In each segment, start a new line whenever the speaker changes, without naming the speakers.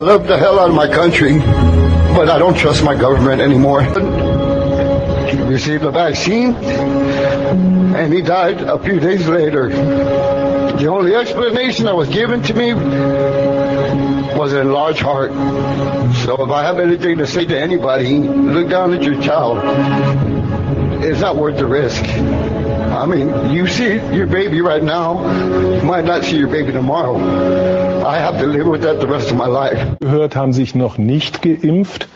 I love the hell out of my country, but I don't trust my government anymore. He received a vaccine, and he died a few days later. The only explanation that was given to me was a large heart. So if I have anything to say to anybody, look down at your child. It's not worth the risk. I mean, you see your baby right now, you might not see your baby tomorrow. I have to live with that the rest of my life.
Gehört haben sich noch nicht geimpft.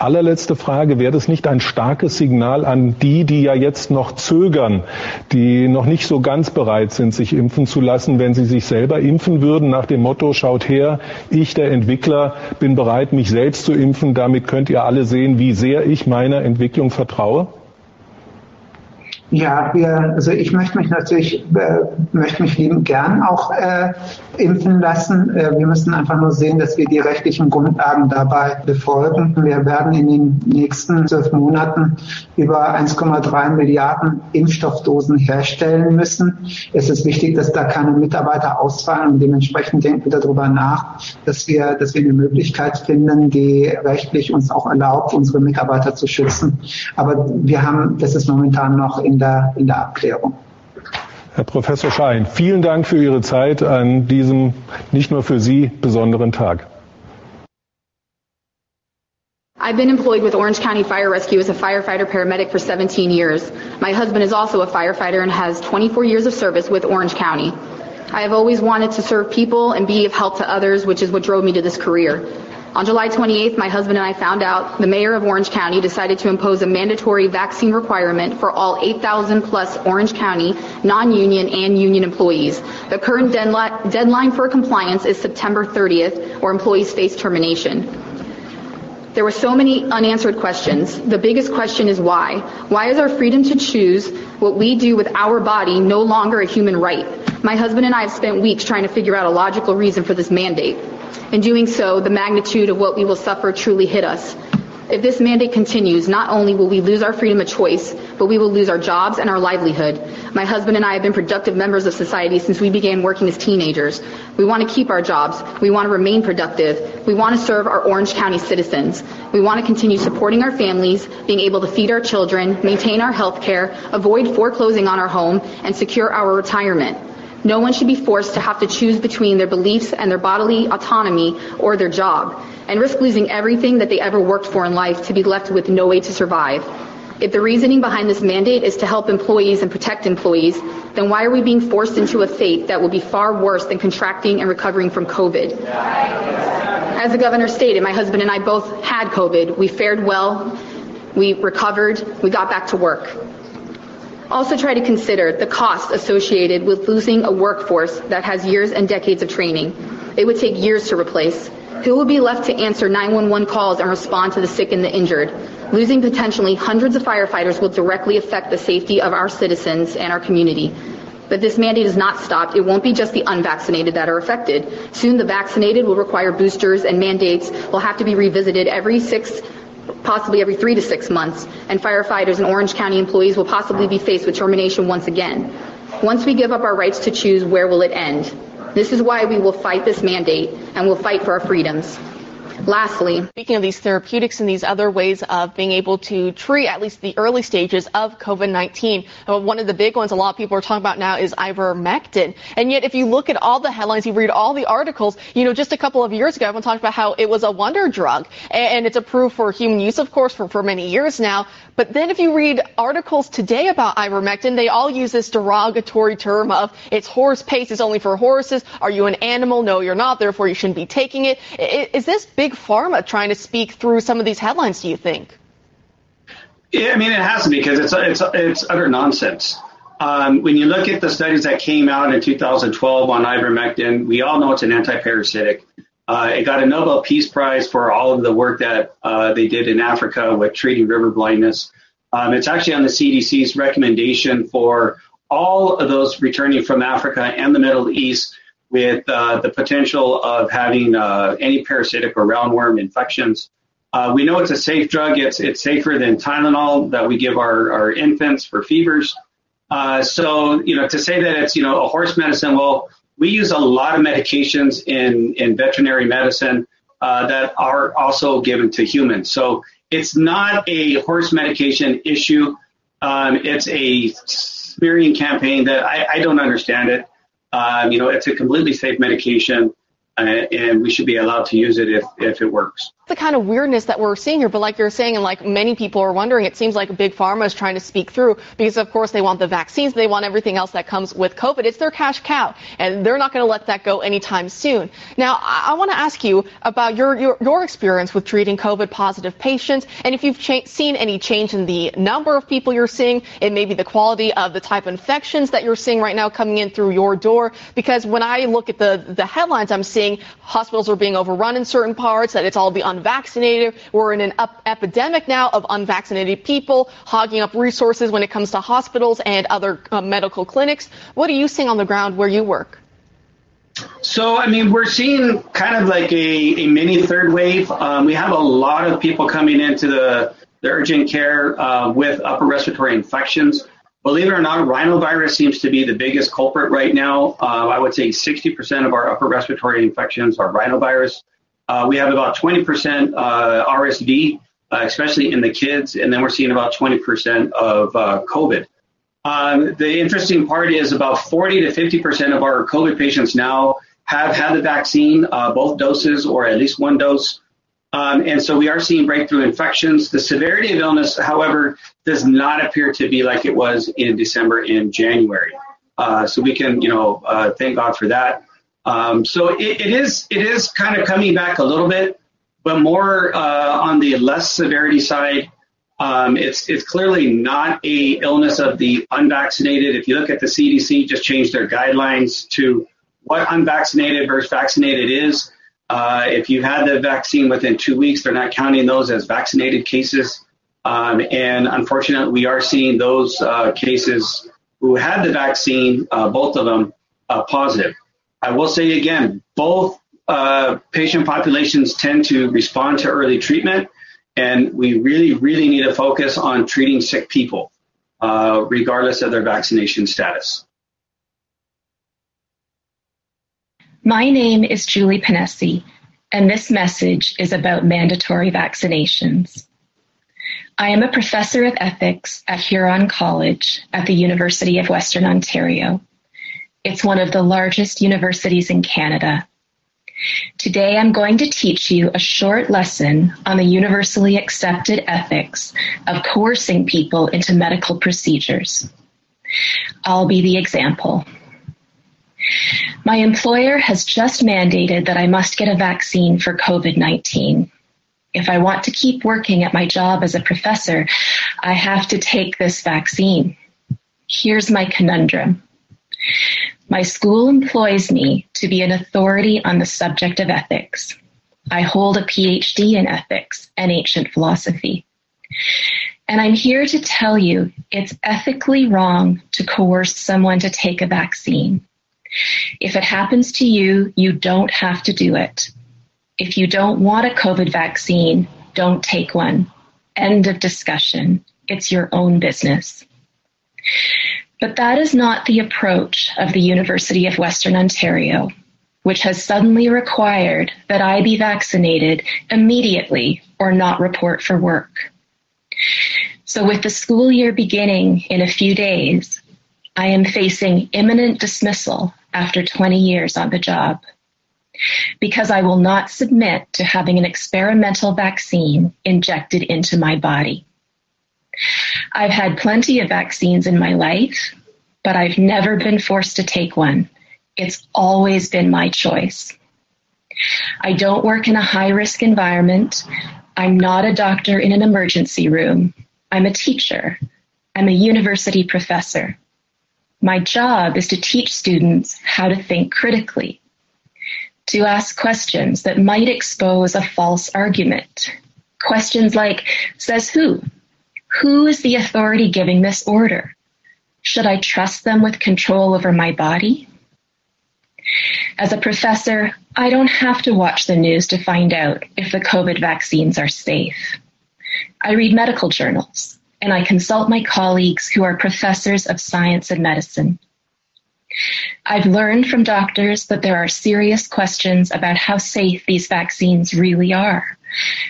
Allerletzte Frage, wäre das nicht ein starkes Signal an die, die ja jetzt noch zögern, die noch nicht so ganz bereit sind, sich impfen zu lassen, wenn sie sich selber impfen würden nach dem Motto, schaut her, ich, der Entwickler, bin bereit, mich selbst zu impfen, damit könnt ihr alle sehen, wie sehr ich meiner Entwicklung vertraue?
Ja, wir, also ich möchte mich natürlich, äh, möchte mich lieben gern auch äh, impfen lassen. Äh, wir müssen einfach nur sehen, dass wir die rechtlichen Grundlagen dabei befolgen. Wir werden in den nächsten zwölf Monaten über 1,3 Milliarden Impfstoffdosen herstellen müssen. Es ist wichtig, dass da keine Mitarbeiter ausfallen und dementsprechend denken wir darüber nach, dass wir, dass wir eine Möglichkeit finden, die rechtlich uns auch erlaubt, unsere Mitarbeiter zu schützen. Aber wir haben, das ist momentan noch in der, in der Abklärung.
Herr Professor Schein, vielen Dank für Ihre Zeit an diesem nicht nur für Sie besonderen Tag.
I've been employed with Orange County Fire Rescue as a firefighter paramedic for 17 years. My husband is also a firefighter and has 24 years of service with Orange County. I have always wanted to serve people and be of help to others, which is what drove me to this career. On July 28th, my husband and I found out the mayor of Orange County decided to impose a mandatory vaccine requirement for all 8,000 plus Orange County non-union and union employees. The current deadline for compliance is September 30th or employees face termination. There were so many unanswered questions. The biggest question is why? Why is our freedom to choose what we do with our body no longer a human right? My husband and I have spent weeks trying to figure out a logical reason for this mandate. In doing so, the magnitude of what we will suffer truly hit us. If this mandate continues, not only will we lose our freedom of choice, but we will lose our jobs and our livelihood. My husband and I have been productive members of society since we began working as teenagers. We want to keep our jobs. We want to remain productive. We want to serve our Orange County citizens. We want to continue supporting our families, being able to feed our children, maintain our health care, avoid foreclosing on our home, and secure our retirement. No one should be forced to have to choose between their beliefs and their bodily autonomy or their job and risk losing everything that they ever worked for in life to be left with no way to survive. If the reasoning behind this mandate is to help employees and protect employees, then why are we being forced into a fate that will be far worse than contracting and recovering from COVID? As the governor stated, my husband and I both had COVID. We fared well. We recovered. We got back to work. Also try to consider the cost associated with losing a workforce that has years and decades of training. It would take years to replace. Who will be left to answer 911 calls and respond to the sick and the injured? Losing potentially hundreds of firefighters will directly affect the safety of our citizens and our community. But this mandate is not stopped. It won't be just the unvaccinated that are affected. Soon the vaccinated will require boosters and mandates will have to be revisited every six possibly every three to six months, and firefighters and Orange County employees will possibly be faced with termination once again. Once we give up our rights to choose, where will it end? This is why we will fight this mandate and will fight for our freedoms. Lastly,
speaking of these therapeutics and these other ways of being able to treat at least the early stages of COVID-19, uh, one of the big ones a lot of people are talking about now is ivermectin. And yet, if you look at all the headlines, you read all the articles, you know, just a couple of years ago, everyone talked about how it was a wonder drug and it's approved for human use, of course, for, for many years now. But then if you read articles today about ivermectin, they all use this derogatory term of it's horse paste, it's only for horses. Are you an animal? No, you're not. Therefore, you shouldn't be taking it. Is this big pharma trying to speak through some of these headlines, do you think?
Yeah, I mean, it has to because it's, it's, it's utter nonsense. Um, when you look at the studies that came out in 2012 on ivermectin, we all know it's an antiparasitic. Uh, it got a Nobel Peace Prize for all of the work that uh, they did in Africa with treating river blindness. Um, it's actually on the CDC's recommendation for all of those returning from Africa and the Middle East with uh, the potential of having uh, any parasitic or roundworm infections. Uh, we know it's a safe drug. It's it's safer than Tylenol that we give our, our infants for fevers. Uh, so you know to say that it's you know a horse medicine. Well, we use a lot of medications in in veterinary medicine uh, that are also given to humans. So it's not a horse medication issue. Um, it's a smearing campaign that I, I don't understand it. Um, you know, it's a completely safe medication Uh, and we should be allowed to use it if, if it works.
The kind of weirdness that we're seeing here, but like you're saying, and like many people are wondering, it seems like Big Pharma is trying to speak through because, of course, they want the vaccines, they want everything else that comes with COVID. It's their cash cow, and they're not going to let that go anytime soon. Now, I, I want to ask you about your, your, your experience with treating COVID positive patients, and if you've cha- seen any change in the number of people you're seeing, it may be the quality of the type of infections that you're seeing right now coming in through your door. Because when I look at the the headlines, I'm seeing hospitals are being overrun in certain parts, that it's all the unvaccinated. We're in an up- epidemic now of unvaccinated people hogging up resources when it comes to hospitals and other uh, medical clinics. What are you seeing on the ground where you work?
So, I mean, we're seeing kind of like a, a mini third wave. Um, we have a lot of people coming into the, the urgent care uh, with upper respiratory infections. Believe it or not, rhinovirus seems to be the biggest culprit right now. Uh, I would say 60% of our upper respiratory infections are rhinovirus. Uh, we have about 20% uh, RSV, uh, especially in the kids, and then we're seeing about 20% of uh, COVID. Um, the interesting part is about 40 to 50% of our COVID patients now have had the vaccine, uh, both doses or at least one dose. Um, and so we are seeing breakthrough infections. The severity of illness, however, does not appear to be like it was in December and January. Uh, so we can, you know, uh, thank God for that. Um, so it, it is it is kind of coming back a little bit, but more uh, on the less severity side. Um, it's it's clearly not a illness of the unvaccinated. If you look at the CDC, just changed their guidelines to what unvaccinated versus vaccinated is. Uh, if you had the vaccine within two weeks, they're not counting those as vaccinated cases. Um, and unfortunately, we are seeing those uh, cases who had the vaccine, uh, both of them, uh, positive. I will say again, both uh, patient populations tend to respond to early treatment, and we really, really need to focus on treating sick people, uh, regardless of their vaccination status.
My name is Julie Panesi, and this message is about mandatory vaccinations. I am a professor of ethics at Huron College at the University of Western Ontario. It's one of the largest universities in Canada. Today I'm going to teach you a short lesson on the universally accepted ethics of coercing people into medical procedures. I'll be the example. My employer has just mandated that I must get a vaccine for COVID 19. If I want to keep working at my job as a professor, I have to take this vaccine. Here's my conundrum. My school employs me to be an authority on the subject of ethics. I hold a PhD in ethics and ancient philosophy. And I'm here to tell you it's ethically wrong to coerce someone to take a vaccine. If it happens to you, you don't have to do it. If you don't want a COVID vaccine, don't take one. End of discussion. It's your own business. But that is not the approach of the University of Western Ontario, which has suddenly required that I be vaccinated immediately or not report for work. So with the school year beginning in a few days, I am facing imminent dismissal after 20 years on the job because I will not submit to having an experimental vaccine injected into my body. I've had plenty of vaccines in my life, but I've never been forced to take one. It's always been my choice. I don't work in a high risk environment. I'm not a doctor in an emergency room. I'm a teacher. I'm a university professor. My job is to teach students how to think critically, to ask questions that might expose a false argument. Questions like, says who? Who is the authority giving this order? Should I trust them with control over my body? As a professor, I don't have to watch the news to find out if the COVID vaccines are safe. I read medical journals and I consult my colleagues who are professors of science and medicine. I've learned from doctors that there are serious questions about how safe these vaccines really are.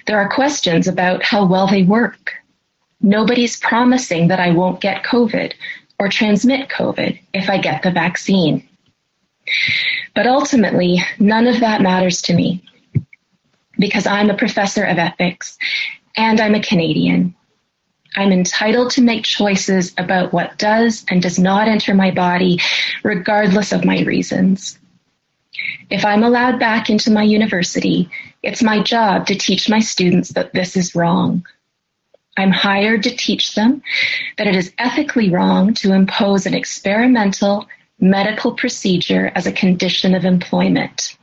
There are questions about how well they work. Nobody's promising that I won't get COVID or transmit COVID if I get the vaccine. But ultimately, none of that matters to me because I'm a professor of ethics and I'm a Canadian. I'm entitled to make choices about what does and does not enter my body, regardless of my reasons. If I'm allowed back into my university, it's my job to teach my students that this is wrong. I'm hired to teach them that it is ethically wrong to impose an experimental medical procedure as a condition of employment.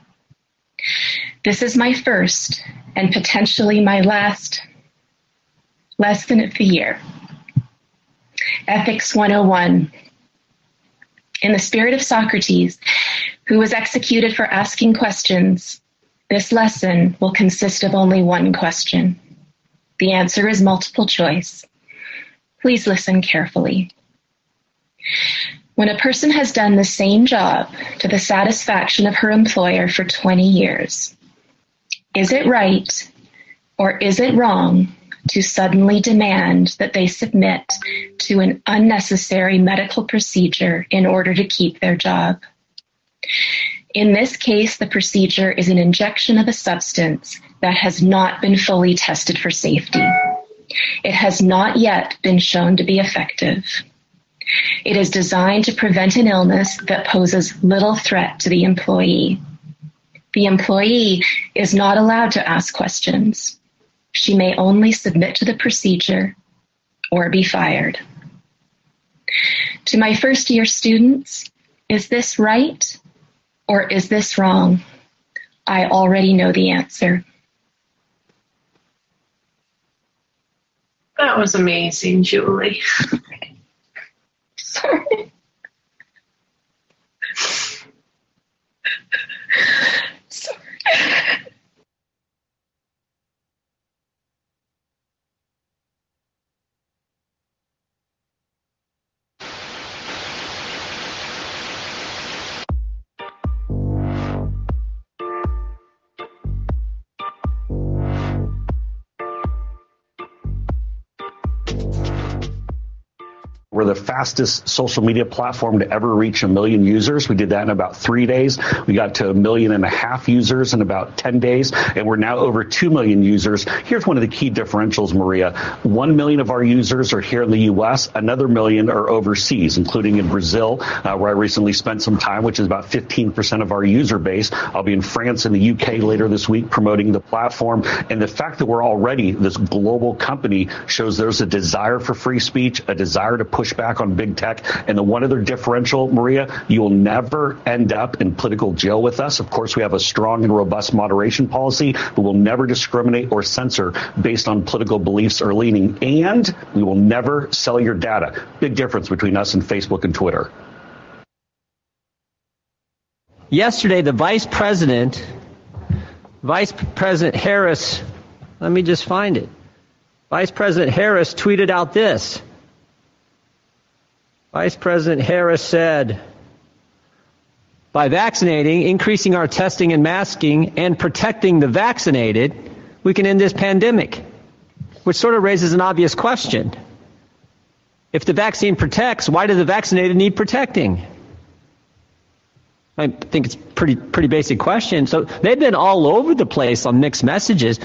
This is my first and potentially my last lesson of the year. Ethics 101. In the spirit of Socrates, who was executed for asking questions, this lesson will consist of only one question. The answer is multiple choice. Please listen carefully. When a person has done the same job to the satisfaction of her employer for 20 years, is it right or is it wrong to suddenly demand that they submit to an unnecessary medical procedure in order to keep their job? In this case, the procedure is an injection of a substance that has not been fully tested for safety. It has not yet been shown to be effective. It is designed to prevent an illness that poses little threat to the employee. The employee is not allowed to ask questions. She may only submit to the procedure or be fired. To my first year students, is this right or is this wrong? I already know the answer.
That was amazing, Julie.
Sorry. Sorry.
We're the fastest social media platform to ever reach a million users. We did that in about three days. We got to a million and a half users in about 10 days, and we're now over 2 million users. Here's one of the key differentials, Maria. 1 million of our users are here in the U.S., another million are overseas, including in Brazil, uh, where I recently spent some time, which is about 15% of our user base. I'll be in France and the UK later this week promoting the platform. And the fact that we're already this global company shows there's a desire for free speech, a desire to push back on big tech. And the one other differential, Maria, you will never end up in political jail with us. Of course, we have a strong and robust moderation policy, but we'll never discriminate or censor based on political beliefs or leaning. And we will never sell your data. Big difference between us and Facebook and Twitter.
Yesterday, the vice president, Vice President Harris, let me just find it. Vice President Harris tweeted out this. Vice President Harris said, by vaccinating, increasing our testing and masking, and protecting the vaccinated, we can end this pandemic. Which sort of raises an obvious question. If the vaccine protects, why do the vaccinated need protecting? I think it's pretty pretty basic question. So they've been all over the place on mixed messages.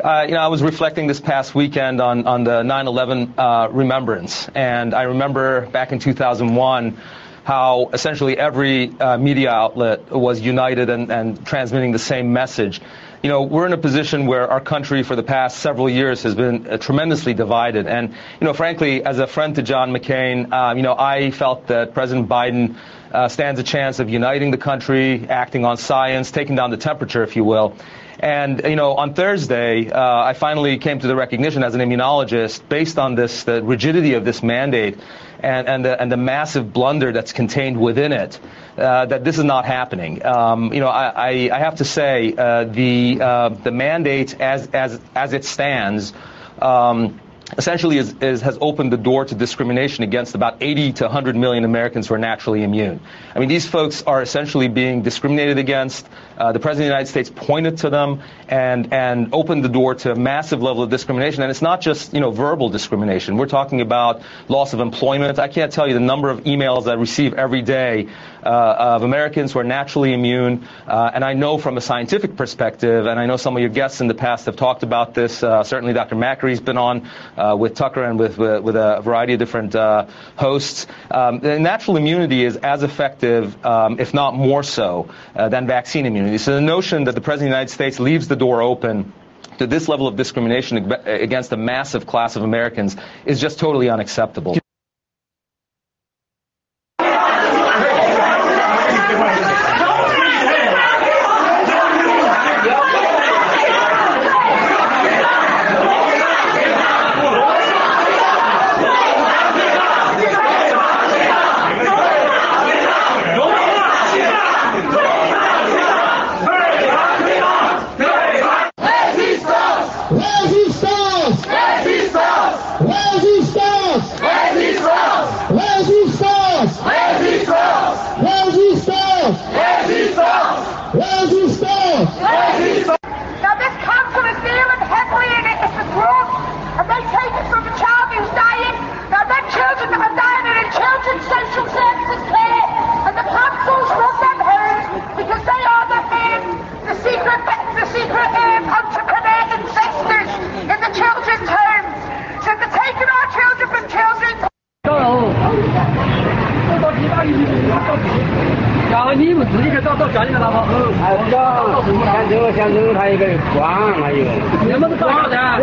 Uh, you know, I was reflecting this past weekend on, on the 9/11 uh, remembrance, and I remember back in 2001 how essentially every uh, media outlet was united and, and transmitting the same message. You know, we're in a position where our country for the past several years has been uh, tremendously divided. And, you know, frankly, as a friend to John McCain, uh, you know, I felt that President Biden uh, stands a chance of uniting the country, acting on science, taking down the temperature, if you will. And, you know, on Thursday, uh, I finally came to the recognition as an immunologist, based on this, the rigidity of this mandate and, and, the, and the massive blunder that's contained within it, uh, that this is not happening. Um, you know, I, I, I, have to say, uh, the, uh, the mandate as, as, as it stands, um, essentially is, is, has opened the door to discrimination against about 80 to 100 million Americans who are naturally immune. I mean, these folks are essentially being discriminated against. Uh, the President of the United States pointed to them and, and opened the door to a massive level of discrimination. And it's not just, you know, verbal discrimination. We're talking about loss of employment. I can't tell you the number of emails I receive every day uh, of Americans who are naturally immune. Uh, and I know from a scientific perspective, and I know some of your guests in the past have talked about this. Uh, certainly Dr. Makry's been on uh, with Tucker and with, with, with, a variety of different uh, hosts. Um, natural immunity is as effective, um, if not more so, than vaccine immunity. So the notion that the President of the United States leaves the door open to this level of discrimination against a massive class of Americans is just totally unacceptable.
那你们自己去到到家里拿吧。嗯，还早，先中午先中午他一个管，还有。要么都管他。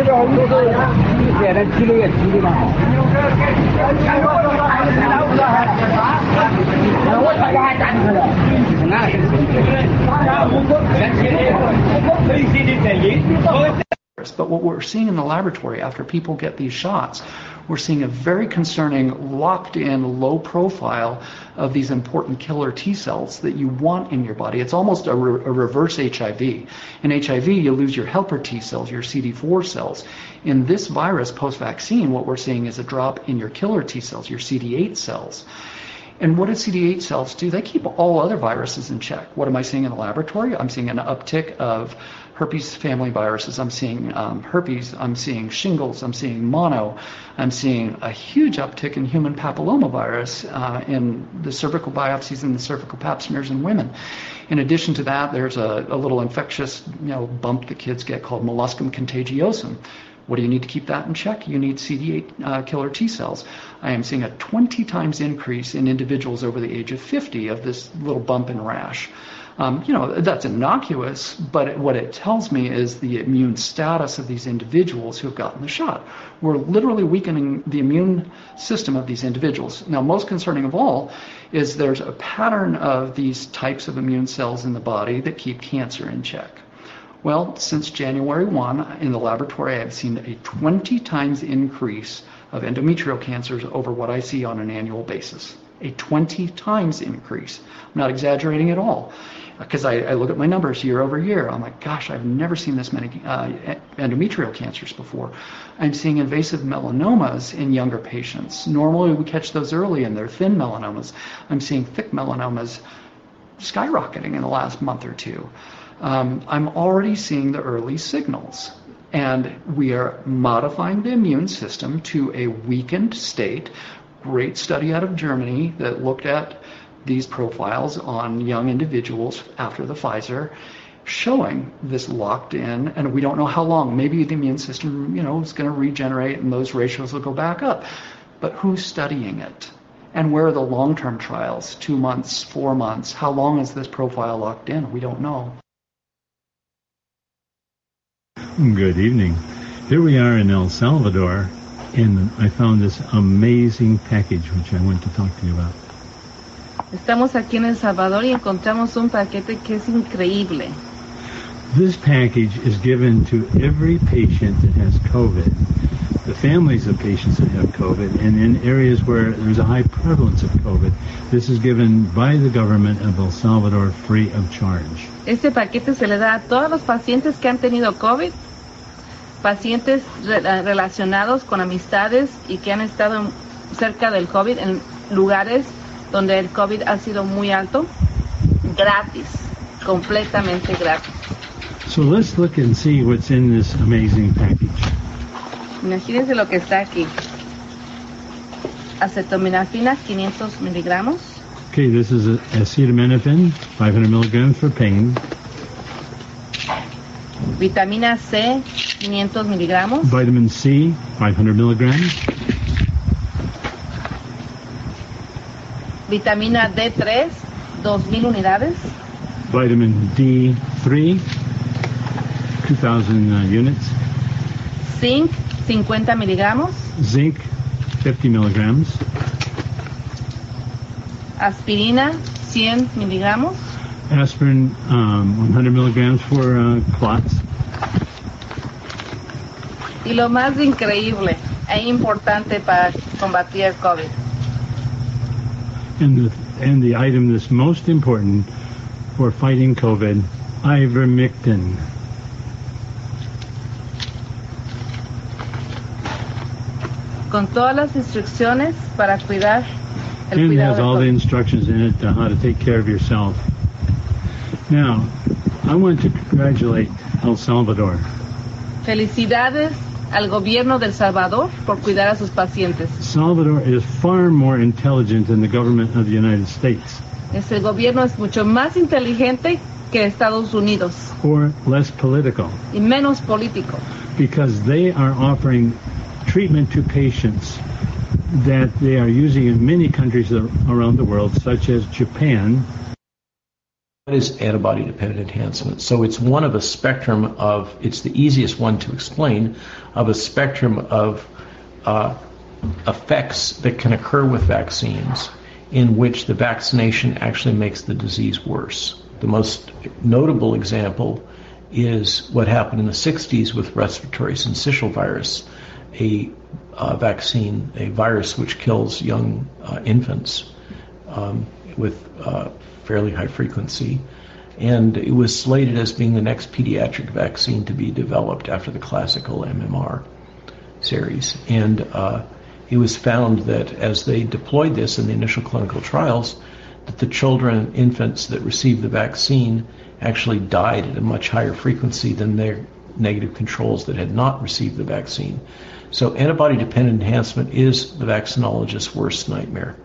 But what we're seeing in the laboratory after people get these shots, we're seeing a very concerning locked in low profile of these important killer T cells that you want in your body. It's almost a, re- a reverse HIV. In HIV, you lose your helper T cells, your CD4 cells. In this virus post vaccine, what we're seeing is a drop in your killer T cells, your CD8 cells. And what do CD8 cells do? They keep all other viruses in check. What am I seeing in the laboratory? I'm seeing an uptick of herpes family viruses. I'm seeing um, herpes. I'm seeing shingles. I'm seeing mono. I'm seeing a huge uptick in human papillomavirus uh, in the cervical biopsies and the cervical pap smears in women. In addition to that, there's a, a little infectious you know, bump that kids get called molluscum contagiosum. What do you need to keep that in check? You need CD8 uh, killer T cells. I am seeing a 20 times increase in individuals over the age of 50 of this little bump and rash. Um, you know, that's innocuous, but it, what it tells me is the immune status of these individuals who have gotten the shot. We're literally weakening the immune system of these individuals. Now, most concerning of all is there's a pattern of these types of immune cells in the body that keep cancer in check. Well, since January 1, in the laboratory, I've seen a 20 times increase of endometrial cancers over what I see on an annual basis. A 20 times increase. I'm not exaggerating at all. Because I, I, look at my numbers year over year. I'm like, gosh, I've never seen this many uh, endometrial cancers before. I'm seeing invasive melanomas in younger patients. Normally, we catch those early and they're thin melanomas. I'm seeing thick melanomas skyrocketing in the last month or two um, I'm already seeing the early signals. And we are modifying the immune system to a weakened state. Great study out of Germany that looked at these profiles on young individuals after the Pfizer, showing this locked in, and we don't know how long. Maybe the immune system, you know, is going to regenerate and those ratios will go back up. But who's studying it? And where are the long term trials? Two months, four months? How long is this profile locked in? We don't know.
Good evening. Here we are in El Salvador, and I found this amazing package which I want to talk to you about.
Estamos aquí en El Salvador y encontramos un paquete que es increíble.
This package is given to every patient that has COVID, the families of patients that have COVID, and in areas where there's a high prevalence of COVID. This is given by the government of El Salvador free of charge.
Este paquete se le da a todos los pacientes que han tenido COVID, pacientes re- relacionados con amistades y que han estado cerca del COVID en lugares donde el COVID ha sido muy alto, gratis, completamente gratis.
So let's look and see what's in this amazing package.
Imagínense lo que está aquí. Acetaminofina 500 miligramos,
Okay, this is acetaminophen, 500 milligrams for pain,
vitamina C 500 miligramos,
vitamin C, 500 milligrams,
vitamina D3 2000 unidades,
vitamin D3, 2,000 uh, units,
zinc 50 miligramos,
zinc, 50 milligrams,
aspirina 100 miligramos,
aspirin, um, 100 milligrams for uh, clots,
y lo más increíble e importante para combatir el COVID,
and the, and the item that's most important for fighting COVID, ivermectin.
con todas las instrucciones para cuidar el
and
cuidado
has all the instructions in it on how to take care of yourself. Now, I want to congratulate El Salvador.
Felicidades al gobierno del Salvador por cuidar a sus pacientes.
Salvador is far more intelligent than the government of the United States,
Este gobierno es mucho más inteligente que Estados Unidos.
Or less political,
y menos político,
because they are offering treatment to patients that they are using in many countries ar- around the world, such as Japan,
is antibody dependent enhancement? So it's one of a spectrum of, it's the easiest one to explain, of a spectrum of uh, effects that can occur with vaccines in which the vaccination actually makes the disease worse. The most notable example is what happened in the 60s with respiratory syncytial virus, a uh, vaccine, a virus which kills young uh, infants um, with uh, fairly high frequency. And it was slated as being the next pediatric vaccine to be developed after the classical MMR series. And uh, it was found that as they deployed this in the initial clinical trials, that the children, infants that received the vaccine actually died at a much higher frequency than their negative controls that had not received the vaccine. So antibody dependent enhancement is the vaccinologist's worst nightmare.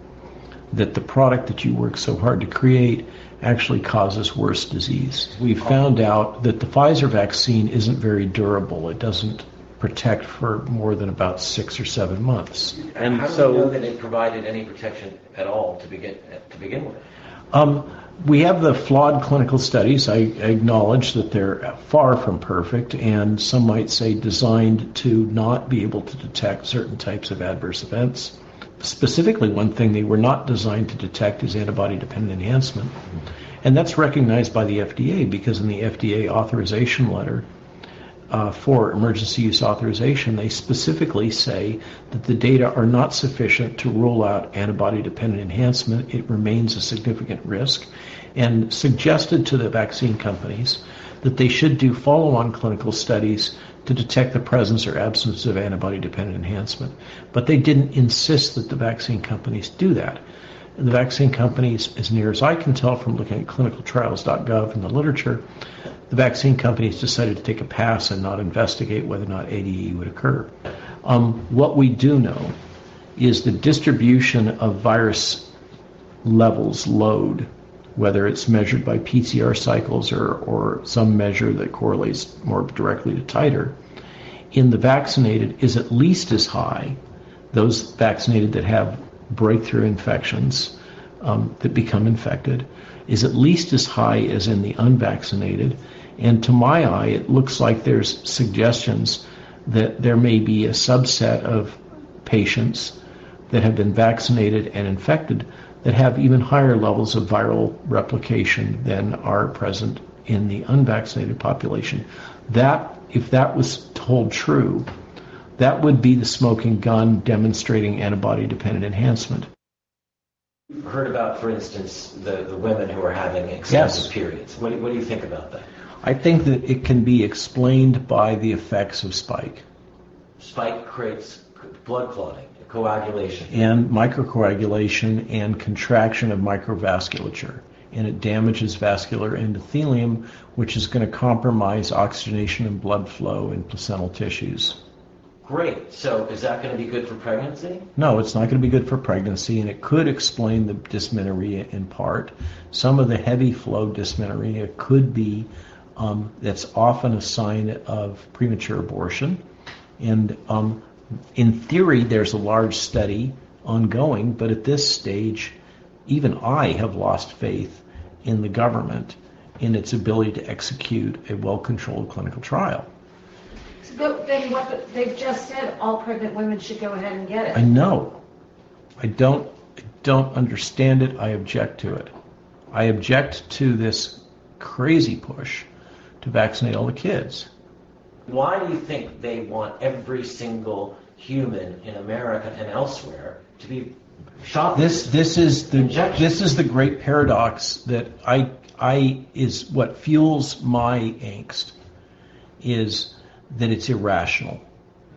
That the product that you work so hard to create actually causes worse disease. We found out that the Pfizer vaccine isn't very durable. It doesn't protect for more than about six or seven months.
And How do we know that it provided any protection at all to begin to begin with?
Um, we have the flawed clinical studies. I acknowledge that they're far from perfect, and some might say designed to not be able to detect certain types of adverse events. Specifically, one thing they were not designed to detect is antibody dependent enhancement. And that's recognized by the FDA because in the FDA authorization letter, uh, for emergency use authorization, they specifically say that the data are not sufficient to rule out antibody dependent enhancement. It remains a significant risk and suggested to the vaccine companies that they should do follow on clinical studies to detect the presence or absence of antibody dependent enhancement. But they didn't insist that the vaccine companies do that. The vaccine companies, as near as I can tell from looking at clinicaltrials.gov and the literature, the vaccine companies decided to take a pass and not investigate whether or not ADE would occur. Um, what we do know is the distribution of virus levels, load, whether it's measured by PCR cycles or, or some measure that correlates more directly to titer, in the vaccinated is at least as high, those vaccinated that have breakthrough infections um, that become infected, is at least as high as in the unvaccinated. And to my eye, it looks like there's suggestions that there may be a subset of patients that have been vaccinated and infected that have even higher levels of viral replication than are present in the unvaccinated population. That, if that was told true, that would be the smoking gun demonstrating antibody dependent enhancement.
You've heard about, for instance, the, the women who are having excessive
Yes.
periods. What do, what do you think about that?
I think that it can be explained by the effects of spike
Spike creates blood clotting, coagulation.
and microcoagulation and contraction of microvasculature. And it damages vascular endothelium, which is going to compromise oxygenation and blood flow in placental tissues.
Great. So is that going to be good for pregnancy?
No, it's not going to be good for pregnancy, and it could explain the dysmenorrhea in part. Some of the heavy flow dysmenorrhea could be um, that's often a sign of premature abortion. And um, in theory, there's a large study ongoing, but at this stage, even I have lost faith in the government in its ability to execute a well controlled clinical trial.
But then what, the- they've just said all pregnant women should go ahead and get it.
I know. I don't I don't understand it. I object to it. I object to this crazy push to vaccinate all the kids.
Why do you think they want every single human in America and elsewhere to be shot?
This this is the this is the great paradox that I I is what fuels my angst is that it's irrational.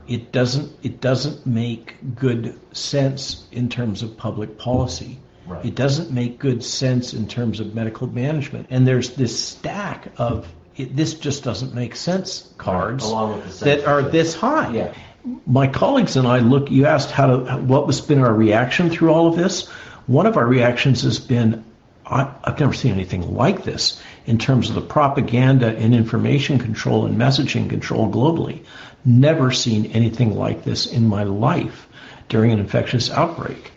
It doesn't it doesn't make good sense in terms of public policy.
Right.
It doesn't make good sense in terms of medical management. And there's this stack of it, this just doesn't make sense cards
Along with the
that are this high.
Yeah.
My colleagues and I look. You asked how to what has been our reaction through all of this. One of our reactions has been, I, I've never seen anything like this in terms of the propaganda and information control and messaging control globally. Never seen anything like this in my life during an infectious outbreak.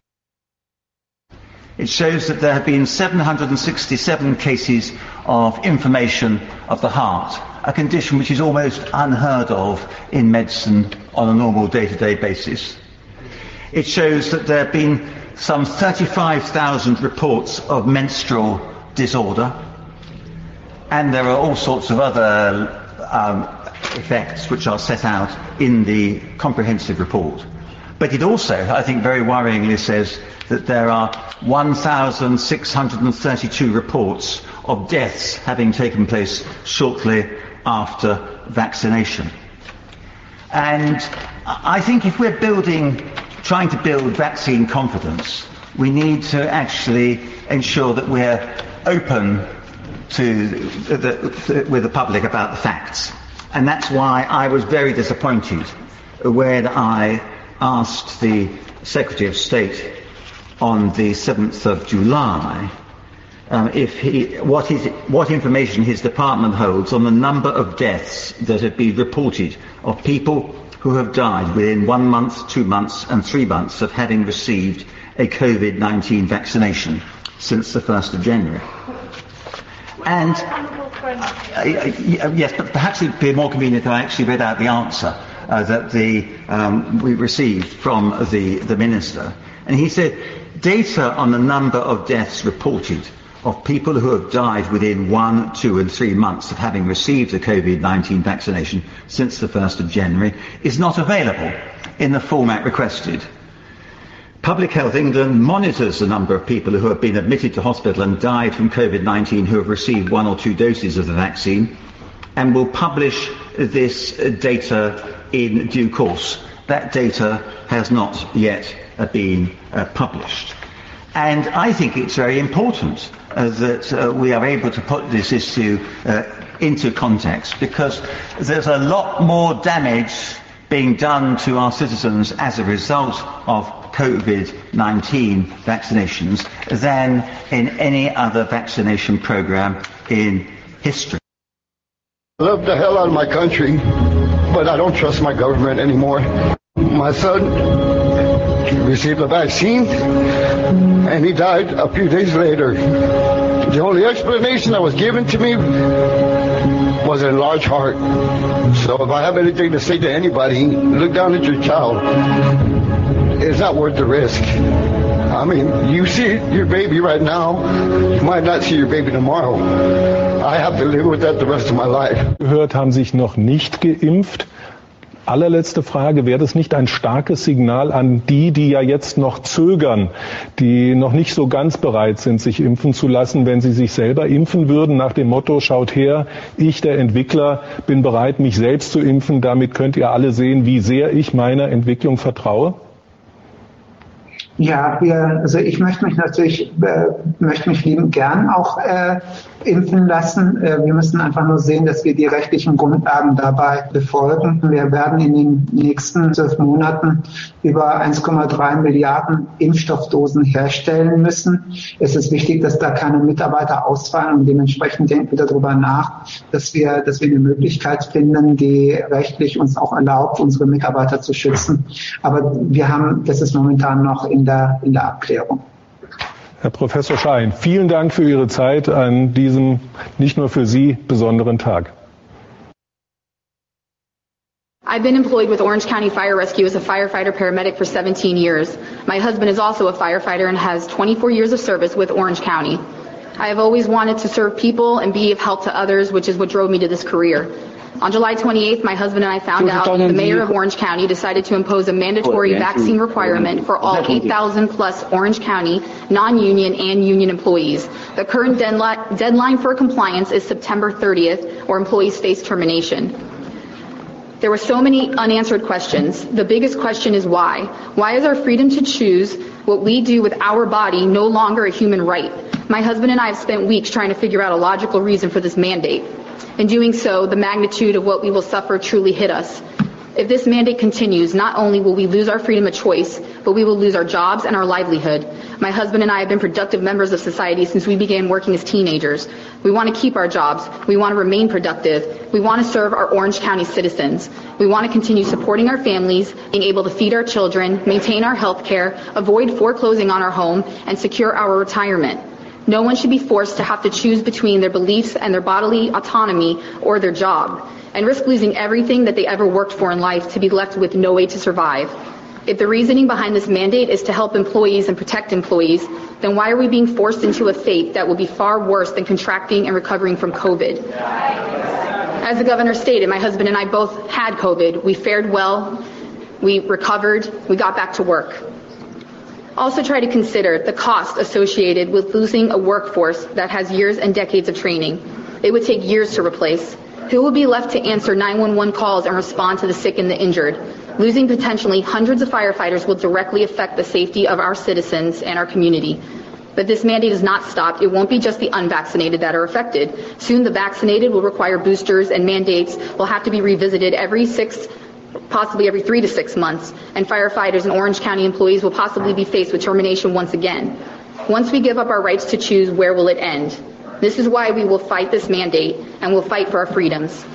It shows that there have been 767 cases of inflammation of the heart, a condition which is almost unheard of in medicine on a normal day-to-day basis. It shows that there have been some 35,000 reports of menstrual disorder, and there are all sorts of other um, effects which are set out in the comprehensive report. But it also, I think very worryingly, says that there are 1,632 reports of deaths having taken place shortly after vaccination. And I think if we're building, trying to build vaccine confidence, we need to actually ensure that we're open to the, the, with the public about the facts. And that's why I was very disappointed when I asked the Secretary of State on the 7th of July um, if he, what, his, what information his department holds on the number of deaths that have been reported of people who have died within one month, two months and three months of having received a COVID-19 vaccination since the 1st of January. And uh, y- yes, but perhaps it'd be more convenient if I actually read out the answer uh, that the, um, we received from the, the minister. And he said, data on the number of deaths reported of people who have died within one, two and three months of having received a COVID-19 vaccination since the 1st of January is not available in the format requested. Public Health England monitors the number of people who have been admitted to hospital and died from COVID-19 who have received one or two doses of the vaccine and will publish this data in due course. That data has not yet been uh, published. And I think it's very important that uh, we are able to put this issue uh, into context because there's a lot more damage being done to our citizens as a result of COVID-19 vaccinations than in any other vaccination program in history.
I love the hell out of my country, but I don't trust my government anymore. My son received a vaccine and he died a few days later. The only explanation that was given to me was an enlarged heart. So if I have anything to say to anybody, look down at your child. It's not worth the risk. I mean, you see your baby right now. You might not see your baby tomorrow. I have to live with that the rest of my life.
Gehört haben sich noch nicht geimpft. Allerletzte Frage, wäre das nicht ein starkes Signal an die, die ja jetzt noch zögern, die noch nicht so ganz bereit sind, sich impfen zu lassen, wenn sie sich selber impfen würden, nach dem Motto, schaut her, ich, der Entwickler, bin bereit, mich selbst zu impfen, damit könnt ihr alle sehen, wie sehr ich meiner Entwicklung vertraue?
Ja, wir, also ich möchte mich natürlich, äh, möchte mich lieben gern auch äh, impfen lassen. Äh, wir müssen einfach nur sehen, dass wir die rechtlichen Grundlagen dabei befolgen. Wir werden in den nächsten zwölf Monaten über 1,3 Milliarden Impfstoffdosen herstellen müssen. Es ist wichtig, dass da keine Mitarbeiter ausfallen und dementsprechend denken wir darüber nach, dass wir, dass wir eine Möglichkeit finden, die rechtlich uns auch erlaubt, unsere Mitarbeiter zu schützen. Aber wir haben, das ist momentan noch in der, in der Abklärung.
Herr Professor Schein, vielen Dank für Ihre Zeit an diesem nicht nur für Sie besonderen Tag.
I've been employed with Orange County Fire Rescue as a firefighter paramedic for 17 years. My husband is also a firefighter and has 24 years of service with Orange County. I have always wanted to serve people and be of help to others, which is what drove me to this career. On July 28th, my husband and I found out the mayor of Orange County decided to impose a mandatory vaccine requirement for all 8,000 plus Orange County non-union and union employees. The current deadline for compliance is September 30th or employees face termination. There were so many unanswered questions. The biggest question is why? Why is our freedom to choose what we do with our body no longer a human right? My husband and I have spent weeks trying to figure out a logical reason for this mandate. In doing so, the magnitude of what we will suffer truly hit us. If this mandate continues, not only will we lose our freedom of choice, but we will lose our jobs and our livelihood. My husband and I have been productive members of society since we began working as teenagers. We want to keep our jobs. We want to remain productive. We want to serve our Orange County citizens. We want to continue supporting our families, being able to feed our children, maintain our health care, avoid foreclosing on our home, and secure our retirement. No one should be forced to have to choose between their beliefs and their bodily autonomy or their job and risk losing everything that they ever worked for in life to be left with no way to survive. If the reasoning behind this mandate is to help employees and protect employees, then why are we being forced into a fate that will be far worse than contracting and recovering from COVID? As the governor stated, my husband and I both had COVID. We fared well. We recovered. We got back to work. Also try to consider the cost associated with losing a workforce that has years and decades of training. It would take years to replace. Who will be left to answer 911 calls and respond to the sick and the injured? Losing potentially hundreds of firefighters will directly affect the safety of our citizens and our community. But this mandate is not stopped. It won't be just the unvaccinated that are affected. Soon the vaccinated will require boosters and mandates will have to be revisited every six possibly every three to six months, and firefighters and Orange County employees will possibly be faced with termination once again. Once we give up our rights to choose, where will it end? This is why we will fight this mandate and will fight for our freedoms.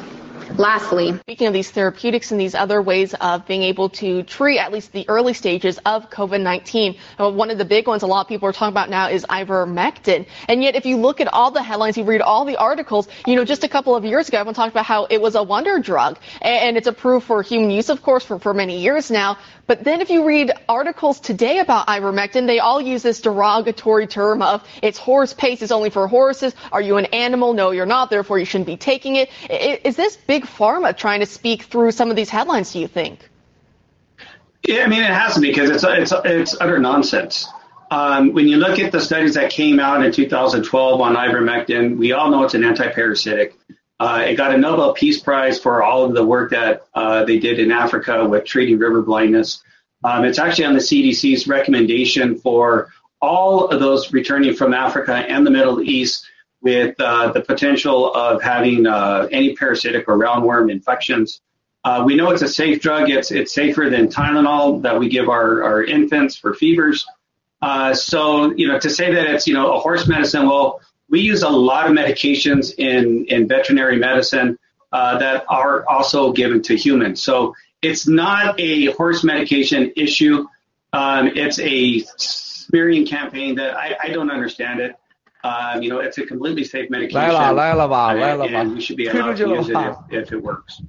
Lastly,
speaking of these therapeutics and these other ways of being able to treat at least the early stages of COVID-19, uh, one of the big ones a lot of people are talking about now is ivermectin. And yet, if you look at all the headlines, you read all the articles, you know, just a couple of years ago, everyone talked about how it was a wonder drug and it's approved for human use, of course, for, for many years now. But then if you read articles today about ivermectin, they all use this derogatory term of it's horse paste, it's only for horses. Are you an animal? No, you're not. Therefore, you shouldn't be taking it. Is this big pharma trying to speak through some of these headlines, do you think?
Yeah, I mean, it has to because it's, it's, it's utter nonsense. Um, when you look at the studies that came out in 2012 on ivermectin, we all know it's an antiparasitic. Uh, it got a Nobel Peace Prize for all of the work that uh, they did in Africa with treating river blindness. Um, it's actually on the CDC's recommendation for all of those returning from Africa and the Middle East with uh, the potential of having uh, any parasitic or roundworm infections. Uh, we know it's a safe drug. It's it's safer than Tylenol that we give our, our infants for fevers. Uh, so you know to say that it's you know a horse medicine, well, we use a lot of medications in in veterinary medicine uh, that are also given to humans. So it's not a horse medication issue. Um, it's a smearing campaign that I, I don't understand it.
来了，来了吧，来了吧，
听着就。这，是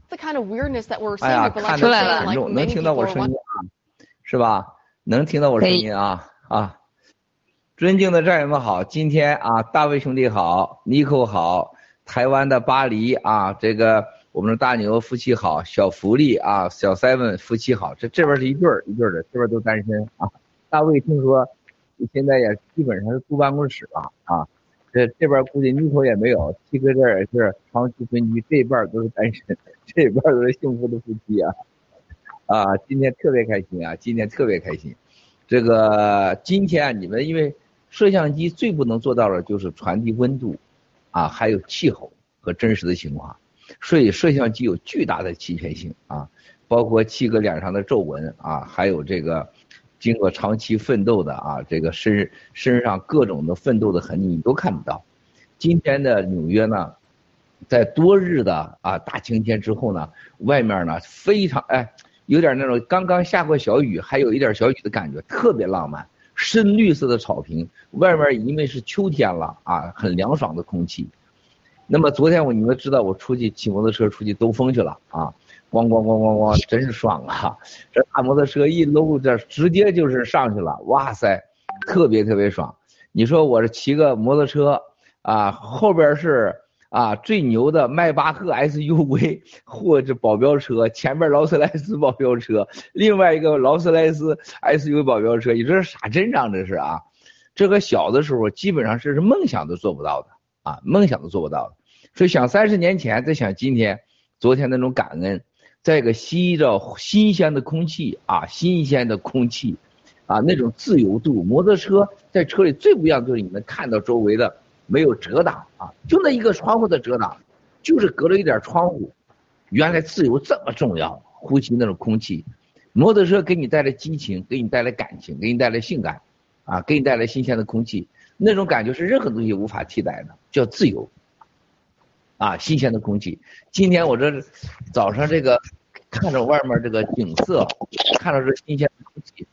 ，the kind of weirdness that we're seeing.
哎
呀，
看出
来
了，能听到我声音啊？是吧？能听到我声音啊？啊！尊敬的战友们好，今天啊，大卫兄弟好，Nico 好，台湾的巴黎啊，这个我们的大牛夫妻好，小福利啊，小 Seven 夫妻好，这这边是一对儿一对儿的，这边都单身啊。大卫听说。现在也基本上是租办公室了啊，这这边估计尼克也没有，七哥这也是长期分居，这一半都是单身，这一半都是幸福的夫妻啊。啊，今天特别开心啊，今天特别开心。这个今天啊你们因为。摄像机最不能做到的就是传递温度，啊，还有气候和真实的情况，所以摄像机有巨大的欺骗性啊，包括七哥脸上的皱纹啊，还有这个经过长期奋斗的啊，这个身身上各种的奋斗的痕迹你都看不到。今天的纽约呢，在多日的啊大晴天之后呢，外面呢非常哎，有点那种刚刚下过小雨，还有一点小雨的感觉，特别浪漫。深绿色的草坪，外面因为是秋天了啊，很凉爽的空气。那么昨天我你们知道我出去骑摩托车出去兜风去了啊，咣咣咣咣咣，真是爽啊！这大摩托车一搂这直接就是上去了，哇塞，特别特别爽。你说我是骑个摩托车啊，后边是。啊，最牛的迈巴赫 SUV 或者保镖车，前面劳斯莱斯保镖车，另外一个劳斯莱斯 SUV 保镖车，你说是啥阵仗？这是啊，这个小的时候基本上是是梦想都做不到的啊，梦想都做不到的。所以想三十年前，再想今天，昨天那种感恩，再一个吸着新鲜的空气啊，新鲜的空气，啊，那种自由度，摩托车在车里最不一样就是你能看到周围的。没有遮挡啊，就那一个窗户的遮挡，就是隔了一点窗户。原来自由这么重要，呼吸那种空气。摩托车给你带来激情，给你带来感情，给你带来性感，啊，给你带来新鲜的空气，那种感觉是任何东西无法替代的，叫自由。啊，新鲜的空气。今天我这早上这个看着外面这个景色，看到这新鲜的空气，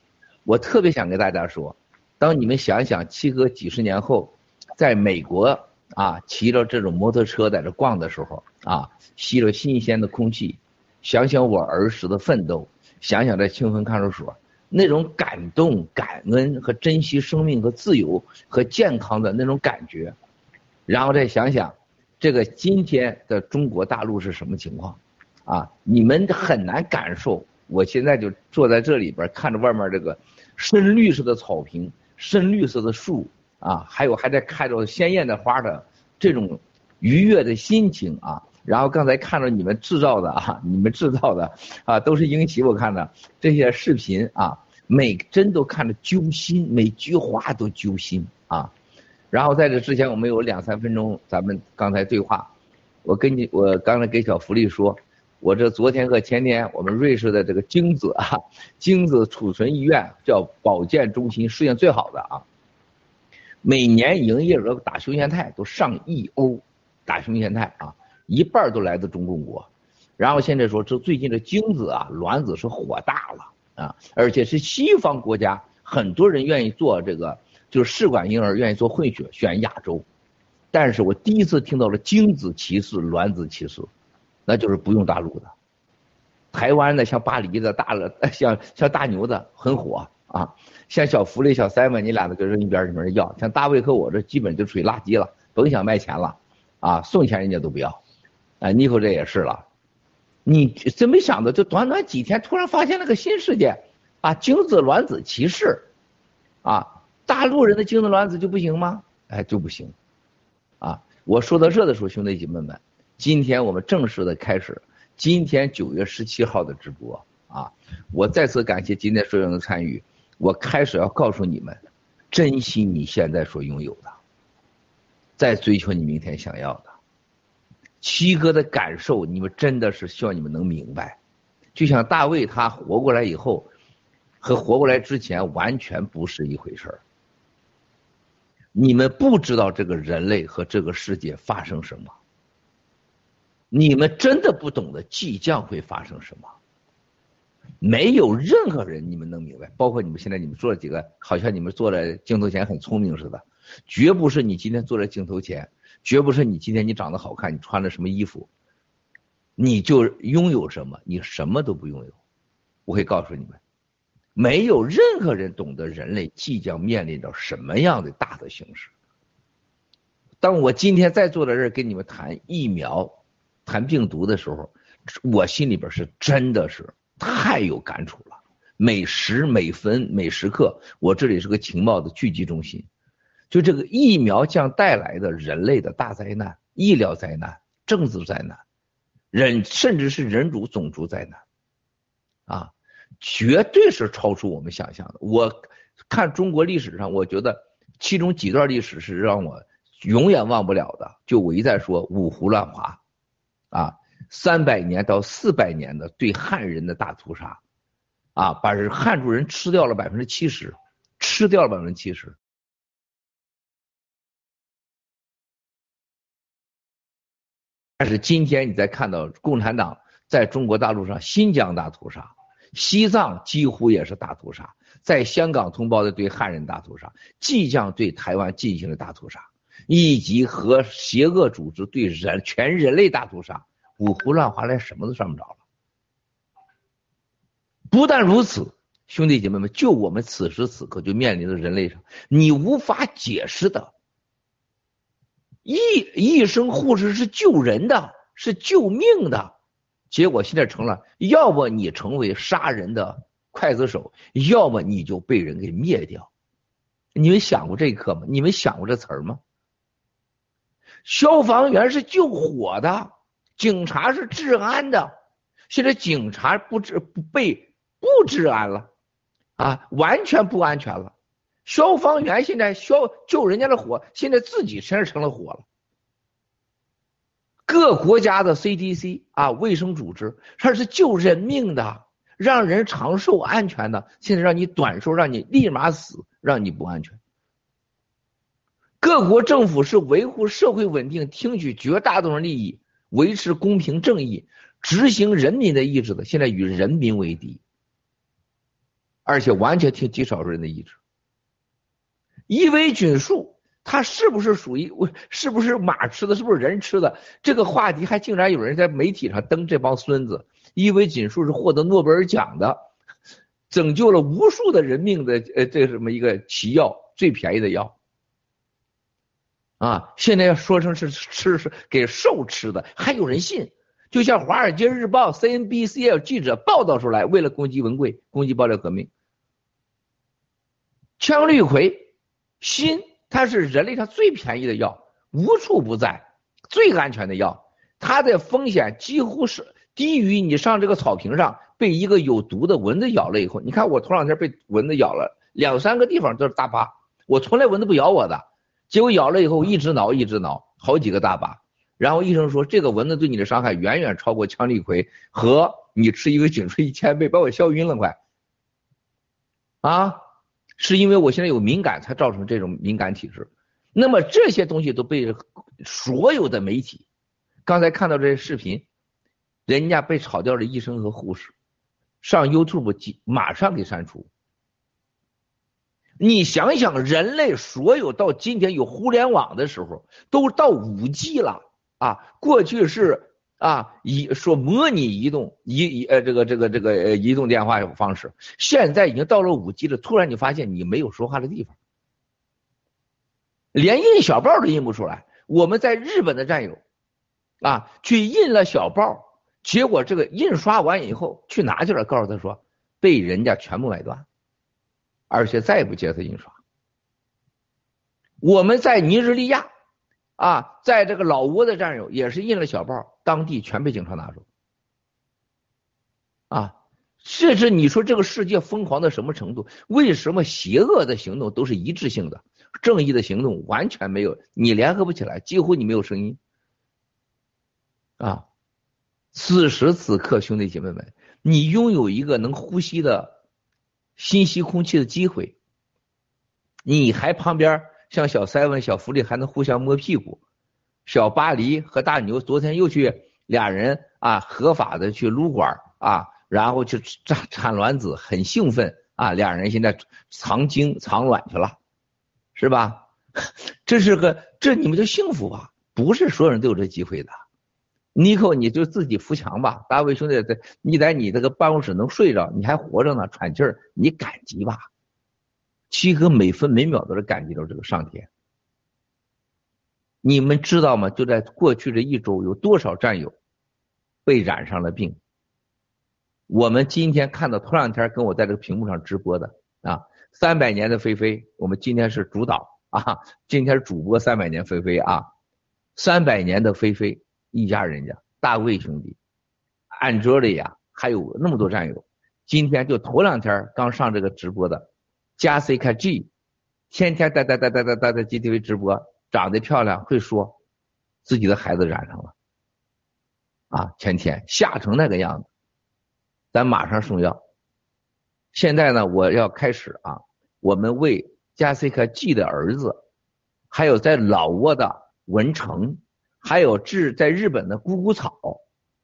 我特别想跟大家说，当你们想想七哥几十年后。在美国啊，骑着这种摩托车在这逛的时候啊，吸着新鲜的空气，想想我儿时的奋斗，想想在清风看守所那种感动、感恩和珍惜生命和自由和健康的那种感觉，然后再想想这个今天的中国大陆是什么情况啊？你们很难感受。我现在就坐在这里边，看着外面这个深绿色的草坪、深绿色的树。啊，还有还在开着鲜艳的花的这种愉悦的心情啊，然后刚才看着你们制造的啊，你们制造的啊，都是英奇，我看的这些视频啊，每帧都看着揪心，每句话都揪心啊。然后在这之前，我们有两三分钟，咱们刚才对话，我跟你，我刚才给小福利说，我这昨天和前天，我们瑞士的这个精子啊，精子储存医院叫保健中心，世界最好的啊。每年营业额打胸腺肽都上亿欧，打胸腺肽啊，一半都来自中共国。然后现在说这最近的精子啊、卵子是火大了啊，而且是西方国家很多人愿意做这个，就是试管婴儿愿意做混血，选亚洲。但是我第一次听到了精子歧视、卵子歧视，那就是不用大陆的。台湾的像巴黎的大了，像像大牛的很火。啊，像小福利、小三们，你俩的就扔一边儿，没人要。像大卫和我这，基本就属于垃圾了，甭想卖钱了。啊，送钱人家都不要。啊，妮蔻这也是了。你真没想到，就短短几天，突然发现了个新世界。啊，精子卵子歧视。啊，大陆人的精子卵子就不行吗？哎，就不行。啊，我说到这的时候，兄弟姐妹们，今天我们正式的开始，今天九月十七号的直播。啊，我再次感谢今天所有人的参与。我开始要告诉你们，珍惜你现在所拥有的，再追求你明天想要的。七哥的感受，你们真的是希望你们能明白。就像大卫他活过来以后，和活过来之前完全不是一回事儿。你们不知道这个人类和这个世界发生什么，你们真的不懂得即将会发生什么。没有任何人你们能明白，包括你们现在你们坐几个，好像你们坐在镜头前很聪明似的，绝不是你今天坐在镜头前，绝不是你今天你长得好看，你穿了什么衣服，你就拥有什么，你什么都不拥有。我会告诉你们，没有任何人懂得人类即将面临着什么样的大的形势。当我今天在坐在这儿跟你们谈疫苗、谈病毒的时候，我心里边是真的是太有感触了。每时每分每时刻，我这里是个情报的聚集中心。就这个疫苗将带来的人类的大灾难、医疗灾难、政治灾难，人甚至是人种种族灾难，啊，绝对是超出我们想象的。我看中国历史上，我觉得其中几段历史是让我永远忘不了的。就我一再说五胡乱华，啊，三百年到四百年的对汉人的大屠杀，啊，把人汉族人吃掉了百分之七十，吃掉了百分之七十。但是今天你再看到共产党在中国大陆上新疆大屠杀，西藏几乎也是大屠杀，在香港同胞的对汉人大屠杀，即将对台湾进行的大屠杀，以及和邪恶组织对人全人类大屠杀，五胡乱华，连什么都算不着了。不但如此，兄弟姐妹们，就我们此时此刻就面临着人类上你无法解释的。医医生护士是救人的，是救命的，结果现在成了，要么你成为杀人的刽子手，要么你就被人给灭掉。你们想过这一刻吗？你们想过这词儿吗？消防员是救火的，警察是治安的，现在警察不治不被不治安了，啊，完全不安全了。消防员现在消救人家的火，现在自己身上成了火了。各国家的 CDC 啊，卫生组织，它是救人命的，让人长寿安全的，现在让你短寿，让你立马死，让你不安全。各国政府是维护社会稳定，听取绝大多数利益，维持公平正义，执行人民的意志的，现在与人民为敌，而且完全听极少数人的意志。伊维菌素，它是不是属于我？是不是马吃的？是不是人吃的？这个话题还竟然有人在媒体上登这帮孙子。伊维菌素是获得诺贝尔奖的，拯救了无数的人命的呃，这什么一个奇药，最便宜的药啊！现在要说成是吃是给兽吃的，还有人信？就像《华尔街日报》、CNBC 记者报道出来，为了攻击文贵，攻击爆料革命，羟氯喹。锌，它是人类上最便宜的药，无处不在，最安全的药，它的风险几乎是低于你上这个草坪上被一个有毒的蚊子咬了以后。你看我头两天被蚊子咬了，两三个地方都是大疤，我从来蚊子不咬我的，结果咬了以后一直挠一直挠，好几个大疤。然后医生说这个蚊子对你的伤害远远超过羟氯喹和你吃一个颈椎一千倍，把我笑晕了快，啊。是因为我现在有敏感，才造成这种敏感体质。那么这些东西都被所有的媒体，刚才看到这些视频，人家被炒掉的医生和护士，上 YouTube 马上给删除。你想想，人类所有到今天有互联网的时候，都到五 G 了啊，过去是。啊，移说模拟移动移移呃这个这个这个呃移动电话方式，现在已经到了五 G 了。突然你发现你没有说话的地方，连印小报都印不出来。我们在日本的战友啊，去印了小报，结果这个印刷完以后去拿去了，告诉他说被人家全部买断，而且再也不接他印刷。我们在尼日利亚。啊，在这个老挝的战友也是印了小报，当地全被警察拿走。啊，甚至你说这个世界疯狂到什么程度？为什么邪恶的行动都是一致性的，正义的行动完全没有？你联合不起来，几乎你没有声音。啊，此时此刻，兄弟姐妹们，你拥有一个能呼吸的新吸空气的机会，你还旁边？像小塞文、小福利还能互相摸屁股，小巴黎和大牛昨天又去俩人啊合法的去撸管啊，然后去产产卵子，很兴奋啊，俩人现在藏精藏卵去了，是吧？这是个这你们就幸福吧？不是所有人都有这机会的，尼克，你就自己扶墙吧。大卫兄弟在，你在你这个办公室能睡着，你还活着呢，喘气儿，你感激吧。七哥每分每秒都是感激着这个上天。你们知道吗？就在过去这一周，有多少战友被染上了病？我们今天看到头两天跟我在这个屏幕上直播的啊，三百年的菲菲，我们今天是主导啊，今天主播三百年菲菲啊，三百年的菲菲。一家人家，大卫兄弟，安卓里呀，还有那么多战友。今天就头两天刚上这个直播的，加 C K G，天天在在在在在在 GTV 直播，长得漂亮，会说，自己的孩子染上了，啊，天天吓成那个样子，咱马上送药。现在呢，我要开始啊，我们为加 C 卡 G 的儿子，还有在老挝的文成。还有治在日本的姑姑草，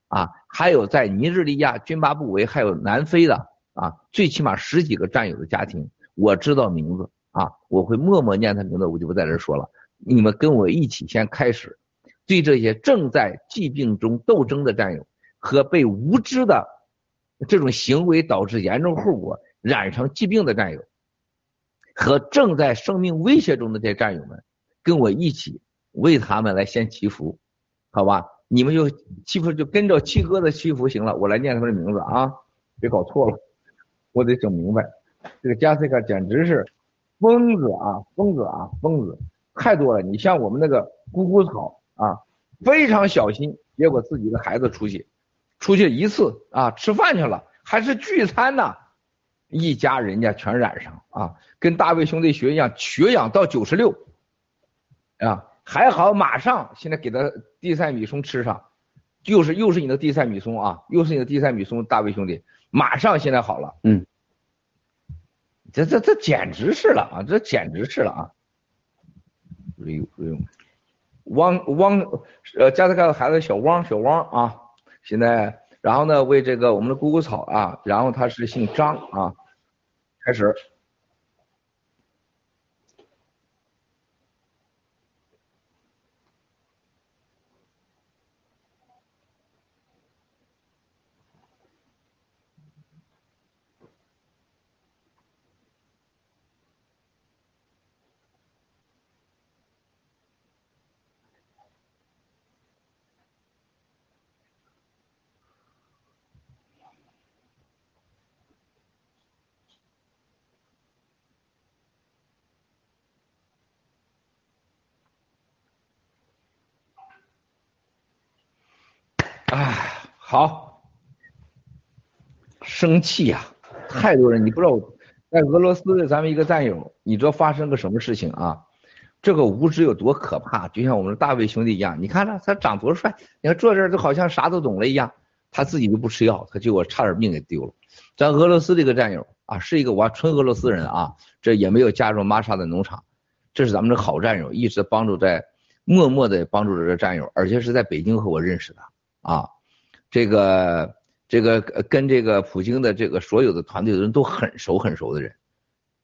啊，还有在尼日利亚、津巴布韦，还有南非的啊，最起码十几个战友的家庭，我知道名字啊，我会默默念他名字，我就不在这说了。你们跟我一起先开始，对这些正在疾病中斗争的战友和被无知的这种行为导致严重后果染上疾病的战友，和正在生命威胁中的这些战友们，跟我一起。为他们来先祈福，好吧？你们就祈福就跟着七哥的祈福行了。我来念他们的名字啊，别搞错了，我得整明白。这个加斯卡简直是疯子啊，疯子啊，疯子，太多了。你像我们那个咕咕草啊，非常小心，结果自己的孩子出去，出去一次啊，吃饭去了，还是聚餐呢，一家人家全染上啊，跟大卫兄弟学一样，血氧到九十六啊。还好，马上现在给他地塞米松吃上，又是又是你的地塞米松啊，又是你的地塞米松，大卫兄弟，马上现在好了，嗯，这这这简直是了啊，这简直是了啊，哎呦哎呦，汪汪呃加斯克的孩子小汪小汪啊，现在然后呢为这个我们的姑姑草啊，然后他是姓张啊，开始。哎，好，生气呀！太多人，你不知道，在俄罗斯的咱们一个战友，你知道发生个什么事情啊？这个无知有多可怕？就像我们的大卫兄弟一样，你看他他长多帅，你看坐这儿就好像啥都懂了一样，他自己就不吃药，他结果差点命给丢了。咱俄罗斯这个战友啊，是一个我纯俄罗斯人啊，这也没有加入玛莎的农场，这是咱们的好战友，一直帮助在默默的帮助着这战友，而且是在北京和我认识的。啊，这个这个跟这个普京的这个所有的团队的人都很熟很熟的人，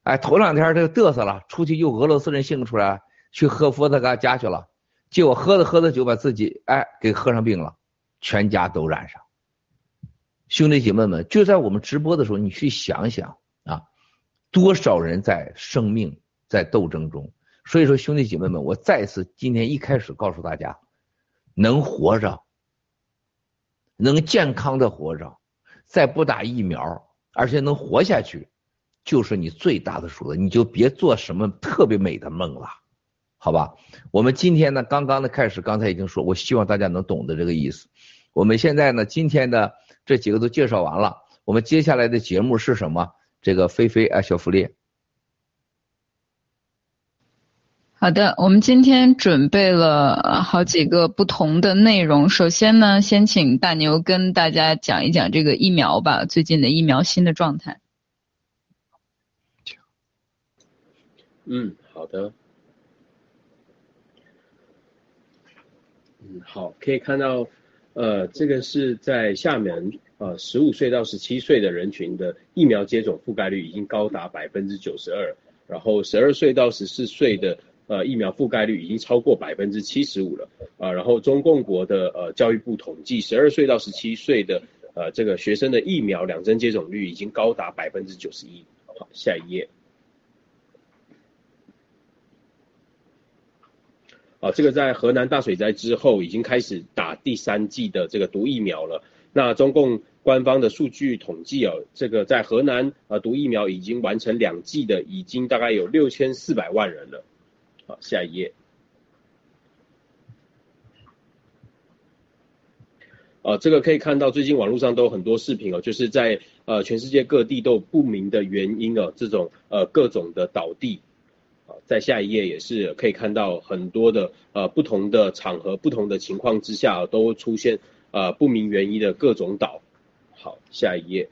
哎，头两天这个嘚瑟了，出去又俄罗斯人兴出来，去喝伏特加家去了，结果喝着喝着酒把自己哎给喝上病了，全家都染上。兄弟姐妹们，就在我们直播的时候，你去想想啊，多少人在生命在斗争中。所以说，兄弟姐妹们，我再次今天一开始告诉大家，能活着。能健康的活着，再不打疫苗，而且能活下去，就是你最大的数了。你就别做什么特别美的梦了，好吧？我们今天呢，刚刚的开始，刚才已经说，我希望大家能懂得这个意思。我们现在呢，今天的这几个都介绍完了，我们接下来的节目是什么？这个菲菲啊，小福利。
好的，我们今天准备了好几个不同的内容。首先呢，先请大牛跟大家讲一讲这个疫苗吧，最近的疫苗新的状态。
嗯，好的。嗯，好，可以看到，呃，这个是在厦门，呃，十五岁到十七岁的人群的疫苗接种覆盖率已经高达百分之九十二，然后十二岁到十四岁的。呃疫苗覆盖率已经超过百分之七十五了啊。然后中共国的呃教育部统计，十二岁到十七岁的呃这个学生的疫苗两针接种率已经高达百分之九十一。好，下一页。啊，这个在河南大水灾之后已经开始打第三剂的这个毒疫苗了。那中共官方的数据统计哦，这个在河南呃毒疫苗已经完成两剂的，已经大概有六千四百万人了。好，下一页。啊，这个可以看到最近网络上都有很多视频哦，就是在呃全世界各地都有不明的原因哦，这种呃各种的倒地。啊在下一页也是可以看到很多的呃不同的场合、不同的情况之下都出现呃不明原因的各种岛。好，下一页。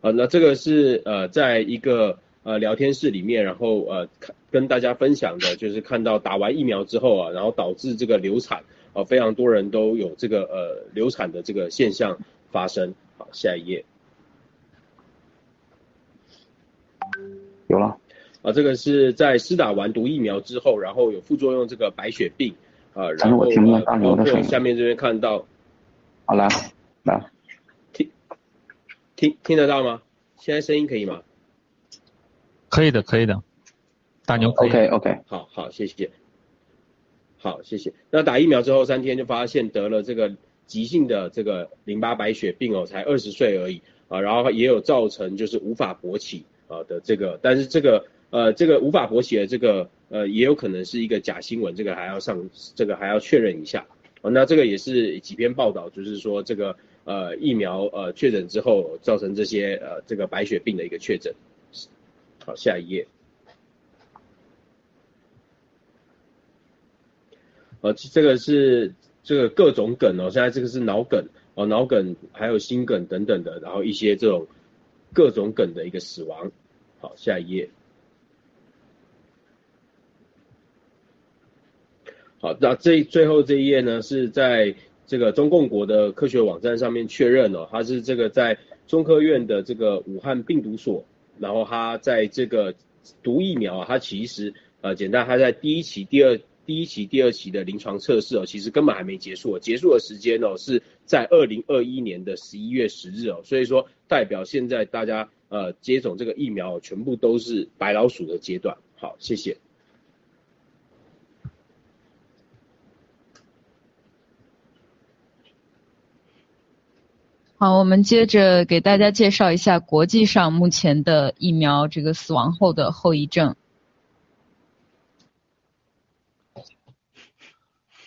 啊，那这个是呃在一个呃聊天室里面，然后呃跟大家分享的，就是看到打完疫苗之后啊，然后导致这个流产啊，非常多人都有这个呃流产的这个现象发生。好，下一页。
有了
啊，这个是在施打完毒疫苗之后，然后有副作用，这个白血病啊，然后包括下面这边看到，
好来来，
听听听得到吗？现在声音可以吗？
可以的，可以的，大牛可以。
OK OK，
好好谢谢，好谢谢。那打疫苗之后三天就发现得了这个急性的这个淋巴白血病哦，才二十岁而已啊，然后也有造成就是无法勃起。啊的这个，但是这个呃这个无法勃起的这个呃也有可能是一个假新闻，这个还要上这个还要确认一下。哦，那这个也是几篇报道，就是说这个呃疫苗呃确诊之后造成这些呃这个白血病的一个确诊。好，下一页。呃，这个是这个各种梗哦，现在这个是脑梗哦，脑梗还有心梗等等的，然后一些这种。各种梗的一个死亡。好，下一页。好，那这最后这一页呢，是在这个中共国的科学网站上面确认了，它是这个在中科院的这个武汉病毒所，然后他在这个毒疫苗啊，它其实呃简单，它在第一期、第二。第一期、第二期的临床测试哦，其实根本还没结束，结束的时间哦是在二零二一年的十一月十日哦，所以说代表现在大家呃接种这个疫苗全部都是白老鼠的阶段。好，谢谢。
好，我们接着给大家介绍一下国际上目前的疫苗这个死亡后的后遗症。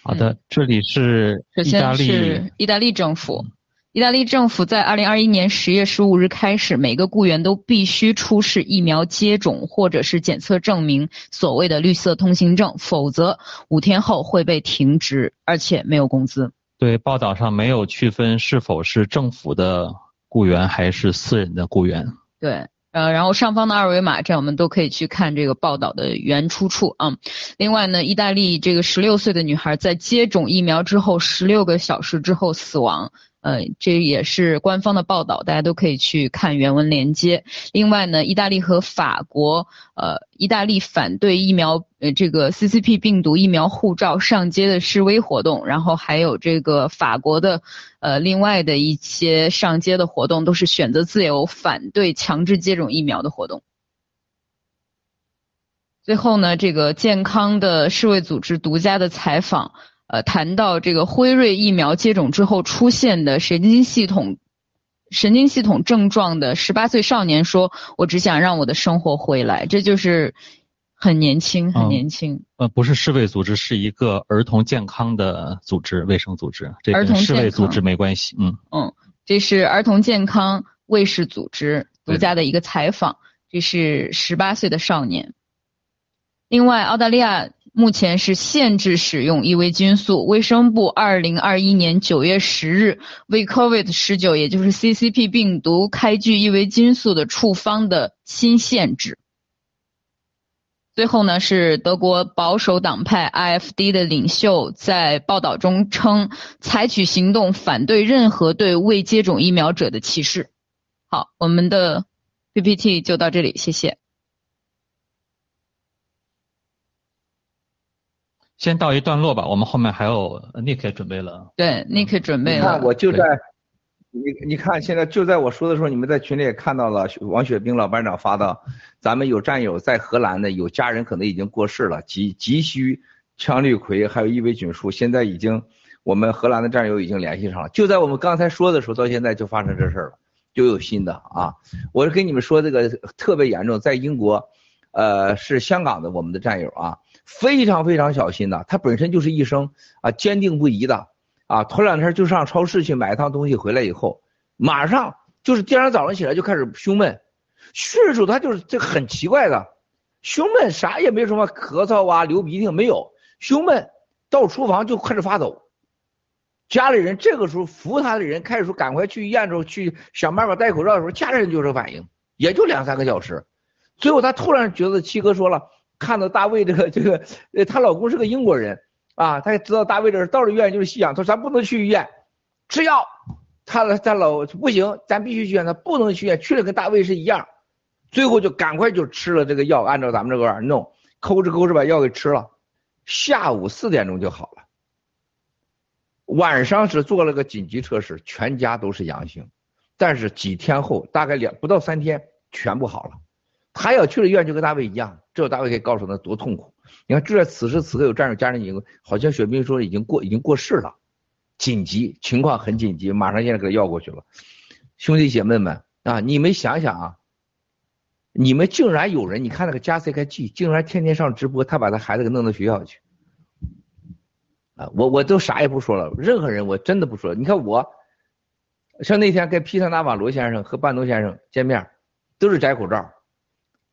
好的，这里是意大利。
是意大利政府。意大利政府在二零二一年十月十五日开始，每个雇员都必须出示疫苗接种或者是检测证明，所谓的绿色通行证，否则五天后会被停职，而且没有工资。
对，报道上没有区分是否是政府的雇员还是私人的雇员。
对。呃，然后上方的二维码，这样我们都可以去看这个报道的原出处啊。另外呢，意大利这个十六岁的女孩在接种疫苗之后十六个小时之后死亡。呃，这也是官方的报道，大家都可以去看原文链接。另外呢，意大利和法国，呃，意大利反对疫苗，呃，这个 CCP 病毒疫苗护照上街的示威活动，然后还有这个法国的，呃，另外的一些上街的活动，都是选择自由反对强制接种疫苗的活动。最后呢，这个健康的世卫组织独家的采访。呃，谈到这个辉瑞疫苗接种之后出现的神经系统神经系统症状的十八岁少年说：“我只想让我的生活回来。”这就是很年轻，很年轻。
呃，不是世卫组织，是一个儿童健康的组织，卫生组织。这跟世卫组织没关系。嗯
嗯，这是儿童健康卫士组织独家的一个采访。这是十八岁的少年。另外，澳大利亚。目前是限制使用异维菌素。卫生部二零二一年九月十日为 COVID 十九，也就是 CCP 病毒开具异维菌素的处方的新限制。最后呢，是德国保守党派 IFD 的领袖在报道中称，采取行动反对任何对未接种疫苗者的歧视。好，我们的 PPT 就到这里，谢谢。
先到一段落吧，我们后面还有 Nick 也准备了。
对，Nick 准备了。
你看，我就在你你看，现在就在我说的时候，你们在群里也看到了王雪冰老班长发的，咱们有战友在荷兰的，有家人可能已经过世了，急急需羟氯喹还有一维菌素，现在已经我们荷兰的战友已经联系上了，就在我们刚才说的时候，到现在就发生这事儿了，就有新的啊！我是跟你们说这个特别严重，在英国，呃，是香港的我们的战友啊。非常非常小心的，他本身就是医生啊，坚定不移的啊。头两天就上超市去买一趟东西，回来以后，马上就是第二天早上起来就开始胸闷，迅速他就是这很奇怪的，胸闷啥也没有什么，咳嗽啊、流鼻涕没有，胸闷到厨房就开始发抖。家里人这个时候扶他的人开始说赶快去医院之后去想办法戴口罩的时候，家里人就这反应，也就两三个小时，最后他突然觉得七哥说了。看到大卫这个这个，呃，她老公是个英国人啊，她也知道大卫这是到了医院就是吸氧，她说咱不能去医院吃药，他他老不行，咱必须去医院，不能去医院，去了跟大卫是一样，最后就赶快就吃了这个药，按照咱们这个弄，抠哧抠哧把药给吃了，下午四点钟就好了，晚上是做了个紧急测试，全家都是阳性，但是几天后，大概两不到三天，全部好了。他要去了医院，就跟大卫一样。这大卫可以告诉他多痛苦。你看，就在此时此刻，有战友家人已经，好像雪冰说已经过，已经过世了，紧急情况很紧急，马上现在给他要过去了。兄弟姐妹们啊，你们想想啊，你们竟然有人，你看那个加塞克 G，竟然天天上直播，他把他孩子给弄到学校去啊！我我都啥也不说了，任何人我真的不说。你看我，像那天跟皮特纳瓦罗先生和半东先生见面，都是摘口罩。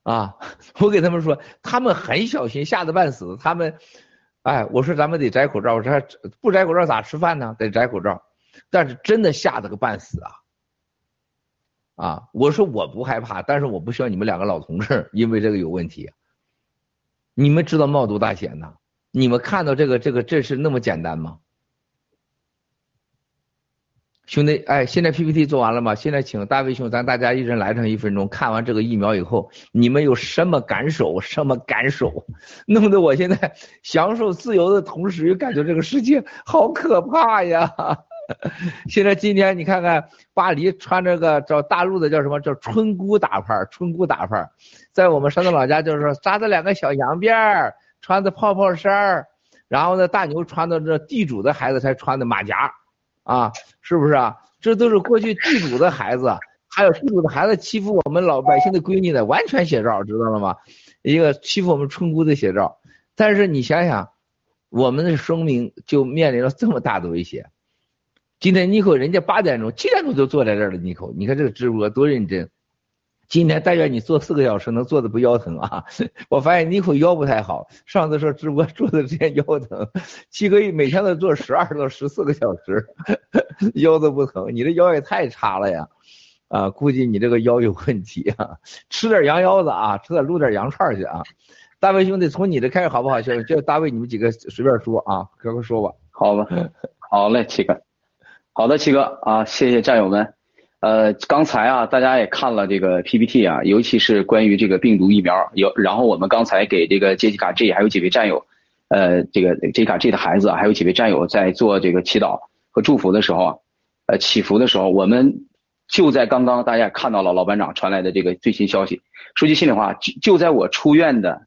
啊，我给他们说，他们很小心，吓得半死。他们，哎，我说咱们得摘口罩，我说不摘口罩咋吃饭呢？得摘口罩，但是真的吓得个半死啊！啊，我说我不害怕，但是我不希望你们两个老同志因为这个有问题。你们知道冒多大险呐？你们看到这个这个这是那么简单吗？兄弟，哎，现在 PPT 做完了吗？现在请大卫兄，咱大家一人来上一分钟。看完这个疫苗以后，你们有什么感受？什么感受？弄得我现在享受自由的同时，又感觉这个世界好可怕呀！现在今天你看看，巴黎穿这个叫大陆的叫什么叫春姑打扮？春姑打扮，在我们山东老家就是扎着两个小羊辫儿，穿的泡泡衫儿，然后呢，大牛穿的这地主的孩子才穿的马甲。啊，是不是啊？这都是过去地主的孩子，还有地主的孩子欺负我们老百姓的闺女的，完全写照，知道了吗？一个欺负我们村姑的写照。但是你想想，我们的生命就面临了这么大的威胁。今天妮蔻人家八点钟、七点钟就坐在这儿了，妮蔻，你看这个直播多认真。今天但愿你坐四个小时能坐的不腰疼啊！我发现妮蔻腰不太好，上次说直播坐的时间腰疼，七个月每天都坐十二到十四个小时，腰都不疼。你这腰也太差了呀！啊，估计你这个腰有问题啊！吃点羊腰子啊，吃点撸点羊串去啊！大卫兄弟，从你这开始好不好？兄弟，就大卫，你们几个随便说啊，哥哥说吧。
好吧，好嘞，七哥。好的，七哥啊，谢谢战友们。呃，刚才啊，大家也看了这个 PPT 啊，尤其是关于这个病毒疫苗，有，然后我们刚才给这个杰西卡 G 还有几位战友，呃，这个杰西卡 G 的孩子还有几位战友在做这个祈祷和祝福的时候啊，呃，祈福的时候，我们就在刚刚大家也看到了老班长传来的这个最新消息。说句心里话，就就在我出院的，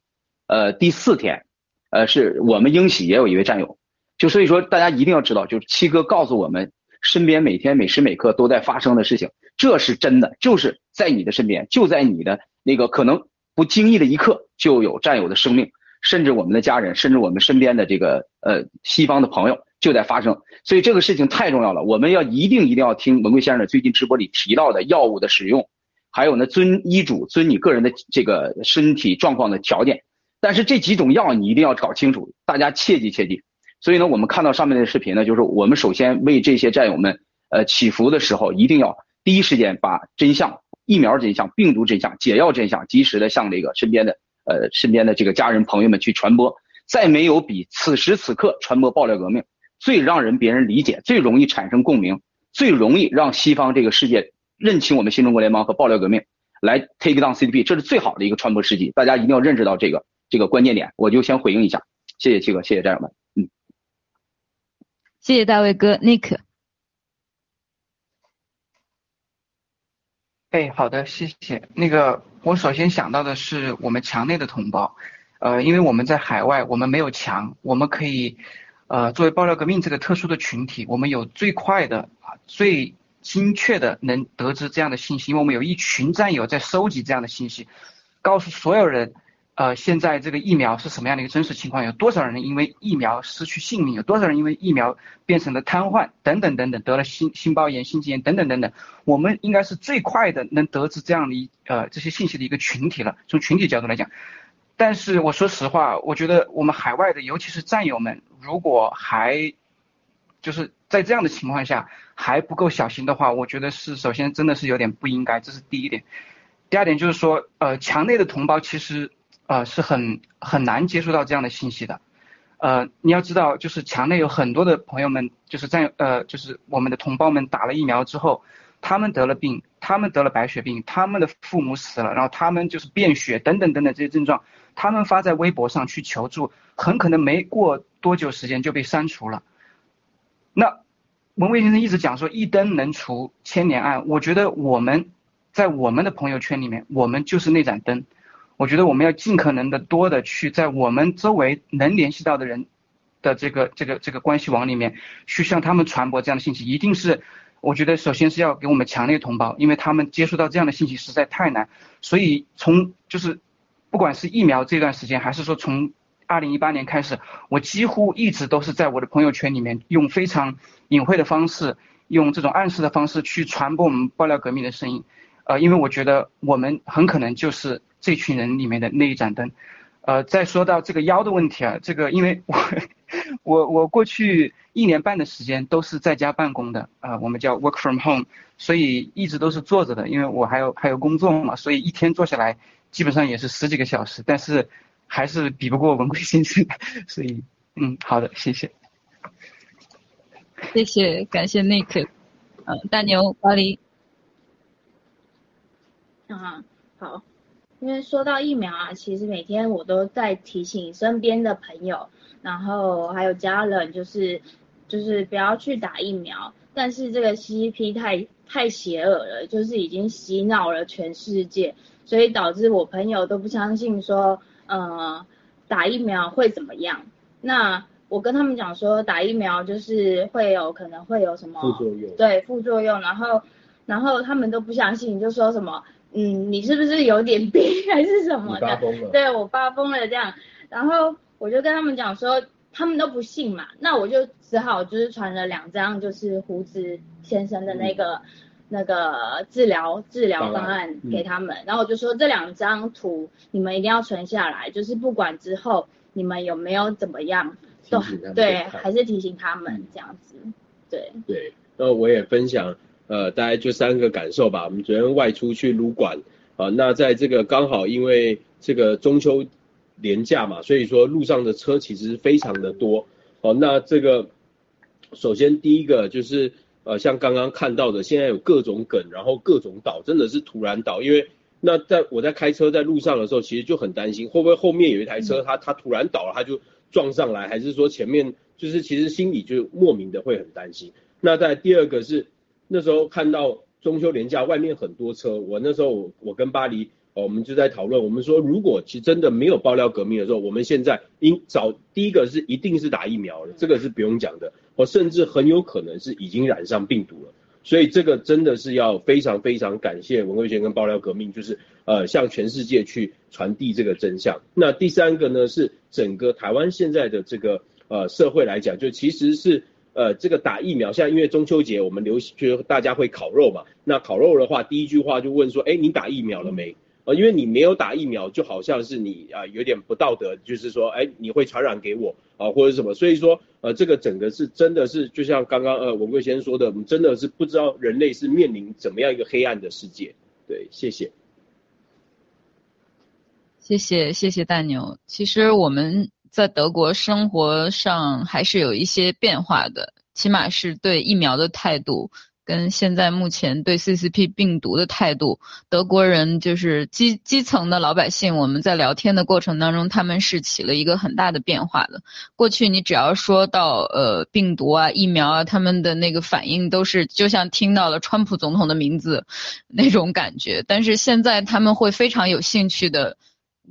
呃，第四天，呃，是我们英喜也有一位战友，就所以说大家一定要知道，就是七哥告诉我们。身边每天每时每刻都在发生的事情，这是真的，就是在你的身边，就在你的那个可能不经意的一刻，就有战友的生命，甚至我们的家人，甚至我们身边的这个呃西方的朋友就在发生。所以这个事情太重要了，我们要一定一定要听文贵先生最近直播里提到的药物的使用，还有呢遵医嘱，遵你个人的这个身体状况的条件。但是这几种药你一定要搞清楚，大家切记切记。所以呢，我们看到上面的视频呢，就是我们首先为这些战友们，呃，祈福的时候，一定要第一时间把真相、疫苗真相、病毒真相、解药真相，及时的向这个身边的，呃，身边的这个家人朋友们去传播。再没有比此时此刻传播爆料革命最让人别人理解、最容易产生共鸣、最容易让西方这个世界认清我们新中国联邦和爆料革命，来 take down CDP，这是最好的一个传播时机。大家一定要认识到这个这个关键点。我就先回应一下。谢谢七哥，谢谢战友们。
谢谢大卫哥，Nick。
哎，好的，谢谢。那个，我首先想到的是我们墙内的同胞，呃，因为我们在海外，我们没有墙，我们可以，呃，作为爆料革命这个特殊的群体，我们有最快的，最精确的能得知这样的信息，因为我们有一群战友在收集这样的信息，告诉所有人。呃，现在这个疫苗是什么样的一个真实情况？有多少人因为疫苗失去性命？有多少人因为疫苗变成了瘫痪？等等等等，得了心心包炎、心肌炎等等等等。我们应该是最快的能得知这样的一呃这些信息的一个群体了。从群体角度来讲，但是我说实话，我觉得我们海外的，尤其是战友们，如果还就是在这样的情况下还不够小心的话，我觉得是首先真的是有点不应该，这是第一点。第二点就是说，呃，墙内的同胞其实。呃，是很很难接触到这样的信息的，呃，你要知道，就是墙内有很多的朋友们，就是在呃，就是我们的同胞们打了疫苗之后，他们得了病，他们得了白血病，他们的父母死了，然后他们就是便血等等等等这些症状，他们发在微博上去求助，很可能没过多久时间就被删除了。那文蔚先生一直讲说一灯能除千年暗，我觉得我们在我们的朋友圈里面，我们就是那盏灯。我觉得我们要尽可能的多的去在我们周围能联系到的人的这个这个这个关系网里面去向他们传播这样的信息，一定是我觉得首先是要给我们强烈同胞，因为他们接触到这样的信息实在太难，所以从就是不管是疫苗这段时间，还是说从二零一八年开始，我几乎一直都是在我的朋友圈里面用非常隐晦的方式，用这种暗示的方式去传播我们爆料革命的声音，呃，因为我觉得我们很可能就是。这群人里面的那一盏灯，呃，再说到这个腰的问题啊，这个因为我我我过去一年半的时间都是在家办公的啊，我们叫 work from home，所以一直都是坐着的，因为我还有还有工作嘛，所以一天坐下来基本上也是十几个小时，但是还是比不过文贵先生，所以嗯，好的，谢谢，
谢谢，感谢 Nick，嗯，大牛巴黎，
啊，好。因为说到疫苗啊，其实每天我都在提醒身边的朋友，然后还有家人，就是就是不要去打疫苗。但是这个 CCP 太太邪恶了，就是已经洗脑了全世界，所以导致我朋友都不相信说，呃，打疫苗会怎么样？那我跟他们讲说，打疫苗就是会有可能会有什么
副作用？
对，副作用。然后然后他们都不相信，就说什么。嗯，你是不是有点病还是什么的？对我发疯了这样，然后我就跟他们讲说，他们都不信嘛，那我就只好就是传了两张就是胡子先生的那个那个治疗治疗方案给他们，然后我就说这两张图你们一定要存下来，就是不管之后你们有没有怎么样，都对，还是提醒他们这样子，对。
对，那我也分享。呃，大概就三个感受吧。我们昨天外出去撸管，啊，那在这个刚好因为这个中秋连假嘛，所以说路上的车其实非常的多。哦，那这个首先第一个就是呃，像刚刚看到的，现在有各种梗，然后各种倒，真的是突然倒。因为那在我在开车在路上的时候，其实就很担心，会不会后面有一台车，它它突然倒了，它就撞上来，还是说前面就是其实心里就莫名的会很担心。那在第二个是。那时候看到中秋连假外面很多车，我那时候我跟巴黎，我们就在讨论，我们说如果其实真的没有爆料革命的时候，我们现在应找第一个是一定是打疫苗了，这个是不用讲的，我甚至很有可能是已经染上病毒了，所以这个真的是要非常非常感谢文贵贤跟爆料革命，就是呃向全世界去传递这个真相。那第三个呢是整个台湾现在的这个呃社会来讲，就其实是。呃，这个打疫苗，现在因为中秋节，我们流行就是大家会烤肉嘛。那烤肉的话，第一句话就问说，哎，你打疫苗了没？呃，因为你没有打疫苗，就好像是你啊有点不道德，就是说，哎，你会传染给我啊，或者什么。所以说，呃，这个整个是真的是，就像刚刚呃文贵先生说的，我们真的是不知道人类是面临怎么样一个黑暗的世界。对，谢谢。
谢谢谢谢大牛。其实我们。在德国生活上还是有一些变化的，起码是对疫苗的态度跟现在目前对 CCP 病毒的态度，德国人就是基基层的老百姓，我们在聊天的过程当中，他们是起了一个很大的变化的。过去你只要说到呃病毒啊、疫苗啊，他们的那个反应都是就像听到了川普总统的名字那种感觉，但是现在他们会非常有兴趣的。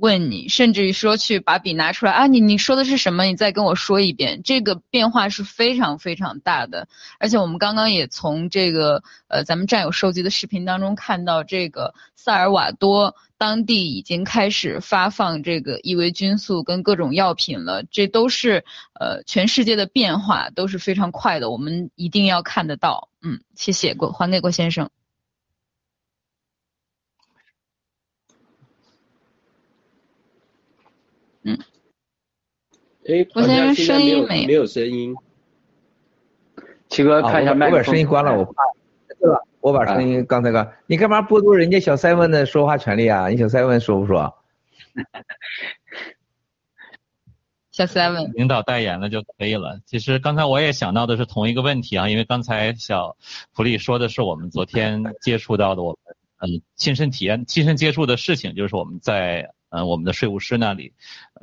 问你，甚至于说去把笔拿出来啊，你你说的是什么？你再跟我说一遍。这个变化是非常非常大的，而且我们刚刚也从这个呃咱们战友收集的视频当中看到，这个萨尔瓦多当地已经开始发放这个伊维菌素跟各种药品了，这都是呃全世界的变化都是非常快的，我们一定要看得到。嗯，谢谢郭还给郭先生。嗯，
哎，
我现在声音
没没有声音。
七哥看一下麦
我把声音关了，我怕。对吧？我把声音刚才刚，你干嘛剥夺人家小 seven 的说话权利啊？你小 seven 说不说？
小 seven，
领导代言了就可以了。其实刚才我也想到的是同一个问题啊，因为刚才小福利说的是我们昨天接触到的，我们嗯亲身体验、亲身接触的事情，就是我们在。嗯，我们的税务师那里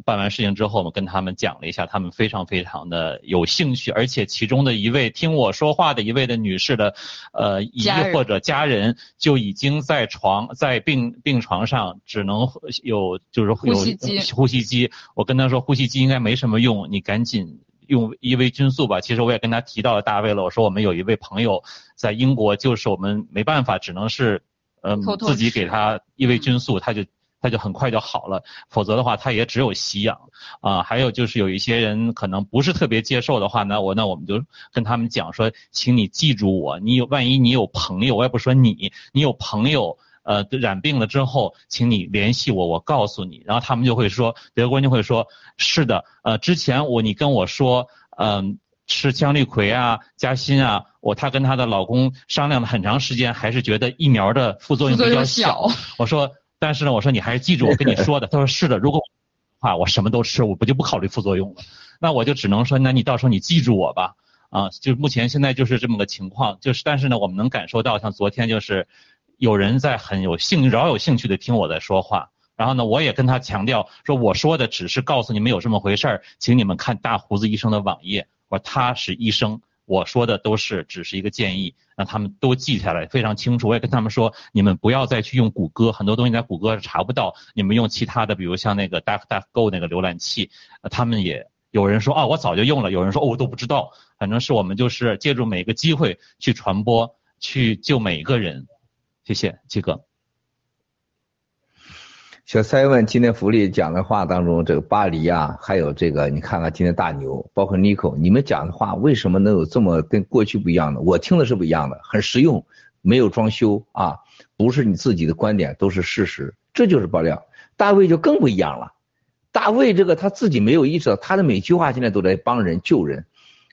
办完事情之后，我们跟他们讲了一下，他们非常非常的有兴趣，而且其中的一位听我说话的一位的女士的，呃，姨或者家人就已经在床在病病床上，只能有就是有呼
吸机，
呼吸机。我跟他说呼吸机应该没什么用，你赶紧用伊维菌素吧。其实我也跟他提到了大卫了，我说我们有一位朋友在英国，就是我们没办法，只能是嗯自己给他伊维菌素，他就。他就很快就好了，否则的话他也只有吸氧啊。还有就是有一些人可能不是特别接受的话，那我那我们就跟他们讲说，请你记住我，你有万一你有朋友，我也不说你，你有朋友呃染病了之后，请你联系我，我告诉你。然后他们就会说，德国人就会说，是的，呃，之前我你跟我说，嗯，吃羟氯喹啊，加锌啊，我她跟她的老公商量了很长时间，还是觉得疫苗的副作用比较小。我说。但是呢，我说你还是记住我跟你说的。他说是的，如果话我什么都吃，我不就不考虑副作用了。那我就只能说，那你到时候你记住我吧。啊，就目前现在就是这么个情况。就是但是呢，我们能感受到，像昨天就是有人在很有兴饶有兴趣的听我在说话。然后呢，我也跟他强调说，我说的只是告诉你们有这么回事儿，请你们看大胡子医生的网页。我说他是医生。我说的都是只是一个建议，让他们都记下来，非常清楚。我也跟他们说，你们不要再去用谷歌，很多东西在谷歌是查不到。你们用其他的，比如像那个 DuckDuckGo 那个浏览器，他们也有人说啊，我早就用了。有人说哦，我都不知道。反正是我们就是借助每个机会去传播，去救每一个人。谢谢七哥。
小塞问今天福利讲的话当中，这个巴黎啊，还有这个，你看看今天大牛，包括 Nico，你们讲的话为什么能有这么跟过去不一样的？我听的是不一样的，很实用，没有装修啊，不是你自己的观点，都是事实，这就是爆料。大卫就更不一样了，大卫这个他自己没有意识到，他的每句话现在都在帮人救人，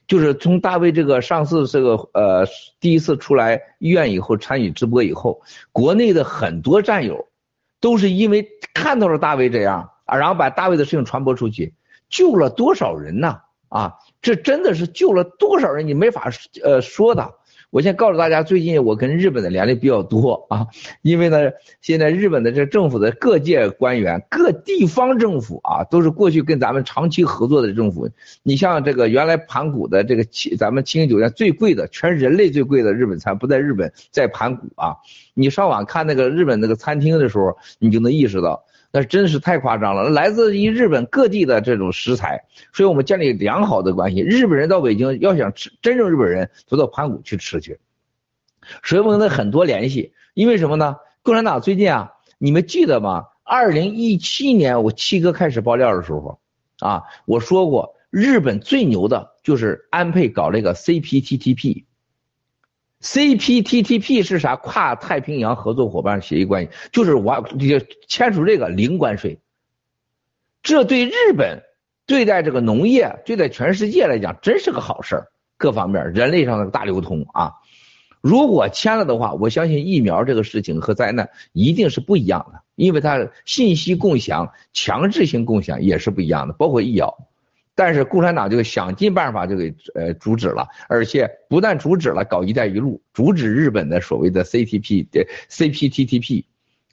就是从大卫这个上次这个呃第一次出来医院以后参与直播以后，国内的很多战友。都是因为看到了大卫这样啊，然后把大卫的事情传播出去，救了多少人呢？啊，这真的是救了多少人？你没法呃说的。我先告诉大家，最近我跟日本的联系比较多啊，因为呢，现在日本的这政府的各界官员、各地方政府啊，都是过去跟咱们长期合作的政府。你像这个原来盘古的这个七，咱们七星酒店最贵的，全人类最贵的日本餐不在日本，在盘古啊。你上网看那个日本那个餐厅的时候，你就能意识到。那真是太夸张了，来自于日本各地的这种食材，所以我们建立良好的关系。日本人到北京要想吃，真正日本人都到盘古去吃去。所以我们的很多联系，因为什么呢？共产党最近啊，你们记得吗？二零一七年我七哥开始爆料的时候，啊，我说过日本最牛的就是安倍搞这个 C P T T P。CPTTP 是啥？跨太平洋合作伙伴协议关系，就是我签署这个零关税。这对日本对待这个农业，对待全世界来讲，真是个好事儿。各方面人类上的大流通啊，如果签了的话，我相信疫苗这个事情和灾难一定是不一样的，因为它信息共享、强制性共享也是不一样的，包括医药。但是共产党就想尽办法就给呃阻止了，而且不但阻止了搞“一带一路”，阻止日本的所谓的 CTP 的 CPTPP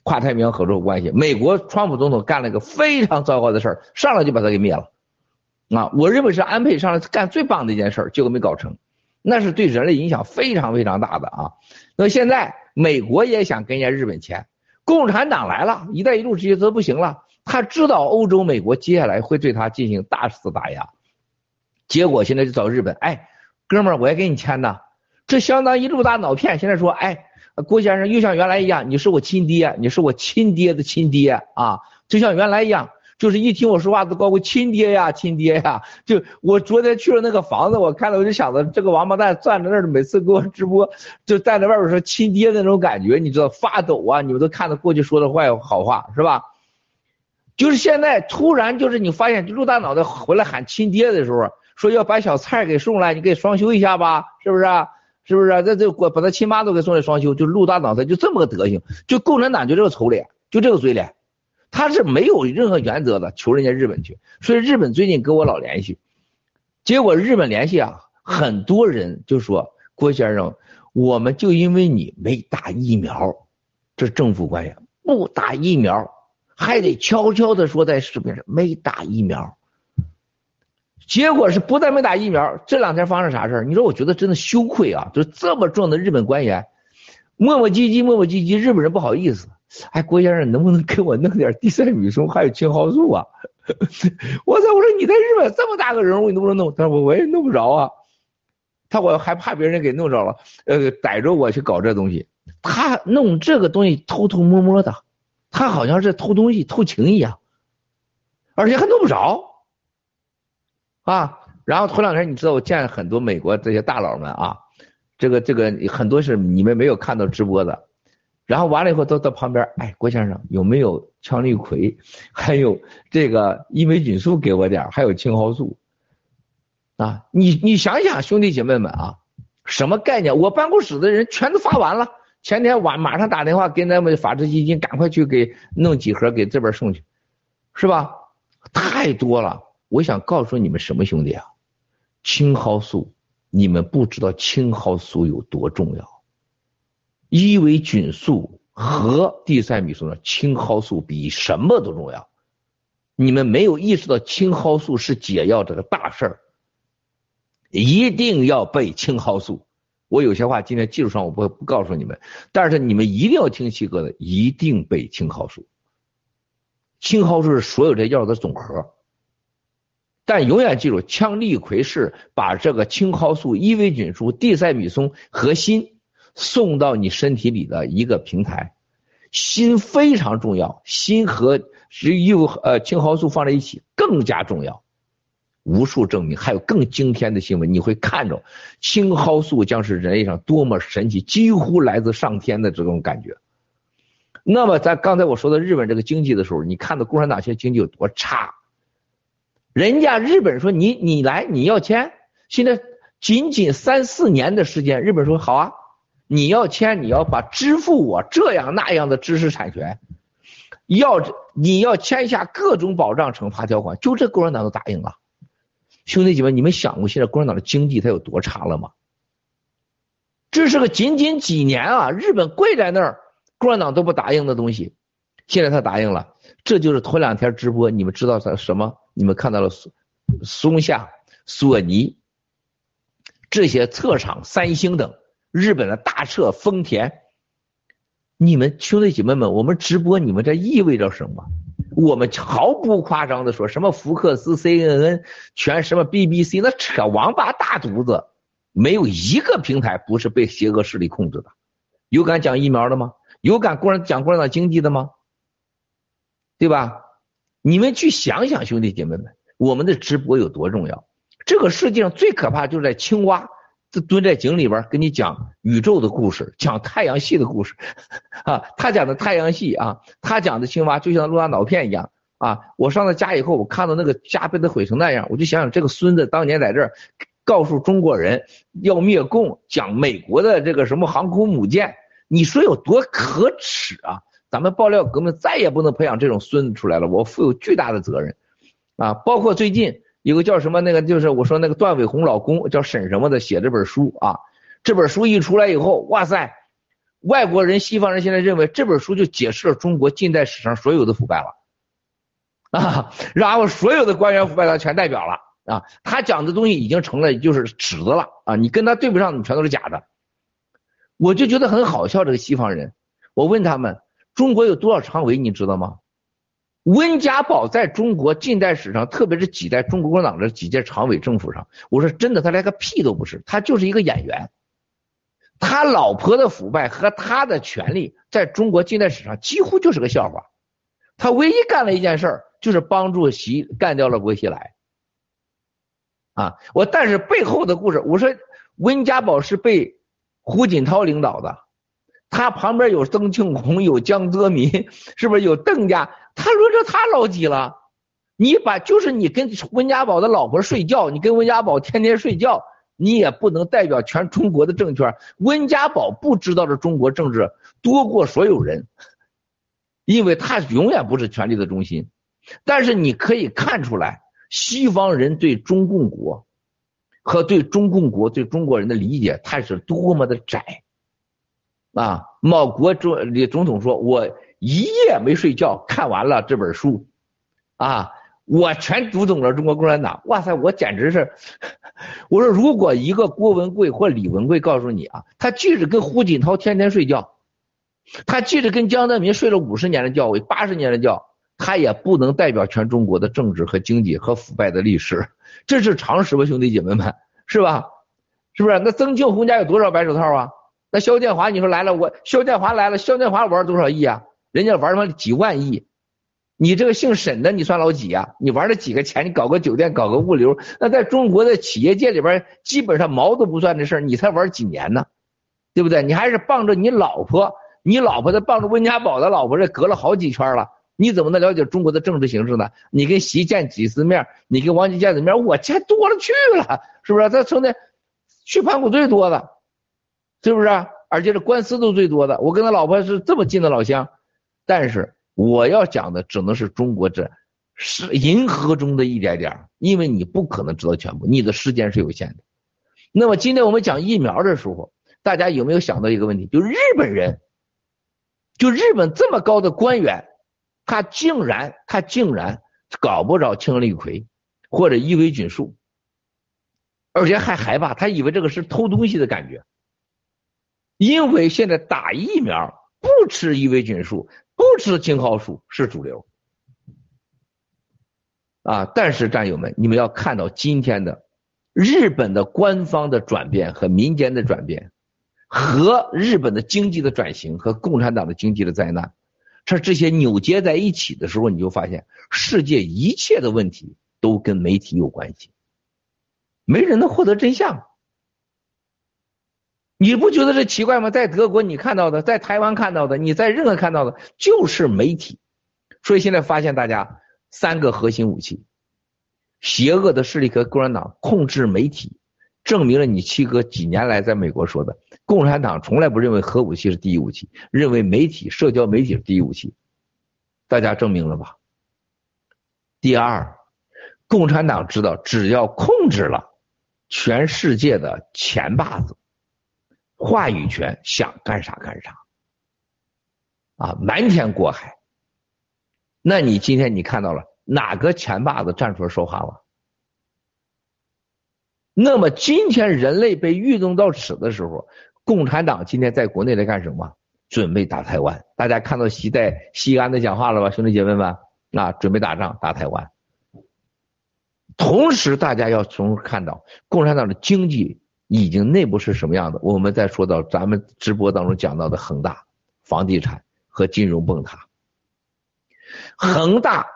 跨太平洋合作关系。美国川普总统干了一个非常糟糕的事儿，上来就把他给灭了。啊，我认为是安倍上来干最棒的一件事，结果没搞成，那是对人类影响非常非常大的啊。那现在美国也想跟人家日本签，共产党来了，一带一路这些都不行了。他知道欧洲、美国接下来会对他进行大肆打压，结果现在就找日本，哎，哥们儿，我也给你签呐，这相当于陆大脑片。现在说，哎，郭先生又像原来一样，你是我亲爹，你是我亲爹的亲爹啊，就像原来一样。就是一听我说话都告我亲爹呀，亲爹呀！就我昨天去了那个房子，我看了我就想着这个王八蛋站在那儿，每次给我直播就站在外边说亲爹的那种感觉，你知道发抖啊！你们都看到过去说的坏好话是吧？就是现在突然就是你发现就陆大脑袋回来喊亲爹的时候，说要把小菜给送来，你给双休一下吧，是不是啊？是不是？这这我把他亲妈都给送来双休，就陆大脑袋就这么个德行，就共产党就这个丑脸，就这个嘴脸。他是没有任何原则的，求人家日本去，所以日本最近跟我老联系，结果日本联系啊，很多人就说郭先生，我们就因为你没打疫苗，这政府官员不打疫苗，还得悄悄的说在视频上没打疫苗，结果是不但没打疫苗，这两天发生啥事你说我觉得真的羞愧啊，就这么重的日本官员，磨磨唧唧磨磨唧唧，日本人不好意思。哎，郭先生，能不能给我弄点地塞米松还有青蒿素啊？我操！我说你在日本这么大个人物，你能不能弄？他说我我也弄不着啊。他我还怕别人给弄着了，呃，逮着我去搞这东西。他弄这个东西偷偷摸摸的，他好像是偷东西偷情一样，而且还弄不着啊。然后头两天你知道我见了很多美国这些大佬们啊，这个这个很多是你们没有看到直播的。然后完了以后，都到旁边，哎，郭先生有没有羟氯喹，还有这个伊维菌素给我点还有青蒿素，啊，你你想想，兄弟姐妹们啊，什么概念？我办公室的人全都发完了，前天晚马上打电话给咱们法治基金，赶快去给弄几盒给这边送去，是吧？太多了，我想告诉你们什么兄弟啊？青蒿素，你们不知道青蒿素有多重要。伊维菌素和地塞米松的青蒿素比什么都重要。你们没有意识到青蒿素是解药这个大事儿，一定要备青蒿素。我有些话今天技术上我不会不告诉你们，但是你们一定要听七哥的，一定背青蒿素。青蒿素是所有这药的总和，但永远记住，羟氯喹是把这个青蒿素、伊维菌素、地塞米松和锌。送到你身体里的一个平台，锌非常重要，锌和是又呃青蒿素放在一起更加重要。无数证明，还有更惊天的新闻，你会看着青蒿素将是人类上多么神奇，几乎来自上天的这种感觉。那么在刚才我说的日本这个经济的时候，你看到共产党现在经济有多差？人家日本说你你来你要签，现在仅仅三四年的时间，日本说好啊。你要签，你要把支付我这样那样的知识产权，要你要签下各种保障惩罚条款，就这共产党都答应了。兄弟姐妹，你们想过现在共产党的经济它有多差了吗？这是个仅仅几年啊，日本跪在那儿，共产党都不答应的东西，现在他答应了。这就是头两天直播，你们知道他什么？你们看到了松松下、索尼这些侧厂、三星等。日本的大彻丰田，你们兄弟姐妹们，我们直播，你们这意味着什么？我们毫不夸张的说，什么福克斯、CNN，全什么 BBC，那扯王八大犊子，没有一个平台不是被邪恶势力控制的。有敢讲疫苗的吗？有敢共产讲共产党经济的吗？对吧？你们去想想，兄弟姐妹们，我们的直播有多重要？这个世界上最可怕就是在青蛙。就蹲在井里边跟你讲宇宙的故事，讲太阳系的故事，啊，他讲的太阳系啊，他讲的青蛙就像录大脑片一样啊。我上了家以后，我看到那个家被他毁成那样，我就想想这个孙子当年在这儿告诉中国人要灭共，讲美国的这个什么航空母舰，你说有多可耻啊？咱们爆料革命再也不能培养这种孙子出来了，我负有巨大的责任啊。包括最近有个叫什么那个就是我说那个段伟宏老公叫沈什么的写这本书啊，这本书一出来以后，哇塞，外国人西方人现在认为这本书就解释了中国近代史上所有的腐败了啊，然后所有的官员腐败他全代表了啊，他讲的东西已经成了就是尺子了啊，你跟他对不上，你全都是假的。我就觉得很好笑，这个西方人，我问他们中国有多少常委，你知道吗？温家宝在中国近代史上，特别是几代中国共产党的几届常委政府上，我说真的，他连个屁都不是，他就是一个演员。他老婆的腐败和他的权利，在中国近代史上几乎就是个笑话。他唯一干了一件事儿，就是帮助习干掉了薄熙来。啊，我但是背后的故事，我说温家宝是被胡锦涛领导的，他旁边有曾庆红，有江泽民，是不是有邓家？他轮着他老几了？你把就是你跟温家宝的老婆睡觉，你跟温家宝天天睡觉，你也不能代表全中国的政权。温家宝不知道的中国政治多过所有人，因为他永远不是权力的中心。但是你可以看出来，西方人对中共国和对中共国对中国人的理解，他是多么的窄啊！某国总李总统说：“我。”一夜没睡觉，看完了这本书，啊，我全读懂了中国共产党。哇塞，我简直是，我说如果一个郭文贵或李文贵告诉你啊，他即使跟胡锦涛天天睡觉，他即使跟江泽民睡了五十年的觉，八十年的觉，他也不能代表全中国的政治和经济和腐败的历史，这是常识吧，兄弟姐妹们，是吧？是不是？那曾庆红家有多少白手套啊？那肖建华，你说来了，我肖建华来了，肖建华玩多少亿啊？人家玩他妈几万亿，你这个姓沈的，你算老几呀？你玩了几个钱？你搞个酒店，搞个物流，那在中国的企业界里边，基本上毛都不算的事儿，你才玩几年呢？对不对？你还是傍着你老婆，你老婆的傍着温家宝的老婆，这隔了好几圈了，你怎么能了解中国的政治形势呢？你跟习见几次面？你跟王岐见的面？我见多了去了，是不是？他成天去盘古最多的，是不是？而且这官司都最多的，我跟他老婆是这么近的老乡。但是我要讲的只能是中国这是银河中的一点点，因为你不可能知道全部，你的时间是有限的。那么今天我们讲疫苗的时候，大家有没有想到一个问题？就日本人，就日本这么高的官员，他竟然他竟然搞不着氢利喹或者伊维菌素，而且还害怕，他以为这个是偷东西的感觉，因为现在打疫苗不吃伊维菌素。不吃青蒿素是主流啊，但是战友们，你们要看到今天的日本的官方的转变和民间的转变，和日本的经济的转型和共产党的经济的灾难，这这些扭结在一起的时候，你就发现世界一切的问题都跟媒体有关系，没人能获得真相。你不觉得这奇怪吗？在德国你看到的，在台湾看到的，你在任何看到的，就是媒体。所以现在发现大家三个核心武器：邪恶的势力和共产党控制媒体，证明了你七哥几年来在美国说的，共产党从来不认为核武器是第一武器，认为媒体、社交媒体是第一武器。大家证明了吧？第二，共产党知道，只要控制了全世界的钱把子。话语权想干啥干啥，啊，瞒天过海。那你今天你看到了哪个钱霸子站出来说话了？那么今天人类被愚弄到此的时候，共产党今天在国内在干什么？准备打台湾。大家看到习在西安的讲话了吧，兄弟姐妹们？啊，准备打仗打台湾。同时，大家要从看到共产党的经济。已经内部是什么样的？我们再说到咱们直播当中讲到的恒大房地产和金融崩塌，恒大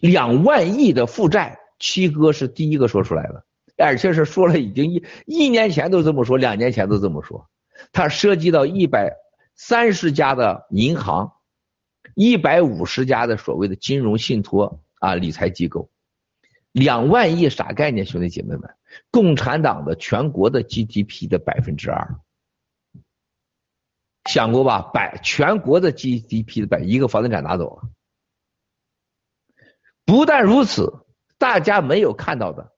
两万亿的负债，七哥是第一个说出来的，而且是说了已经一一年前都这么说，两年前都这么说，它涉及到一百三十家的银行，一百五十家的所谓的金融信托啊理财机构。两万亿啥概念，兄弟姐妹们？共产党的全国的 GDP 的百分之二，想过吧？百全国的 GDP 的百一个房地产拿走了。不但如此，大家没有看到的，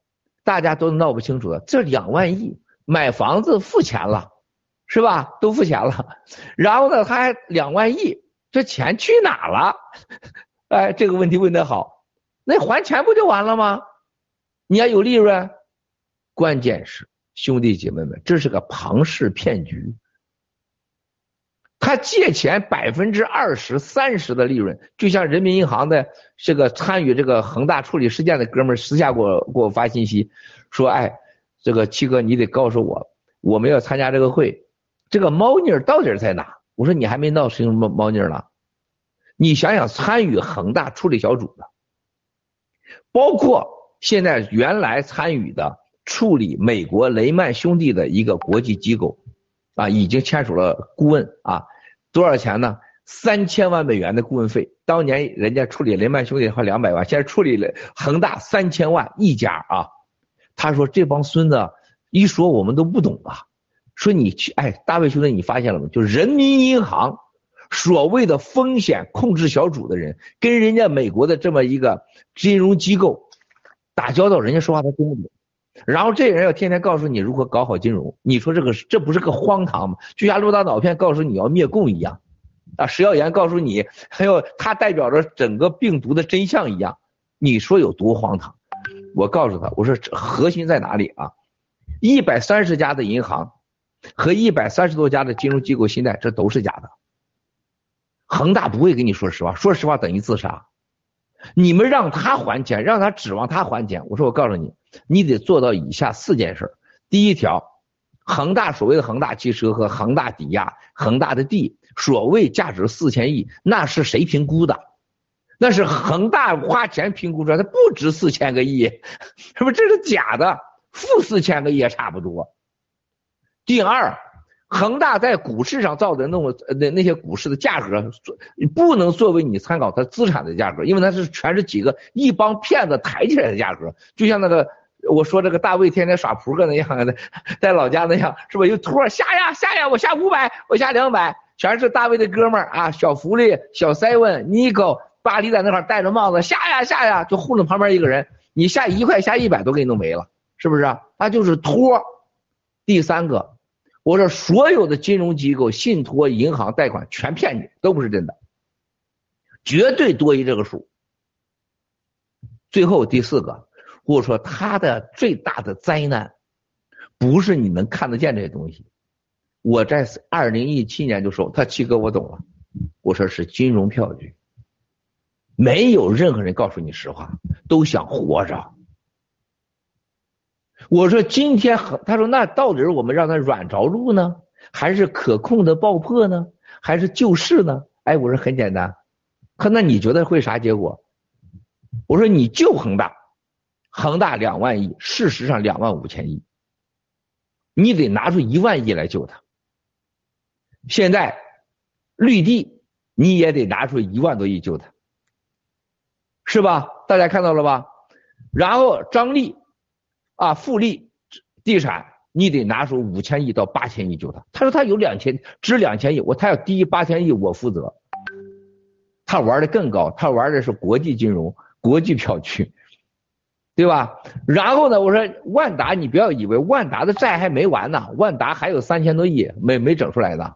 大家都闹不清楚的，这两万亿买房子付钱了，是吧？都付钱了，然后呢，他还两万亿，这钱去哪了？哎，这个问题问得好，那还钱不就完了吗？你要有利润，关键是兄弟姐妹们，这是个庞氏骗局。他借钱百分之二十三十的利润，就像人民银行的这个参与这个恒大处理事件的哥们儿私下给我给我发信息，说，哎，这个七哥你得告诉我，我们要参加这个会，这个猫腻到底在哪？我说你还没闹清猫猫腻呢，你想想参与恒大处理小组的，包括现在原来参与的处理美国雷曼兄弟的一个国际机构，啊，已经签署了顾问啊。多少钱呢？三千万美元的顾问费，当年人家处理雷曼兄弟花两百万，现在处理了恒大三千万一家啊。他说这帮孙子一说我们都不懂啊，说你去哎，大卫兄弟你发现了吗？就人民银行所谓的风险控制小组的人，跟人家美国的这么一个金融机构打交道，人家说话他听不懂。然后这人要天天告诉你如何搞好金融，你说这个这不是个荒唐吗？就像陆大脑片告诉你要灭共一样，啊，食药盐告诉你还有它代表着整个病毒的真相一样，你说有多荒唐？我告诉他，我说核心在哪里啊？一百三十家的银行和一百三十多家的金融机构信贷，这都是假的。恒大不会跟你说实话，说实话等于自杀。你们让他还钱，让他指望他还钱。我说我告诉你。你得做到以下四件事第一条，恒大所谓的恒大汽车和恒大抵押恒大的地，所谓价值四千亿，那是谁评估的？那是恒大花钱评估出来，它不值四千个亿，是不是？这是假的，负四千个亿也差不多。第二，恒大在股市上造的那么那那些股市的价格，不能作为你参考它资产的价格，因为那是全是几个一帮骗子抬起来的价格，就像那个。我说这个大卫天天耍扑克那样的，在老家那样是吧？有托下呀下呀，我下五百，我下两百，全是大卫的哥们儿啊，小福利、小 seven、Nico、巴黎在那块戴着帽子下呀下呀，就糊弄旁边一个人，你下一块下一百都给你弄没了，是不是啊？他就是托。第三个，我说所有的金融机构、信托、银行贷款全骗你，都不是真的，绝对多于这个数。最后第四个。我说，他的最大的灾难，不是你能看得见这些东西。我在二零一七年就说，他七哥我懂了，我说是金融票据，没有任何人告诉你实话，都想活着。我说今天很，他说那到底是我们让他软着陆呢，还是可控的爆破呢，还是救市呢？哎，我说很简单，可那你觉得会啥结果？我说你救恒大。恒大两万亿，事实上两万五千亿，你得拿出一万亿来救他。现在绿地你也得拿出一万多亿救他，是吧？大家看到了吧？然后张力啊，富力地产你得拿出五千亿到八千亿救他。他说他有两千，值两千亿，我他要低于八千亿我负责。他玩的更高，他玩的是国际金融、国际票据。对吧？然后呢？我说万达，你不要以为万达的债还没完呢，万达还有三千多亿没没整出来呢。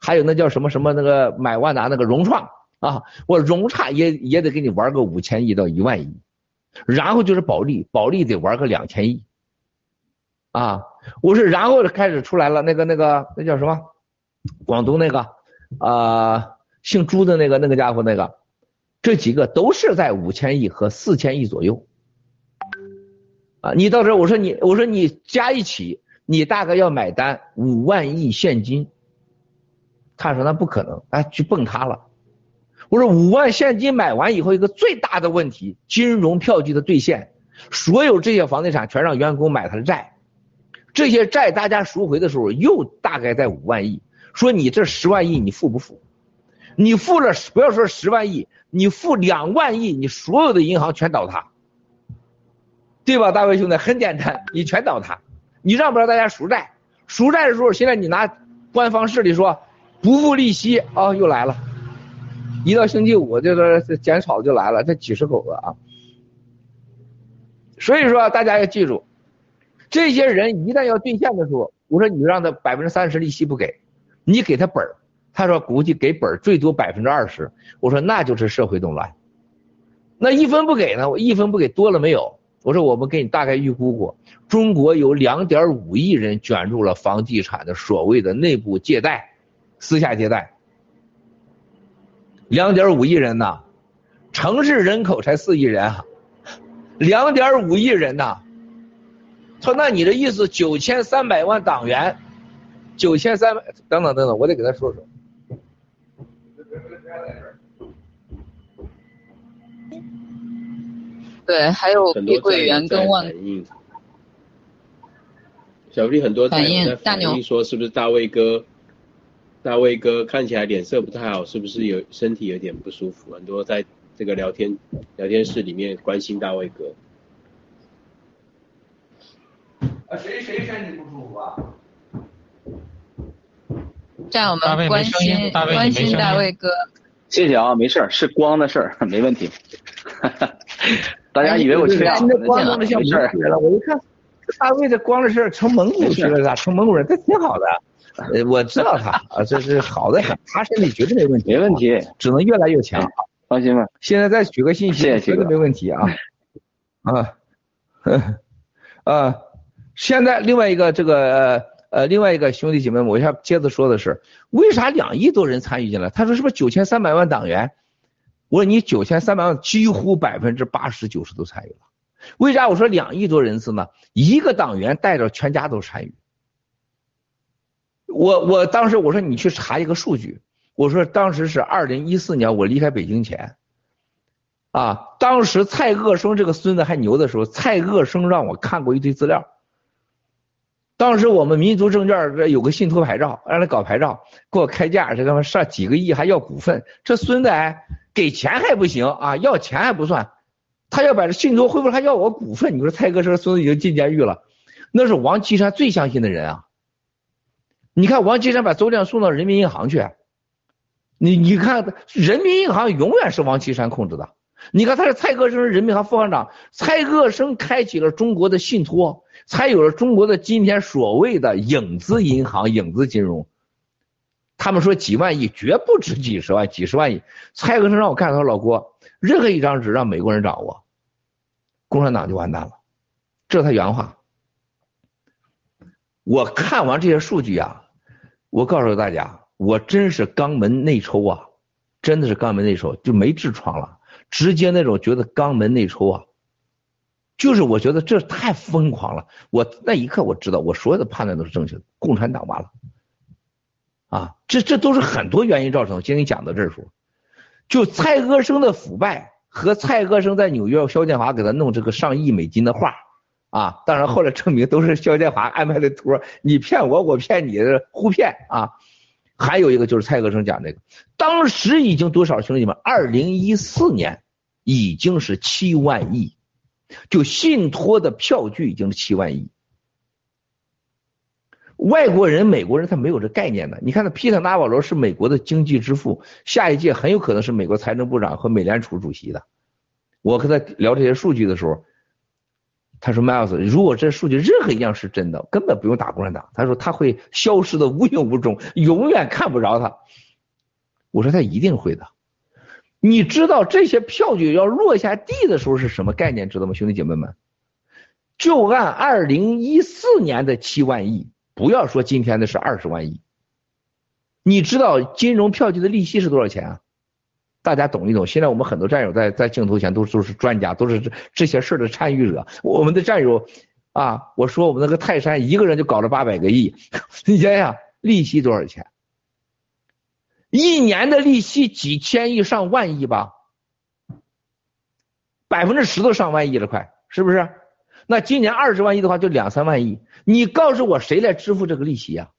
还有那叫什么什么那个买万达那个融创啊，我融创也也得给你玩个五千亿到一万亿，然后就是保利，保利得玩个两千亿。啊，我说然后开始出来了那个那个那叫什么？广东那个啊，姓朱的那个那个家伙那个，这几个都是在五千亿和四千亿左右。啊，你到时候我说你，我说你加一起，你大概要买单五万亿现金。他说那不可能，哎，去蹦他了。我说五万现金买完以后，一个最大的问题，金融票据的兑现，所有这些房地产全让员工买他的债，这些债大家赎回的时候又大概在五万亿。说你这十万亿你付不付？你付了不要说十万亿，你付两万亿，你所有的银行全倒塌。对吧，大卫兄弟，很简单，你全倒塌，你让不让大家赎债？赎债的时候，现在你拿官方势力说不付利息啊，又来了，一到星期五这个捡草就来了，这几十口子啊。所以说大家要记住，这些人一旦要兑现的时候，我说你让他百分之三十利息不给，你给他本儿，他说估计给本儿最多百分之二十，我说那就是社会动乱。那一分不给呢？我一分不给多了没有？我说我们给你大概预估过，中国有两点五亿人卷入了房地产的所谓的内部借贷、私下借贷。两点五亿人呐，城市人口才四亿人啊，两点五亿人呐。他说那你的意思九千三百万党员，九千三百等等等等，我得给他说说。
对，还有碧桂园跟万。
小丽很多反应大牛说是不是大卫哥？大卫哥看起来脸色不太好，是不是有身体有点不舒服？很多在这个聊天聊天室里面关心大卫哥。
啊，谁谁身体不舒服啊？
在我们关心关心大卫哥。
谢谢啊，没事儿，是光的事儿，没问题。大家以为我缺氧
了？光弄得像蒙古人了，我一看大卫的光的事儿成蒙古去了，咋成蒙古人？这挺好的。呃，我知道他啊，这是好的很，他身体绝对没问题，
没问题，
只能越来越强，
放心吧。
现在再取个信息，绝对没问题啊，啊，啊，现在另外一个这个呃另外一个兄弟姐妹们，我要接着说的是，为啥两亿多人参与进来？他说是不是九千三百万党员？我说你九千三百万几乎百分之八十九十都参与了，为啥我说两亿多人次呢？一个党员带着全家都参与。我我当时我说你去查一个数据，我说当时是二零一四年我离开北京前，啊，当时蔡鄂生这个孙子还牛的时候，蔡鄂生让我看过一堆资料。当时我们民族证券这有个信托牌照，让他搞牌照，给我开价，这他妈上几个亿还要股份，这孙子哎，给钱还不行啊，要钱还不算，他要把这信托恢复，还要我股份，你说蔡哥这孙子已经进监狱了，那是王岐山最相信的人啊。你看王岐山把周亮送到人民银行去，你你看人民银行永远是王岐山控制的。你看他是蔡克生人民银行副行长，蔡克生开启了中国的信托，才有了中国的今天所谓的影子银行、影子金融。他们说几万亿绝不止几十万、几十万亿。蔡克生让我看，他说老郭，任何一张纸让美国人掌握，共产党就完蛋了。这是他原话。我看完这些数据啊。我告诉大家，我真是肛门内抽啊，真的是肛门内抽，就没痔疮了，直接那种觉得肛门内抽啊，就是我觉得这太疯狂了。我那一刻我知道，我所有的判断都是正确的，共产党完了，啊，这这都是很多原因造成。今天讲到这儿时候，就蔡和生的腐败和蔡和生在纽约肖建华给他弄这个上亿美金的画。啊，当然后来证明都是肖建华安排的托，你骗我，我骗你，互骗啊。还有一个就是蔡和生讲这个，当时已经多少兄弟们？二零一四年已经是七万亿，就信托的票据已经是七万亿。外国人、美国人他没有这概念的。你看，那皮特纳瓦罗是美国的经济之父，下一届很有可能是美国财政部长和美联储主席的。我跟他聊这些数据的时候。他说：“Miles，如果这数据任何一样是真的，根本不用打共产党。他说他会消失的无影无踪，永远看不着他。我说他一定会的。你知道这些票据要落下地的时候是什么概念？知道吗，兄弟姐妹们？就按二零一四年的七万亿，不要说今天的是二十万亿。你知道金融票据的利息是多少钱啊？”大家懂一懂。现在我们很多战友在在镜头前都都是专家，都是这这些事的参与者。我们的战友啊，我说我们那个泰山一个人就搞了八百个亿，你想想利息多少钱？一年的利息几千亿上万亿吧，百分之十都上万亿了，快是不是？那今年二十万亿的话就两三万亿，你告诉我谁来支付这个利息呀？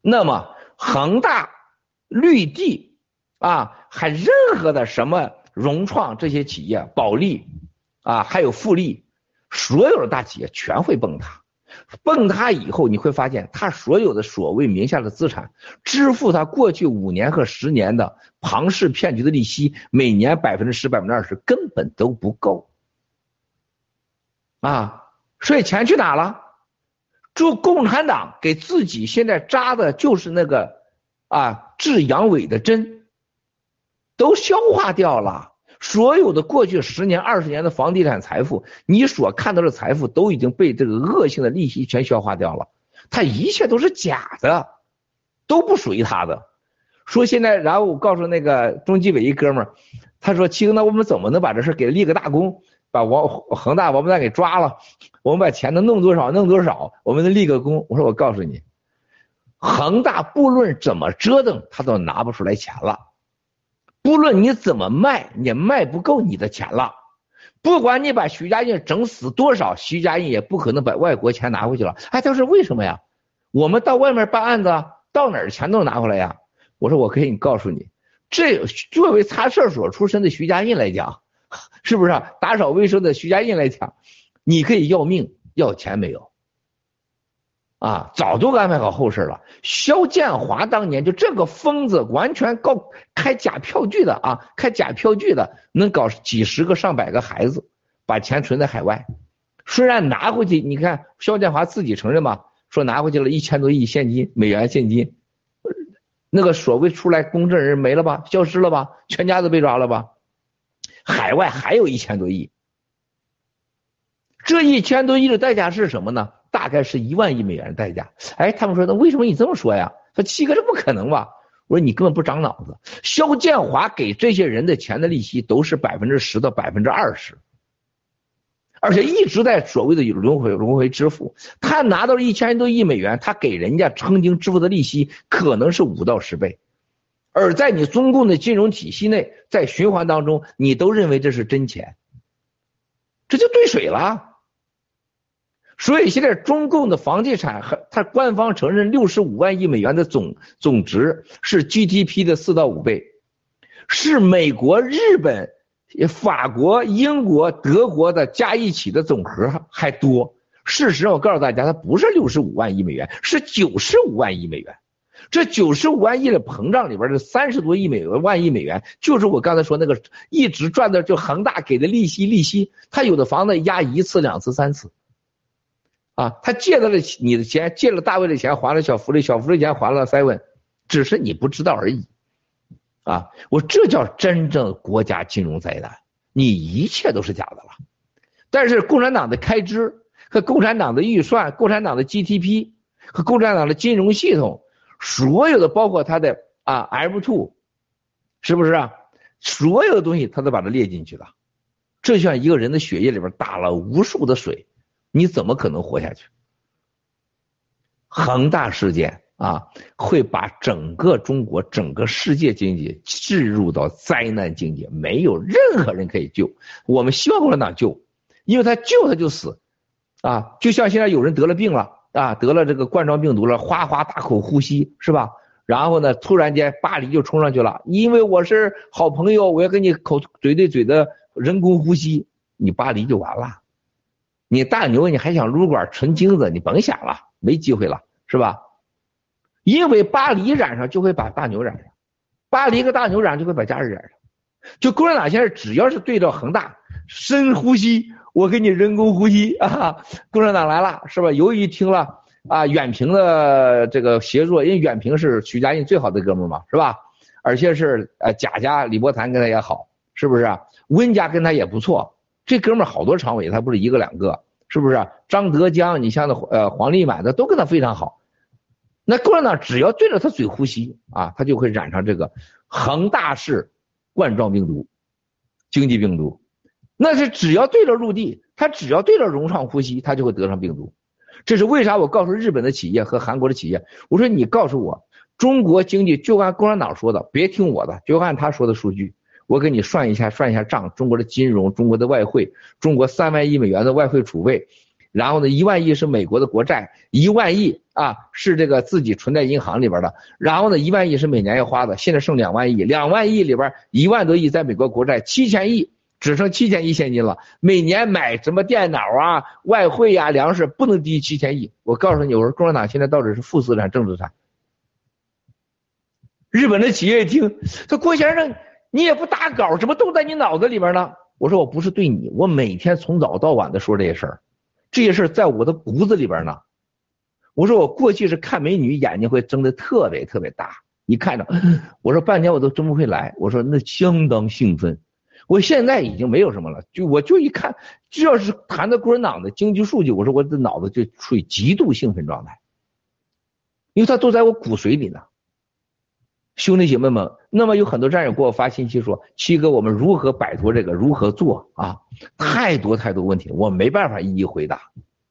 那么恒大、绿地。啊，还任何的什么融创这些企业，保利啊，还有富力，所有的大企业全会崩塌。崩塌以后，你会发现他所有的所谓名下的资产，支付他过去五年和十年的庞氏骗局的利息，每年百分之十、百分之二十根本都不够。啊，所以钱去哪了？就共产党给自己现在扎的就是那个啊治阳痿的针，都消化掉了。所有的过去十年、二十年的房地产财富，你所看到的财富都已经被这个恶性的利息全消化掉了。他一切都是假的，都不属于他的。说现在，然后我告诉那个中纪委一哥们儿，他说：“七哥，那我们怎么能把这事给立个大功，把王恒大王八蛋给抓了？我们把钱能弄多少弄多少，我们能立个功。”我说：“我告诉你，恒大不论怎么折腾，他都拿不出来钱了。不论你怎么卖，也卖不够你的钱了。不管你把徐家印整死多少，徐家印也不可能把外国钱拿回去了。哎，他说为什么呀？我们到外面办案子，到哪儿钱都拿回来呀？”我说我可以告诉你，这作为擦厕所出身的徐家印来讲，是不是打扫卫生的徐家印来讲，你可以要命要钱没有？啊，早都安排好后事了。肖建华当年就这个疯子，完全告开假票据的啊，开假票据的，能搞几十个上百个孩子，把钱存在海外。虽然拿回去，你看肖建华自己承认嘛，说拿回去了一千多亿现金美元现金。那个所谓出来公证人没了吧，消失了吧，全家都被抓了吧？海外还有一千多亿，这一千多亿的代价是什么呢？大概是一万亿美元的代价。哎，他们说那为什么你这么说呀？说七哥这不可能吧？我说你根本不长脑子。肖建华给这些人的钱的利息都是百分之十到百分之二十。而且一直在所谓的轮回轮回支付，他拿到一千多亿美元，他给人家曾经支付的利息可能是五到十倍，而在你中共的金融体系内，在循环当中，你都认为这是真钱，这就兑水了。所以现在中共的房地产和他官方承认六十五万亿美元的总总值是 GDP 的四到五倍，是美国、日本。法国、英国、德国的加一起的总和还多。事实上，我告诉大家，它不是六十五万亿美元，是九十五万亿美元。这九十五万亿的膨胀里边的三十多亿美元、万亿美元，就是我刚才说那个一直赚的，就恒大给的利息，利息。他有的房子压一次、两次、三次。啊，他借到了你的钱，借了大卫的钱，还了小福利，小福利钱还了 seven，只是你不知道而已。啊，我这叫真正国家金融灾难，你一切都是假的了。但是共产党的开支和共产党的预算、共产党的 GDP 和共产党的金融系统，所有的包括他的啊 M two，是不是啊？所有的东西他都把它列进去了。这像一个人的血液里边打了无数的水，你怎么可能活下去？恒大事件。啊，会把整个中国、整个世界经济置入到灾难境界，没有任何人可以救。我们希望共产党救，因为他救他就死，啊，就像现在有人得了病了啊，得了这个冠状病毒了，哗哗大口呼吸是吧？然后呢，突然间巴黎就冲上去了，因为我是好朋友，我要跟你口嘴对嘴的人工呼吸，你巴黎就完了。你大牛，你还想撸管纯精子，你甭想了，没机会了，是吧？因为巴黎染上就会把大牛染上，巴黎和大牛染就会把家人染上。就共产党现在只要是对着恒大深呼吸，我给你人工呼吸啊！共产党来了是吧？由于听了啊远平的这个协作，因为远平是徐家印最好的哥们儿嘛是吧？而且是呃贾家李伯坛跟他也好，是不是？温家跟他也不错，这哥们儿好多常委，他不是一个两个，是不是？张德江，你像那呃黄立满的都跟他非常好。那共产党只要对着他嘴呼吸啊，他就会染上这个恒大式冠状病毒、经济病毒。那是只要对着陆地，他只要对着融创呼吸，他就会得上病毒。这是为啥？我告诉日本的企业和韩国的企业，我说你告诉我，中国经济就按共产党说的，别听我的，就按他说的数据，我给你算一下，算一下账。中国的金融，中国的外汇，中国三万亿美元的外汇储备。然后呢，一万亿是美国的国债，一万亿啊是这个自己存在银行里边的。然后呢，一万亿是每年要花的，现在剩两万亿，两万亿里边一万多亿在美国国债，七千亿只剩七千亿现金了。每年买什么电脑啊、外汇呀、粮食不能低于七千亿。我告诉你，我说共产党现在到底是负资产、正资产。日本的企业一听，说郭先生你也不打稿，怎么都在你脑子里边呢？我说我不是对你，我每天从早到晚的说这些事儿。这些事在我的骨子里边呢。我说我过去是看美女眼睛会睁得特别特别大，一看着，我说半天我都睁不回来，我说那相当兴奋。我现在已经没有什么了，就我就一看，只要是谈到共产党的经济数据，我说我的脑子就处于极度兴奋状态，因为它都在我骨髓里呢。兄弟姐妹们，那么有很多战友给我发信息说：“七哥，我们如何摆脱这个？如何做啊？太多太多问题，我没办法一一回答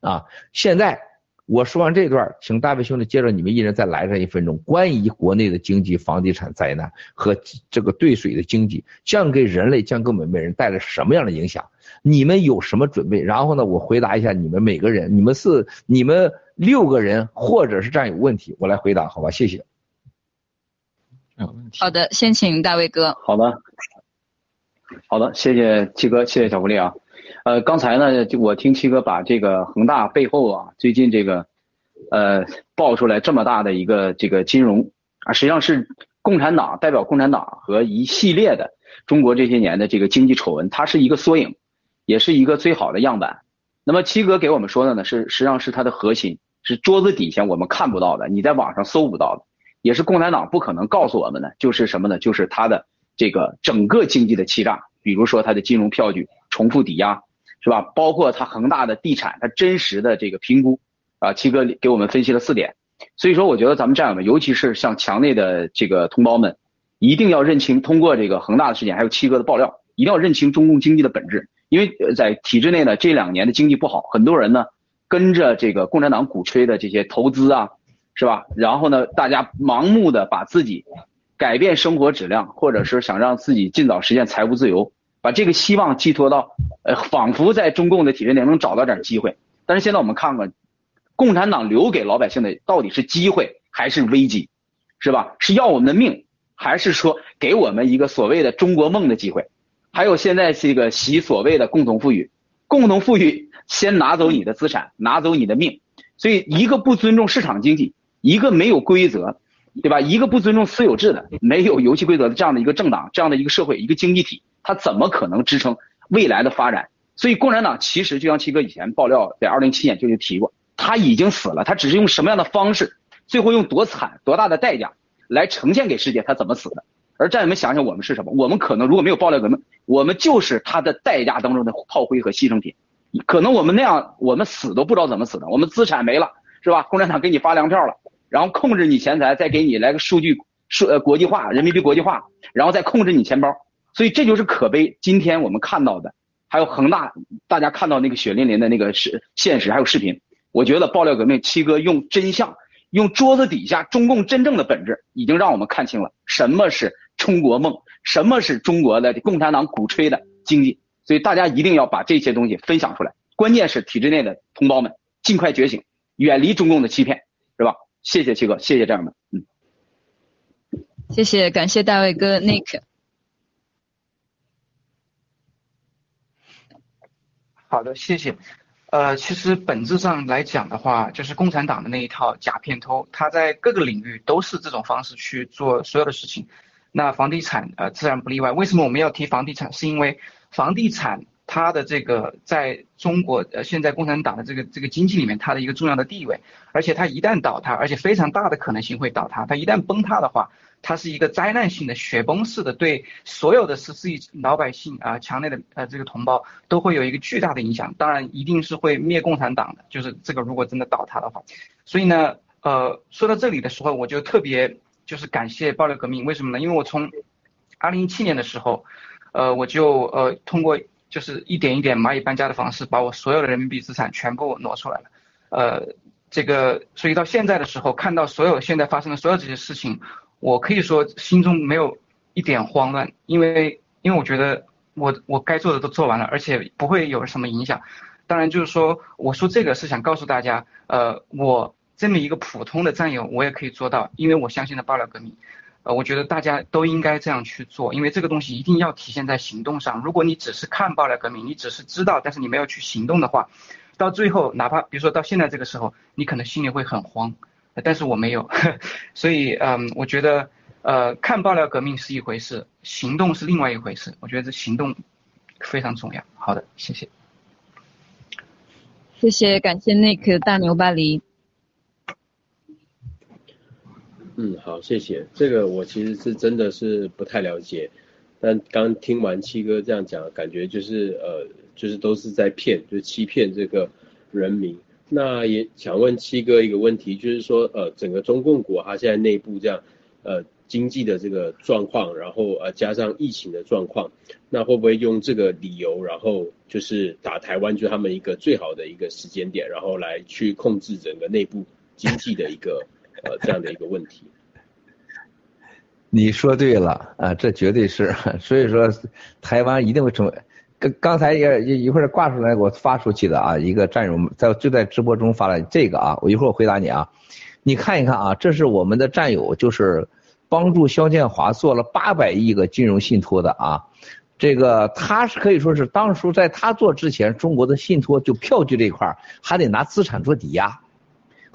啊！现在。”我说完这段，请大卫兄弟接着你们一人再来上一分钟，关于国内的经济、房地产灾难和这个兑水的经济将给人类、将给我们每人带来什么样的影响？你们有什么准备？然后呢，我回答一下你们每个人，你们是你们六个人或者是这样有问题，我来回答，好吧？谢谢。
好的，先请大卫哥。
好的，好的，谢谢七哥，谢谢小狐狸啊。呃，刚才呢，就我听七哥把这个恒大背后啊，最近这个，呃，爆出来这么大的一个这个金融啊，实际上是共产党代表共产党和一系列的中国这些年的这个经济丑闻，它是一个缩影，也是一个最好的样板。那么七哥给我们说的呢，是实际上是它的核心，是桌子底下我们看不到的，你在网上搜不到的，也是共产党不可能告诉我们的，就是什么呢？就是它的这个整个经济的欺诈，比如说它的金融票据重复抵押。是吧？包括它恒大的地产，它真实的这个评估，啊，七哥给我们分析了四点。所以说，我觉得咱们战友们，尤其是像墙内的这个同胞们，一定要认清，通过这个恒大的事件，还有七哥的爆料，一定要认清中共经济的本质。因为在体制内呢，这两年的经济不好，很多人呢跟着这个共产党鼓吹的这些投资啊，是吧？然后呢，大家盲目的把自己改变生活质量，或者是想让自己尽早实现财务自由。把这个希望寄托到，呃，仿佛在中共的体制内能找到点机会。但是现在我们看看，共产党留给老百姓的到底是机会还是危机，是吧？是要我们的命，还是说给我们一个所谓的中国梦的机会？还有现在这个习所谓的共同富裕，共同富裕先拿走你的资产，拿走你的命。所以一个不尊重市场经济，一个没有规则，对吧？一个不尊重私有制的、没有游戏规则的这样的一个政党，这样的一个社会，一个经济体。它怎么可能支撑未来的发展？所以共产党其实就像七哥以前爆料，在二零七年就就提过，他已经死了，他只是用什么样的方式，最后用多惨、多大的代价来呈现给世界他怎么死的。而战友们想想，我们是什么？我们可能如果没有爆料革命，我们就是他的代价当中的炮灰和牺牲品。可能我们那样，我们死都不知道怎么死的，我们资产没了，是吧？共产党给你发粮票了，然后控制你钱财，再给你来个数据数呃国际化，人民币国际化，然后再控制你钱包。所以这就是可悲。今天我们看到的，还有恒大，大家看到那个血淋淋的那个是现实，还有视频。我觉得爆料革命七哥用真相，用桌子底下中共真正的本质，已经让我们看清了什么是中国梦，什么是中国的共产党鼓吹的经济。所以大家一定要把这些东西分享出来。关键是体制内的同胞们尽快觉醒，远离中共的欺骗，是吧？谢谢七哥，谢谢这样的，嗯，
谢谢，感谢大卫哥 Nick。
好的，谢谢。呃，其实本质上来讲的话，就是共产党的那一套假片偷，他在各个领域都是这种方式去做所有的事情。那房地产呃自然不例外。为什么我们要提房地产？是因为房地产它的这个在中国呃现在共产党的这个这个经济里面它的一个重要的地位，而且它一旦倒塌，而且非常大的可能性会倒塌，它一旦崩塌的话。它是一个灾难性的雪崩式的，对所有的十四亿老百姓啊，强烈的呃这个同胞都会有一个巨大的影响。当然，一定是会灭共产党的，就是这个如果真的倒塌的话。所以呢，呃，说到这里的时候，我就特别就是感谢爆料革命，为什么呢？因为我从二零一七年的时候，呃，我就呃通过就是一点一点蚂蚁搬家的方式，把我所有的人民币资产全部挪出来了。呃，这个所以到现在的时候，看到所有现在发生的所有这些事情。我可以说心中没有一点慌乱，因为因为我觉得我我该做的都做完了，而且不会有什么影响。当然就是说，我说这个是想告诉大家，呃，我这么一个普通的战友，我也可以做到，因为我相信了爆料革命。呃，我觉得大家都应该这样去做，因为这个东西一定要体现在行动上。如果你只是看爆料革命，你只是知道，但是你没有去行动的话，到最后哪怕比如说到现在这个时候，你可能心里会很慌。但是我没有，所以嗯，我觉得呃，看爆料革命是一回事，行动是另外一回事。我觉得这行动非常重要。好的，谢谢。
谢谢，感谢 Nick 大牛巴黎。
嗯，好，谢谢。这个我其实是真的是不太了解，但刚听完七哥这样讲，感觉就是呃，就是都是在骗，就是欺骗这个人民。那也想问七哥一个问题，就是说呃，整个中共国它现在内部这样呃经济的这个状况，然后呃加上疫情的状况，那会不会用这个理由，然后就是打台湾，就他们一个最好的一个时间点，然后来去控制整个内部经济的一个。呃，这样的一个问题，
你说对了啊，这绝对是，所以说台湾一定会成为。刚刚才也一一会儿挂出来，我发出去的啊，一个战友在就在直播中发了这个啊，我一会儿回答你啊，你看一看啊，这是我们的战友，就是帮助肖建华做了八百亿个金融信托的啊，这个他是可以说是当初在他做之前，中国的信托就票据这一块还得拿资产做抵押。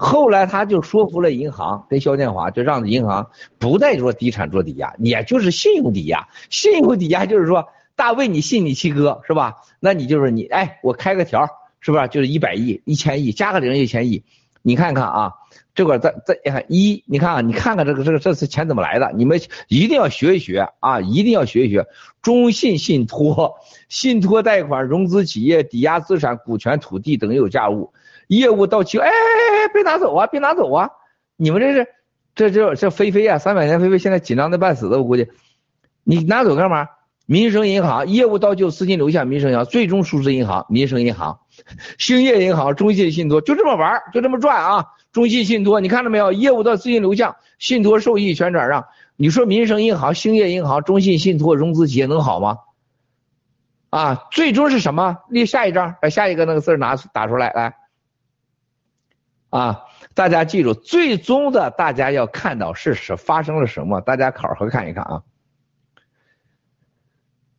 后来他就说服了银行，跟肖建华就让银行不再做地产做抵押，也就是信用抵押。信用抵押就是说，大卫你信你七哥是吧？那你就是你，哎，我开个条是不是？就是一百亿、一千亿，加个零一千亿。你看看啊，这块在在一，你看啊，你看看这个这个这次钱怎么来的？你们一定要学一学啊，一定要学一学中信信托、信托贷款、融资企业、抵押资产、股权、土地等有价物。业务到期，哎哎别拿走啊，别拿走啊！你们这是，这这这飞飞啊，三百年飞飞现在紧张的半死的，我估计，你拿走干嘛？民生银行业务到期资金流向民生银行，最终数字银行民生银行，兴业银行、中信信托就这么玩，就这么转啊！中信信托，你看到没有？业务到资金流向，信托受益全转让。你说民生银行、兴业银行、中信信托融资企业能好吗？啊，最终是什么？立下一张，把下一个那个字拿出打出来，来。啊，大家记住，最终的大家要看到是是发生了什么，大家考核看一看啊。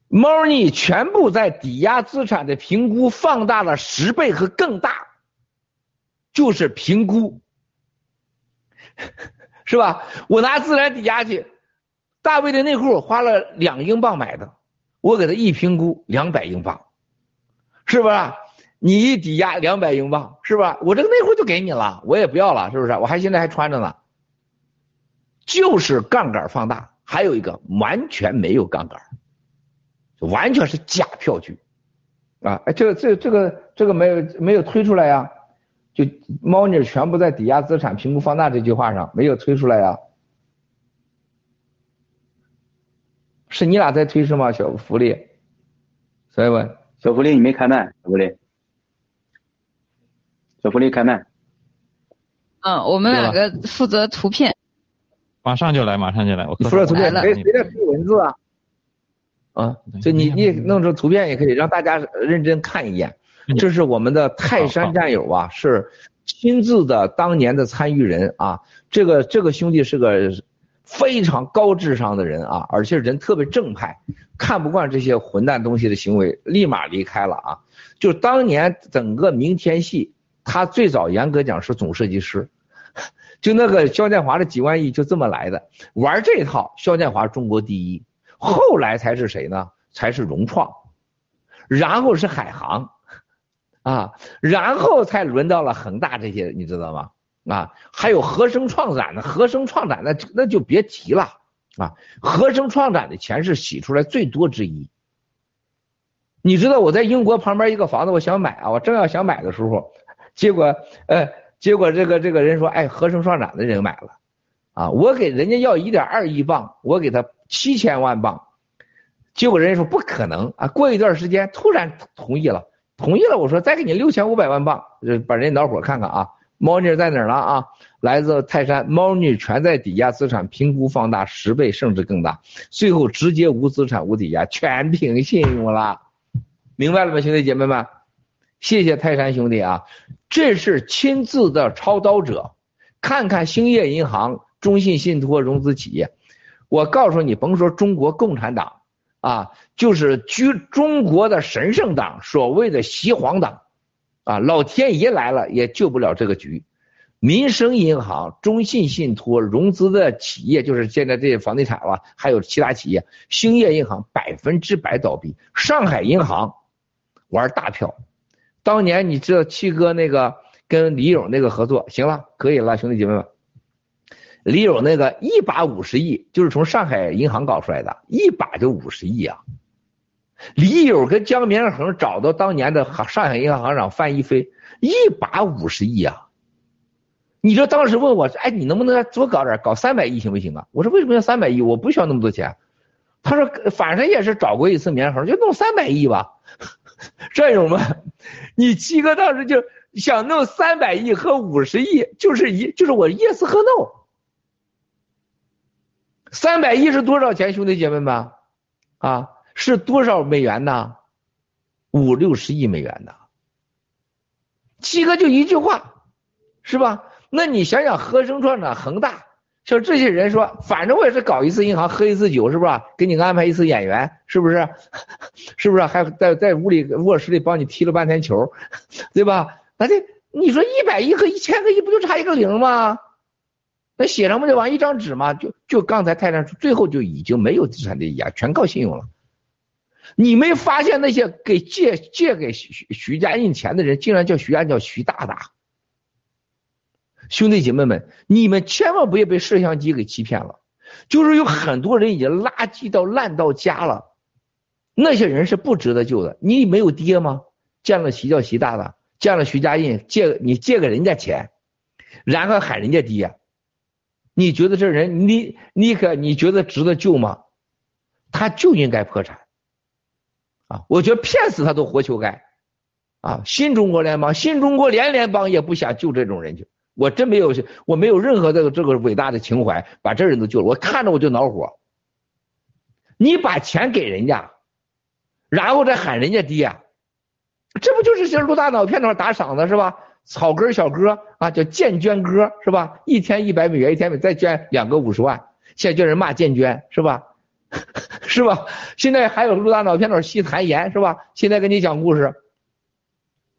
Money 全部在抵押资产的评估放大了十倍和更大，就是评估，是吧？我拿资产抵押去，大卫的内裤花了两英镑买的，我给他一评估两百英镑，是不是？你一抵押两百英镑是吧？我这个内裤就给你了，我也不要了，是不是？我还现在还穿着呢。就是杠杆放大，还有一个完全没有杠杆，完全是假票据啊！哎，这个这个这个这个没有没有推出来呀？就猫腻全部在抵押资产评估放大这句话上没有推出来呀？是你俩在推是吗？小福利，所以问
小福利，你没开麦，小福利。小福利开麦。
嗯，我们两个负责图片。
马上就来，马上就来。我
负责图片，谁谁在配文字啊？啊，就你你弄成图片也可以，让大家认真看一眼。这是我们的泰山战友啊，是亲自的当年的参与人啊。这个这个兄弟是个非常高智商的人啊，而且人特别正派，看不惯这些混蛋东西的行为，立马离开了啊。就当年整个明天系。他最早严格讲是总设计师，就那个肖建华的几万亿就这么来的，玩这套肖建华中国第一，后来才是谁呢？才是融创，然后是海航，啊，然后才轮到了恒大这些，你知道吗？啊，还有合生创展的，合生创展那那就别提了啊，合生创展的钱是洗出来最多之一。你知道我在英国旁边一个房子，我想买啊，我正要想买的时候。结果，呃，结果这个这个人说，哎，合成双展的人买了，啊，我给人家要一点二亿镑，我给他七千万镑，结果人家说不可能啊，过一段时间突然同意了，同意了，我说再给你六千五百万镑，把人家恼火看看啊，猫腻在哪儿了啊？来自泰山，猫腻全在抵押资产评估放大十倍甚至更大，最后直接无资产无抵押，全凭信用了，明白了吗，兄弟姐妹们？谢谢泰山兄弟啊，这是亲自的操刀者。看看兴业银行、中信信托融资企业，我告诉你，甭说中国共产党啊，就是居中国的神圣党，所谓的西皇党啊，老天爷来了也救不了这个局。民生银行、中信信托融资的企业，就是现在这些房地产了，还有其他企业，兴业银行百分之百倒闭，上海银行玩大票。当年你知道七哥那个跟李勇那个合作，行了，可以了，兄弟姐妹们。李勇那个一把五十亿，就是从上海银行搞出来的，一把就五十亿啊。李勇跟江绵恒找到当年的上海银行行长范一飞，一把五十亿啊。你说当时问我，哎，你能不能多搞点，搞三百亿行不行啊？我说为什么要三百亿？我不需要那么多钱。他说反正也是找过一次棉恒，就弄三百亿吧。战友们，你七哥当时就想弄三百亿和五十亿，就是一就是我 yes 和 no。三百亿是多少钱，兄弟姐妹们？啊，是多少美元呢？五六十亿美元呢。七哥就一句话，是吧？那你想想，合生创呢，恒大，像这些人说，反正我也是搞一次银行，喝一次酒，是不是？给你安排一次演员，是不是？是不是？还在在屋里卧室里帮你踢了半天球，对吧？那这你说一百亿和一千个亿不就差一个零吗？那写上不就完一张纸吗？就就刚才泰山，最后就已经没有资产质押，全靠信用了。你没发现那些给借借给徐徐家印钱的人，竟然叫徐家叫徐大大？兄弟姐妹们，你们千万不要被摄像机给欺骗了。就是有很多人已经垃圾到烂到家了，那些人是不值得救的。你没有爹吗？见了徐叫徐大大，见了徐家印借你借给人家钱，然后喊人家爹。你觉得这人，你你可你觉得值得救吗？他就应该破产，啊，我觉得骗死他都活求该，啊，新中国联邦、新中国联联邦也不想救这种人去，我真没有，我没有任何这个这个伟大的情怀把这人都救了，我看着我就恼火。你把钱给人家，然后再喊人家爹，这不就是像陆大脑片头打赏的是吧？草根小哥啊，叫建捐哥是吧？一天一百美元，一天再捐两个五十万，现在叫人骂建捐是吧？是吧？现在还有陆大脑片头戏谈言是吧？现在给你讲故事，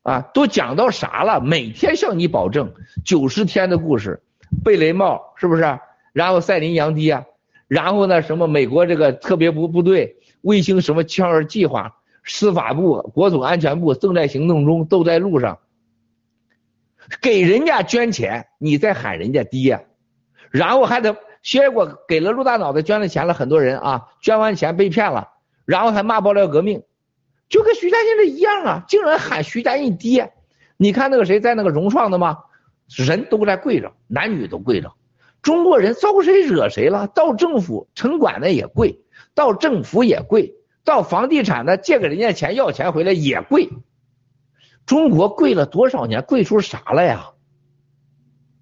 啊，都讲到啥了？每天向你保证九十天的故事，贝雷帽是不是？然后赛林扬迪啊，然后呢什么美国这个特别部部队卫星什么枪儿计划，司法部、国土安全部正在行动中，都在路上。给人家捐钱，你再喊人家爹，然后还得结果给了陆大脑袋捐了钱了，很多人啊捐完钱被骗了，然后还骂爆料革命，就跟徐家印这一样啊，竟然喊徐家印爹。你看那个谁在那个融创的吗？人都在跪着，男女都跪着。中国人招谁惹谁了？到政府城管的也跪，到政府也跪，到房地产的借给人家钱要钱回来也跪。中国跪了多少年？跪出啥了呀？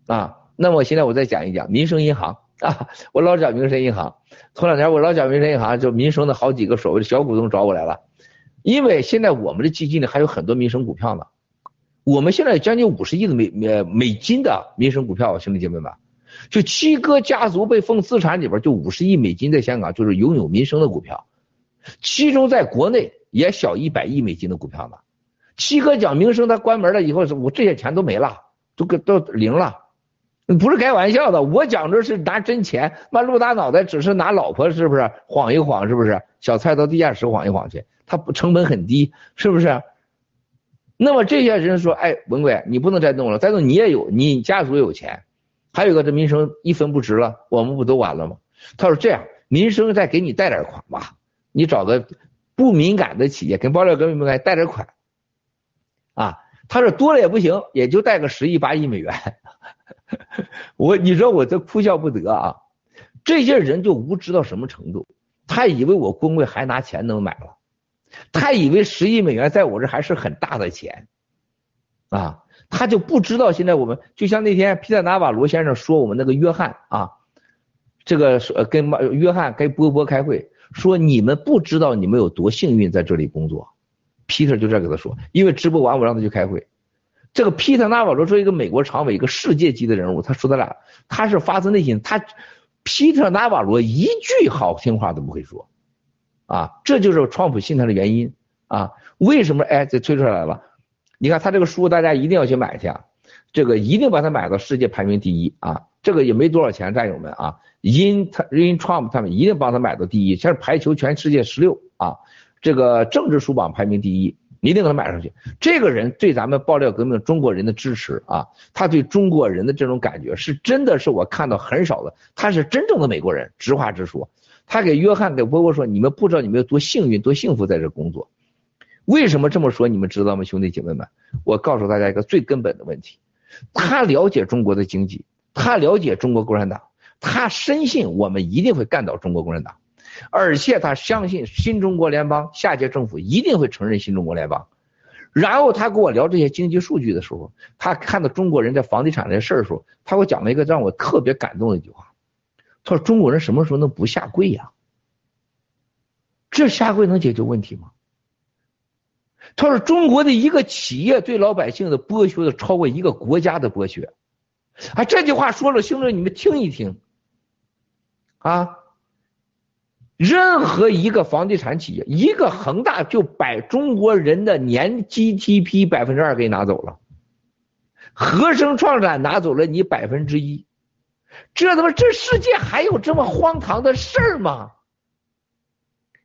啊，那么现在我再讲一讲民生银行啊，我老讲民生银行。头两天我老讲民生银行，就民生的好几个所谓的小股东找我来了，因为现在我们的基金里还有很多民生股票呢。我们现在将近五十亿的美美美金的民生股票，兄弟姐妹们，就七哥家族被封资产里边就五十亿美金在香港就是拥有民生的股票，其中在国内也小一百亿美金的股票呢。七哥讲民生，他关门了以后，我这些钱都没了，都都零了，不是开玩笑的。我讲的是拿真钱，那陆大脑袋只是拿老婆是不是晃一晃，是不是小菜到地下室晃一晃去？他成本很低，是不是？那么这些人说，哎，文贵，你不能再弄了，再弄你也有，你家族有钱，还有个这民生一分不值了，我们不都完了吗？他说这样，民生再给你贷点款吧，你找个不敏感的企业，跟爆料革命不贷点款。啊，他说多了也不行，也就贷个十亿八亿美元。我你说我这哭笑不得啊！这些人就无知到什么程度？他以为我工会还拿钱能买了，他以为十亿美元在我这还是很大的钱啊！他就不知道现在我们就像那天皮特纳瓦罗先生说我们那个约翰啊，这个跟约翰跟波波开会说你们不知道你们有多幸运在这里工作。皮特就这样跟他说，因为直播完我让他去开会。这个皮特纳瓦罗说一个美国常委，一个世界级的人物，他说他俩他是发自内心，他皮特纳瓦罗一句好听话都不会说，啊，这就是川普信他的原因啊。为什么？哎，这推出来了。你看他这个书，大家一定要去买去，啊，这个一定把它买到世界排名第一啊。这个也没多少钱，战友们啊，因他因 Trump 他们一定帮他买到第一，现在排球全世界十六啊。这个政治书榜排名第一一定给他买上去。这个人对咱们爆料革命中国人的支持啊，他对中国人的这种感觉是真的是我看到很少的，他是真正的美国人，直话直说。他给约翰给波波说：“你们不知道你们有多幸运、多幸福在这工作。为什么这么说？你们知道吗，兄弟姐妹们？我告诉大家一个最根本的问题：他了解中国的经济，他了解中国共产党，他深信我们一定会干倒中国共产党，而且他相信新中国联邦下届政府一定会承认新中国联邦。然后他跟我聊这些经济数据的时候，他看到中国人在房地产这事儿的时候，他给我讲了一个让我特别感动的一句话。”他说：“中国人什么时候能不下跪呀？这下跪能解决问题吗？”他说：“中国的一个企业对老百姓的剥削的超过一个国家的剥削。”啊，这句话说了，兄弟你们听一听。啊，任何一个房地产企业，一个恒大就把中国人的年 GDP 百分之二给拿走了，和生创展拿走了你百分之一。这他妈，这世界还有这么荒唐的事儿吗？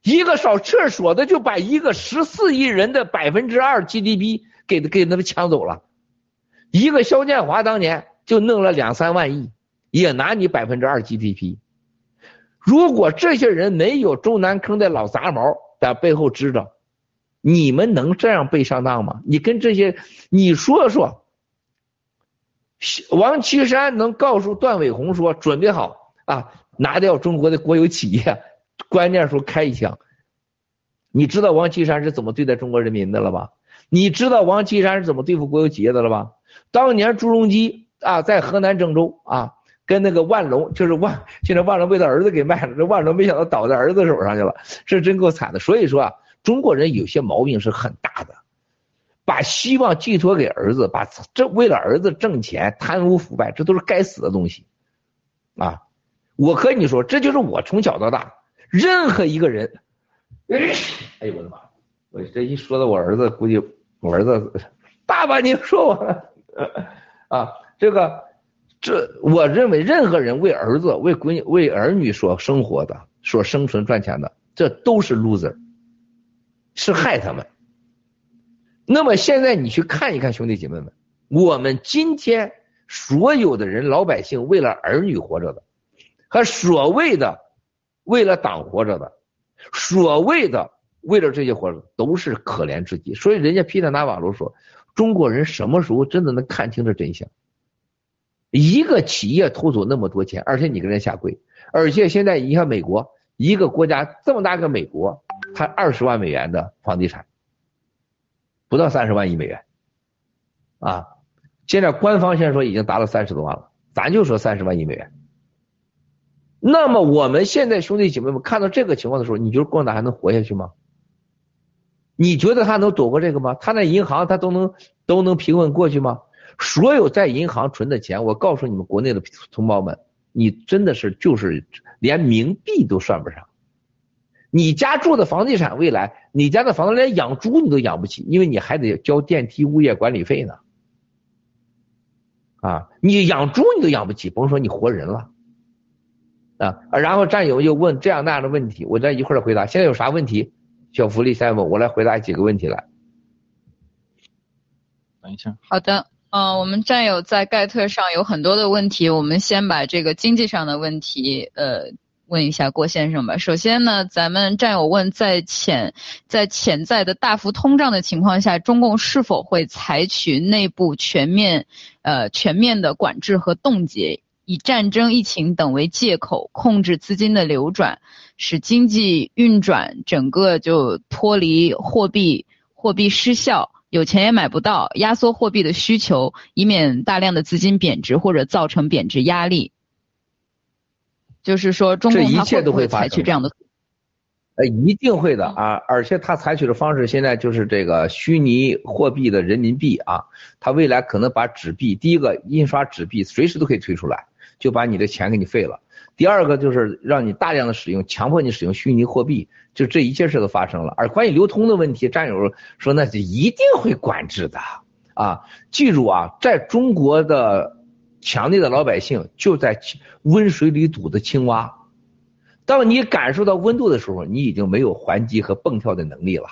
一个扫厕所的就把一个十四亿人的百分之二 GDP 给给他们抢走了，一个肖建华当年就弄了两三万亿，也拿你百分之二 GDP。如果这些人没有中南坑的老杂毛在背后支着，你们能这样被上当吗？你跟这些，你说说。王岐山能告诉段伟宏说：“准备好啊，拿掉中国的国有企业，关键时候开一枪。”你知道王岐山是怎么对待中国人民的了吧？你知道王岐山是怎么对付国有企业的了吧？当年朱镕基啊，在河南郑州啊，跟那个万隆，就是万，现在万隆被他儿子给卖了，这万隆没想到倒在儿子手上去了，这真够惨的。所以说啊，中国人有些毛病是很大的。把希望寄托给儿子，把这为了儿子挣钱，贪污腐败，这都是该死的东西，啊！我和你说，这就是我从小到大，任何一个人，哎呦我的妈！我这一说到我儿子，估计我儿子，爸爸你说我，啊，这个，这我认为任何人为儿子、为闺女、为儿女所生活的、所生存赚钱的，这都是 loser，是害他们。那么现在你去看一看，兄弟姐妹们，我们今天所有的人，老百姓为了儿女活着的，和所谓的为了党活着的，所谓的为了这些活着，都是可怜至极。所以人家皮特纳瓦罗说，中国人什么时候真的能看清这真相？一个企业偷走那么多钱，而且你跟人下跪，而且现在你看美国一个国家这么大个美国，它二十万美元的房地产。不到三十万亿美元，啊，现在官方现在说已经达到三十多万了，咱就说三十万亿美元。那么我们现在兄弟姐妹们看到这个情况的时候，你觉得共产党还能活下去吗？你觉得他能躲过这个吗？他那银行他都能都能平稳过去吗？所有在银行存的钱，我告诉你们国内的同胞们，你真的是就是连冥币都算不上。你家住的房地产，未来你家的房子连养猪你都养不起，因为你还得交电梯物业管理费呢。啊，你养猪你都养不起，甭说你活人了。啊，然后战友又问这样那样的问题，我再一会儿回答。现在有啥问题？小福利三问，我来回答几个问题来。
等一下。
好的，嗯，我们战友在盖特上有很多的问题，我们先把这个经济上的问题，呃。问一下郭先生吧。首先呢，咱们战友问，在潜在潜在的大幅通胀的情况下，中共是否会采取内部全面呃全面的管制和冻结，以战争、疫情等为借口控制资金的流转，使经济运转整个就脱离货币货币失效，有钱也买不到，压缩货币的需求，以免大量的资金贬值或者造成贬值压力。就是说，中共他会不会采取这样的？
呃，一定会的啊！而且他采取的方式现在就是这个虚拟货币的人民币啊，他未来可能把纸币，第一个印刷纸币随时都可以推出来，就把你的钱给你废了。第二个就是让你大量的使用，强迫你使用虚拟货币，就这一切事都发生了。而关于流通的问题，战友说那是一定会管制的啊！记住啊，在中国的。强烈的老百姓就在温水里堵的青蛙，当你感受到温度的时候，你已经没有还击和蹦跳的能力了。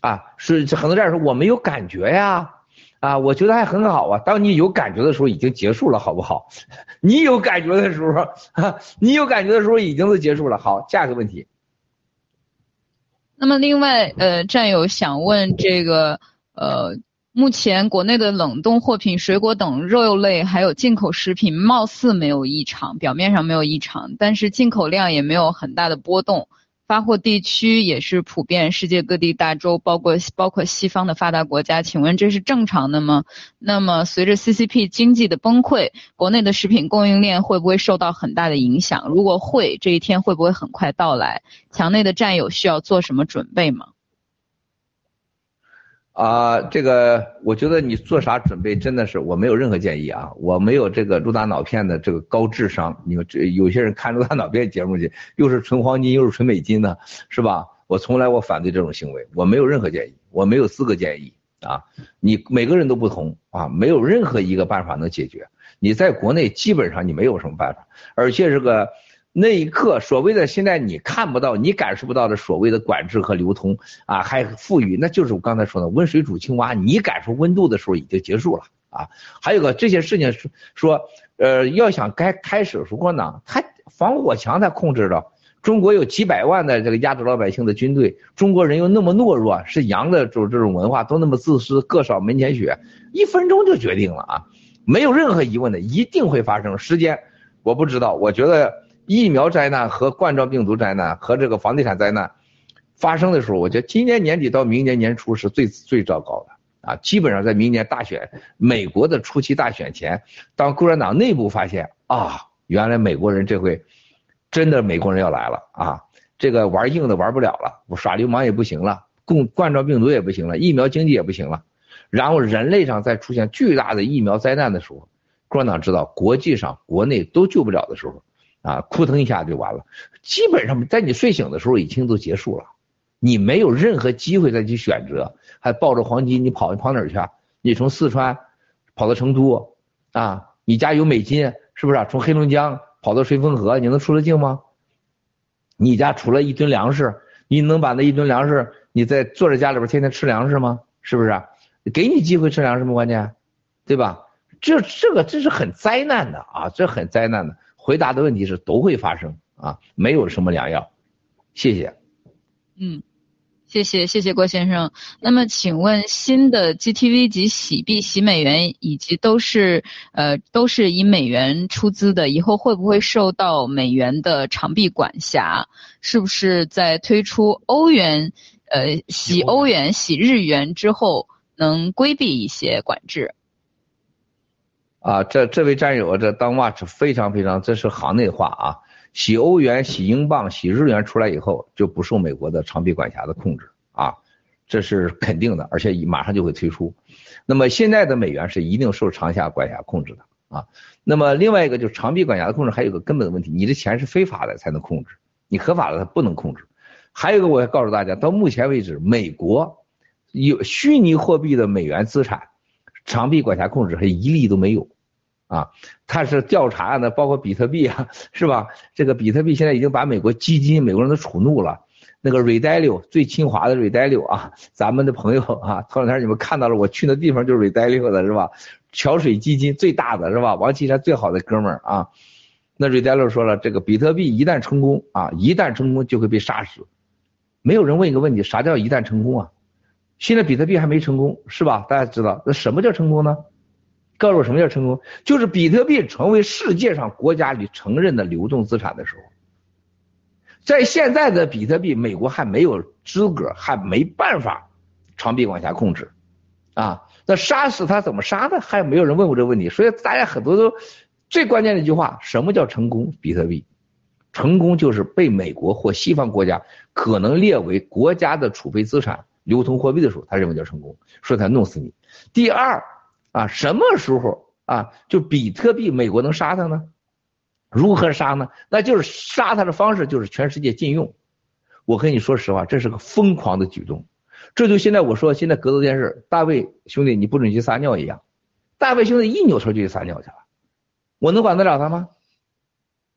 啊，是很多战友说我没有感觉呀，啊，我觉得还很好啊。当你有感觉的时候，已经结束了，好不好？你有感觉的时候，你有感觉的时候，已经都结束了。好，下一个问题。
那么另外，呃，战友想问这个，呃，目前国内的冷冻货品、水果等肉类还有进口食品，貌似没有异常，表面上没有异常，但是进口量也没有很大的波动。发货地区也是普遍，世界各地大洲，包括 包括西方的发达国家，请问这是正常的吗？那么随着 CCP 经济的崩溃，国内的食品供应链会不会受到很大的影响？如果会，这一天会不会很快到来？墙内的战友需要做什么准备吗？
啊，这个我觉得你做啥准备真的是我没有任何建议啊，我没有这个入大脑片的这个高智商。你们这有些人看入大脑片节目去，又是纯黄金又是纯美金的，是吧？我从来我反对这种行为，我没有任何建议，我没有资格建议啊。你每个人都不同啊，没有任何一个办法能解决。你在国内基本上你没有什么办法，而且这个。那一刻，所谓的现在你看不到、你感受不到的所谓的管制和流通啊，还富裕，那就是我刚才说的温水煮青蛙。你感受温度的时候已经结束了啊。还有个这些事情说说，呃，要想该开始时候呢，他防火墙他控制着。中国有几百万的这个压制老百姓的军队，中国人又那么懦弱，是洋的这这种文化都那么自私，各扫门前雪，一分钟就决定了啊，没有任何疑问的，一定会发生。时间我不知道，我觉得。疫苗灾难和冠状病毒灾难和这个房地产灾难发生的时候，我觉得今年年底到明年年初是最最糟糕的啊！基本上在明年大选，美国的初期大选前，当共产党内部发现啊，原来美国人这回真的美国人要来了啊，这个玩硬的玩不了了，耍流氓也不行了，共冠状病毒也不行了，疫苗经济也不行了，然后人类上再出现巨大的疫苗灾难的时候，共产党知道国际上国内都救不了的时候。啊，扑腾一下就完了，基本上在你睡醒的时候已经都结束了，你没有任何机会再去选择，还抱着黄金，你跑你跑哪儿去啊？你从四川跑到成都，啊，你家有美金是不是？从黑龙江跑到绥芬河，你能出得境吗？你家除了一吨粮食，你能把那一吨粮食，你在坐在家里边天天吃粮食吗？是不是？给你机会吃粮食吗？关键，对吧？这这个这是很灾难的啊，这很灾难的。回答的问题是都会发生啊，没有什么良药。谢谢。
嗯，谢谢谢谢郭先生。那么请问新的 GTV 及洗币洗美元以及都是呃都是以美元出资的，以后会不会受到美元的长臂管辖？是不是在推出欧元呃洗欧元洗日元之后能规避一些管制？
啊，这这位战友，这当 watch 非常非常，这是行内话啊。洗欧元、洗英镑、洗日元出来以后，就不受美国的长臂管辖的控制啊，这是肯定的，而且马上就会推出。那么现在的美元是一定受长下管辖控制的啊。那么另外一个就是长臂管辖的控制，还有个根本的问题，你的钱是非法的才能控制，你合法的它不能控制。还有一个，我要告诉大家，到目前为止，美国有虚拟货币的美元资产。长臂管辖控制还一例都没有，啊，他是调查的，包括比特币啊，是吧？这个比特币现在已经把美国基金、美国人都触怒了。那个 r e d a l i o 最清华的 r e d a l i o 啊，咱们的朋友啊，头两天你们看到了，我去那地方就是 r e d a l i o 的是吧？桥水基金最大的是吧？王岐山最好的哥们儿啊。那 r e d a l i o 说了，这个比特币一旦成功啊，一旦成功就会被杀死。没有人问一个问题，啥叫一旦成功啊？现在比特币还没成功，是吧？大家知道那什么叫成功呢？告诉我什么叫成功？就是比特币成为世界上国家里承认的流动资产的时候，在现在的比特币，美国还没有资格，还没办法长臂管辖控制啊。那杀死他怎么杀呢？还没有人问过这个问题。所以大家很多都最关键的一句话：什么叫成功？比特币成功就是被美国或西方国家可能列为国家的储备资产。流通货币的时候，他认为叫成功，说他弄死你。第二啊，什么时候啊，就比特币，美国能杀他呢？如何杀呢？那就是杀他的方式就是全世界禁用。我跟你说实话，这是个疯狂的举动。这就现在我说，现在格斗电视，大卫兄弟你不准去撒尿一样。大卫兄弟一扭头就去撒尿去了，我能管得了他吗？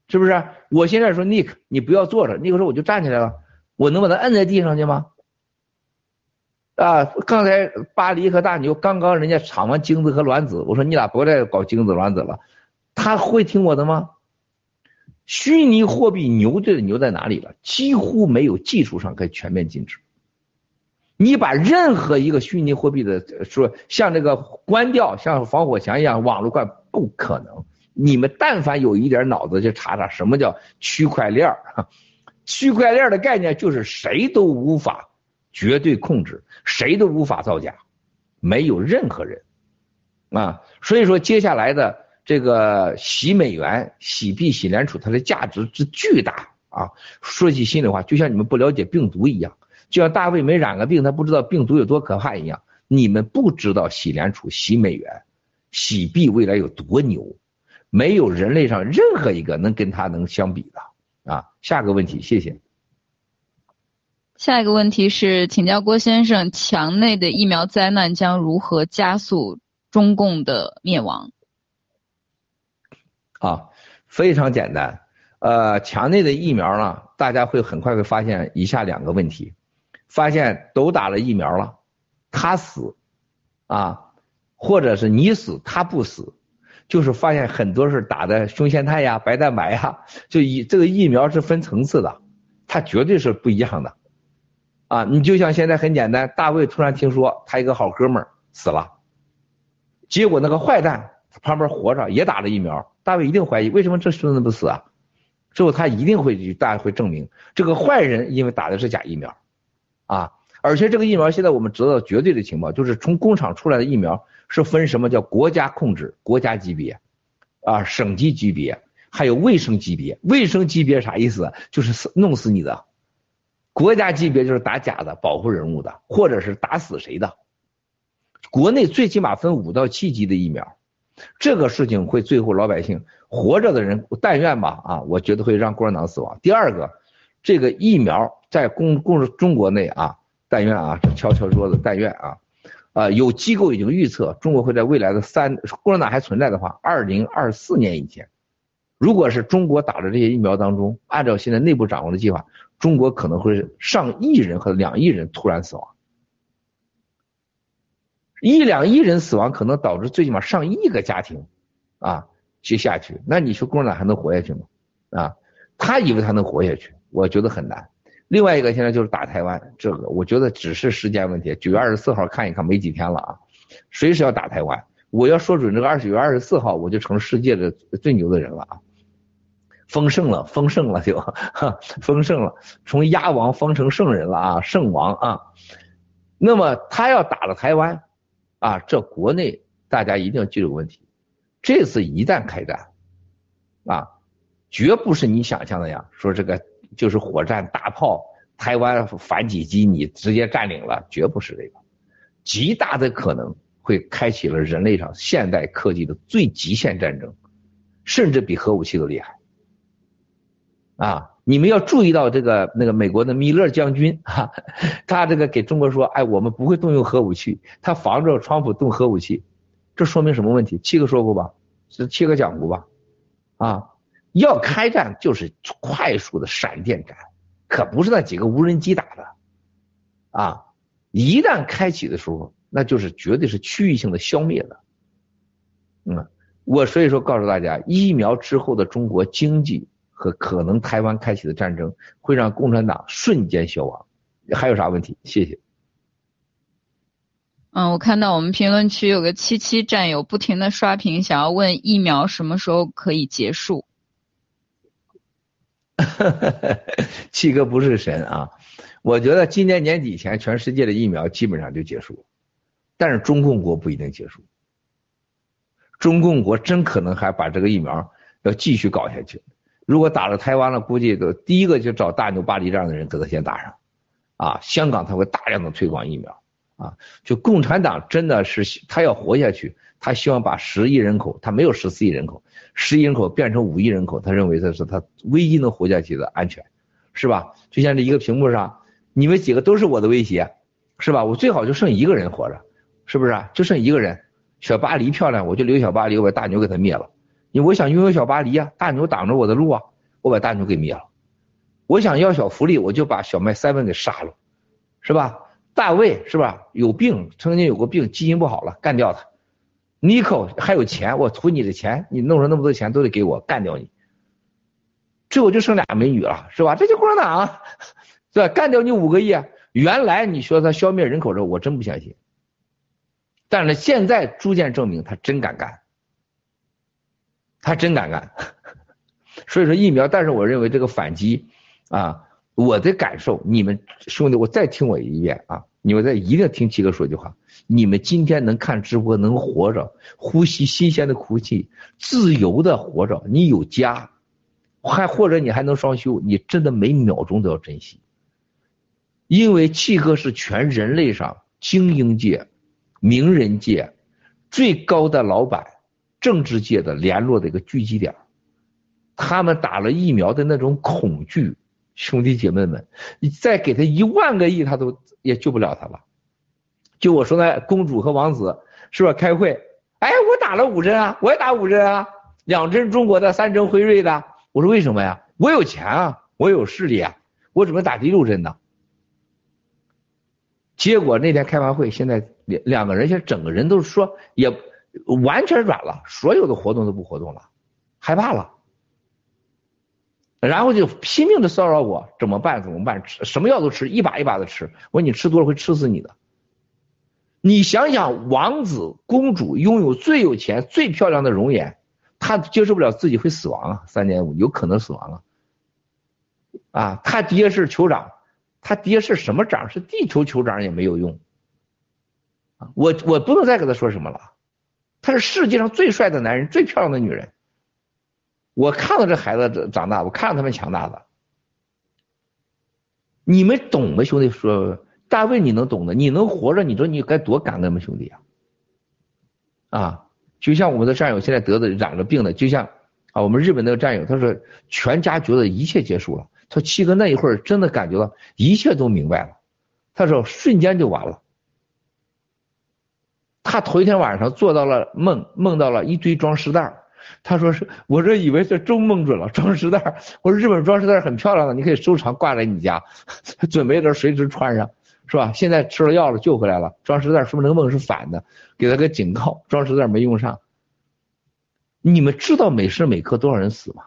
是不是？我现在说 Nick，你不要坐着，那个时候我就站起来了，我能把他摁在地上去吗？啊，刚才巴黎和大牛刚刚人家抢完精子和卵子，我说你俩别再搞精子卵子了，他会听我的吗？虚拟货币牛对的牛在哪里了？几乎没有技术上可以全面禁止。你把任何一个虚拟货币的说像这个关掉，像防火墙一样网络关，不可能。你们但凡有一点脑子，就查查什么叫区块链儿。区块链的概念就是谁都无法绝对控制，谁都无法造假，没有任何人啊。所以说，接下来的这个洗美元、洗币、洗联储，它的价值之巨大啊！说句心里话，就像你们不了解病毒一样，就像大卫没染个病，他不知道病毒有多可怕一样。你们不知道洗联储、洗美元、洗币未来有多牛，没有人类上任何一个能跟他能相比的。啊，下个问题，谢谢。
下一个问题是，请教郭先生，墙内的疫苗灾难将如何加速中共的灭亡？
啊，非常简单，呃，墙内的疫苗呢，大家会很快会发现以下两个问题：发现都打了疫苗了，他死，啊，或者是你死他不死。就是发现很多是打的胸腺肽呀、白蛋白呀，就以这个疫苗是分层次的，它绝对是不一样的，啊，你就像现在很简单，大卫突然听说他一个好哥们儿死了，结果那个坏蛋旁边活着也打了疫苗，大卫一定怀疑为什么这孙子不死啊？之后他一定会大家会证明这个坏人因为打的是假疫苗，啊，而且这个疫苗现在我们知道绝对的情报就是从工厂出来的疫苗。是分什么叫国家控制、国家级别，啊，省级级别，还有卫生级别。卫生级别啥意思？就是死弄死你的。国家级别就是打假的、保护人物的，或者是打死谁的。国内最起码分五到七级的疫苗，这个事情会最后老百姓活着的人，但愿吧啊，我觉得会让共产党死亡。第二个，这个疫苗在公共中国内啊，但愿啊，敲敲桌子，但愿啊。啊，有机构已经预测，中国会在未来的三，共产党还存在的话，二零二四年以前，如果是中国打的这些疫苗当中，按照现在内部掌握的计划，中国可能会上亿人和两亿人突然死亡，一两亿人死亡可能导致最起码上亿个家庭，啊，接下去，那你说共产党还能活下去吗？啊，他以为他能活下去，我觉得很难。另外一个现在就是打台湾，这个我觉得只是时间问题。九月二十四号看一看，没几天了啊，随时要打台湾。我要说准这个二九月二十四号，我就成世界的最牛的人了啊！丰盛了，丰盛了就，丰盛了，从鸭王封成圣人了啊，圣王啊。那么他要打了台湾，啊，这国内大家一定要记住个问题：这次一旦开战，啊，绝不是你想象的样，说这个。就是火战大炮，台湾反击机你直接占领了，绝不是这个，极大的可能会开启了人类上现代科技的最极限战争，甚至比核武器都厉害。啊，你们要注意到这个那个美国的米勒将军 哈，他这个给中国说，哎，我们不会动用核武器，他防着川普动核武器，这说明什么问题？七哥说过吧，是七哥讲过吧？啊。要开战就是快速的闪电战，可不是那几个无人机打的，啊，一旦开启的时候，那就是绝对是区域性的消灭的。嗯，我所以说告诉大家，疫苗之后的中国经济和可能台湾开启的战争，会让共产党瞬间消亡。还有啥问题？谢谢。
嗯，我看到我们评论区有个七七战友不停的刷屏，想要问疫苗什么时候可以结束。
七哥不是神啊，我觉得今年年底前全世界的疫苗基本上就结束，但是中共国不一定结束，中共国真可能还把这个疫苗要继续搞下去。如果打了台湾了，估计都第一个就找大牛巴黎这样的人给他先打上，啊，香港他会大量的推广疫苗，啊，就共产党真的是他要活下去。他希望把十亿人口，他没有十四亿人口，十亿人口变成五亿人口，他认为这是他唯一能活下去的安全，是吧？就像这一个屏幕上，你们几个都是我的威胁，是吧？我最好就剩一个人活着，是不是？就剩一个人，小巴黎漂亮，我就留小巴黎，我把大牛给他灭了。因为我想拥有小巴黎啊，大牛挡着我的路啊，我把大牛给灭了。我想要小福利，我就把小麦 seven 给杀了，是吧？大卫是吧？有病，曾经有过病，基因不好了，干掉他。尼克还有钱，我图你的钱，你弄出那么多钱都得给我，干掉你。最后就剩俩美女了，是吧？这就共产党，是吧？干掉你五个亿。原来你说他消灭人口这，我真不相信。但是现在逐渐证明他真敢干，他真敢干。所以说疫苗，但是我认为这个反击啊，我的感受，你们兄弟，我再听我一遍啊，你们再一定要听七哥说句话。你们今天能看直播，能活着，呼吸新鲜的空气，自由的活着，你有家，还或者你还能双休，你真的每秒钟都要珍惜。因为七哥是全人类上精英界、名人界最高的老板，政治界的联络的一个聚集点。他们打了疫苗的那种恐惧，兄弟姐妹们，你再给他一万个亿，他都也救不了他了。就我说那公主和王子是吧？开会，哎，我打了五针啊，我也打五针啊，两针中国的，三针辉瑞的。我说为什么呀？我有钱啊，我有势力啊，我准备打第六针呢？结果那天开完会，现在两两个人现在整个人都是说也完全软了，所有的活动都不活动了，害怕了，然后就拼命的骚扰我，怎么办？怎么办？吃什么药都吃，一把一把的吃。我说你吃多了会吃死你的。你想想，王子公主拥有最有钱、最漂亮的容颜，他接受不了自己会死亡啊，三点五有可能死亡啊。啊，他爹是酋长，他爹是什么长？是地球酋长也没有用。啊，我我不能再跟他说什么了，他是世界上最帅的男人，最漂亮的女人。我看到这孩子长大，我看到他们强大的。你们懂吗，兄弟？说。大卫，你能懂的，你能活着，你说你该多感恩吗，兄弟啊！啊，就像我们的战友现在得的染了病的，就像啊，我们日本那个战友，他说全家觉得一切结束了，他七哥那一会儿真的感觉到一切都明白了，他说瞬间就完了。他头一天晚上做到了梦，梦到了一堆装尸袋他说是我这以为是真梦准了，装尸袋我说日本装尸袋很漂亮的，你可以收藏挂在你家，准备着随时穿上。是吧？现在吃了药了，救回来了。装尸袋说明那个梦是反的，给他个警告。装尸袋没用上。你们知道每时每刻多少人死吗？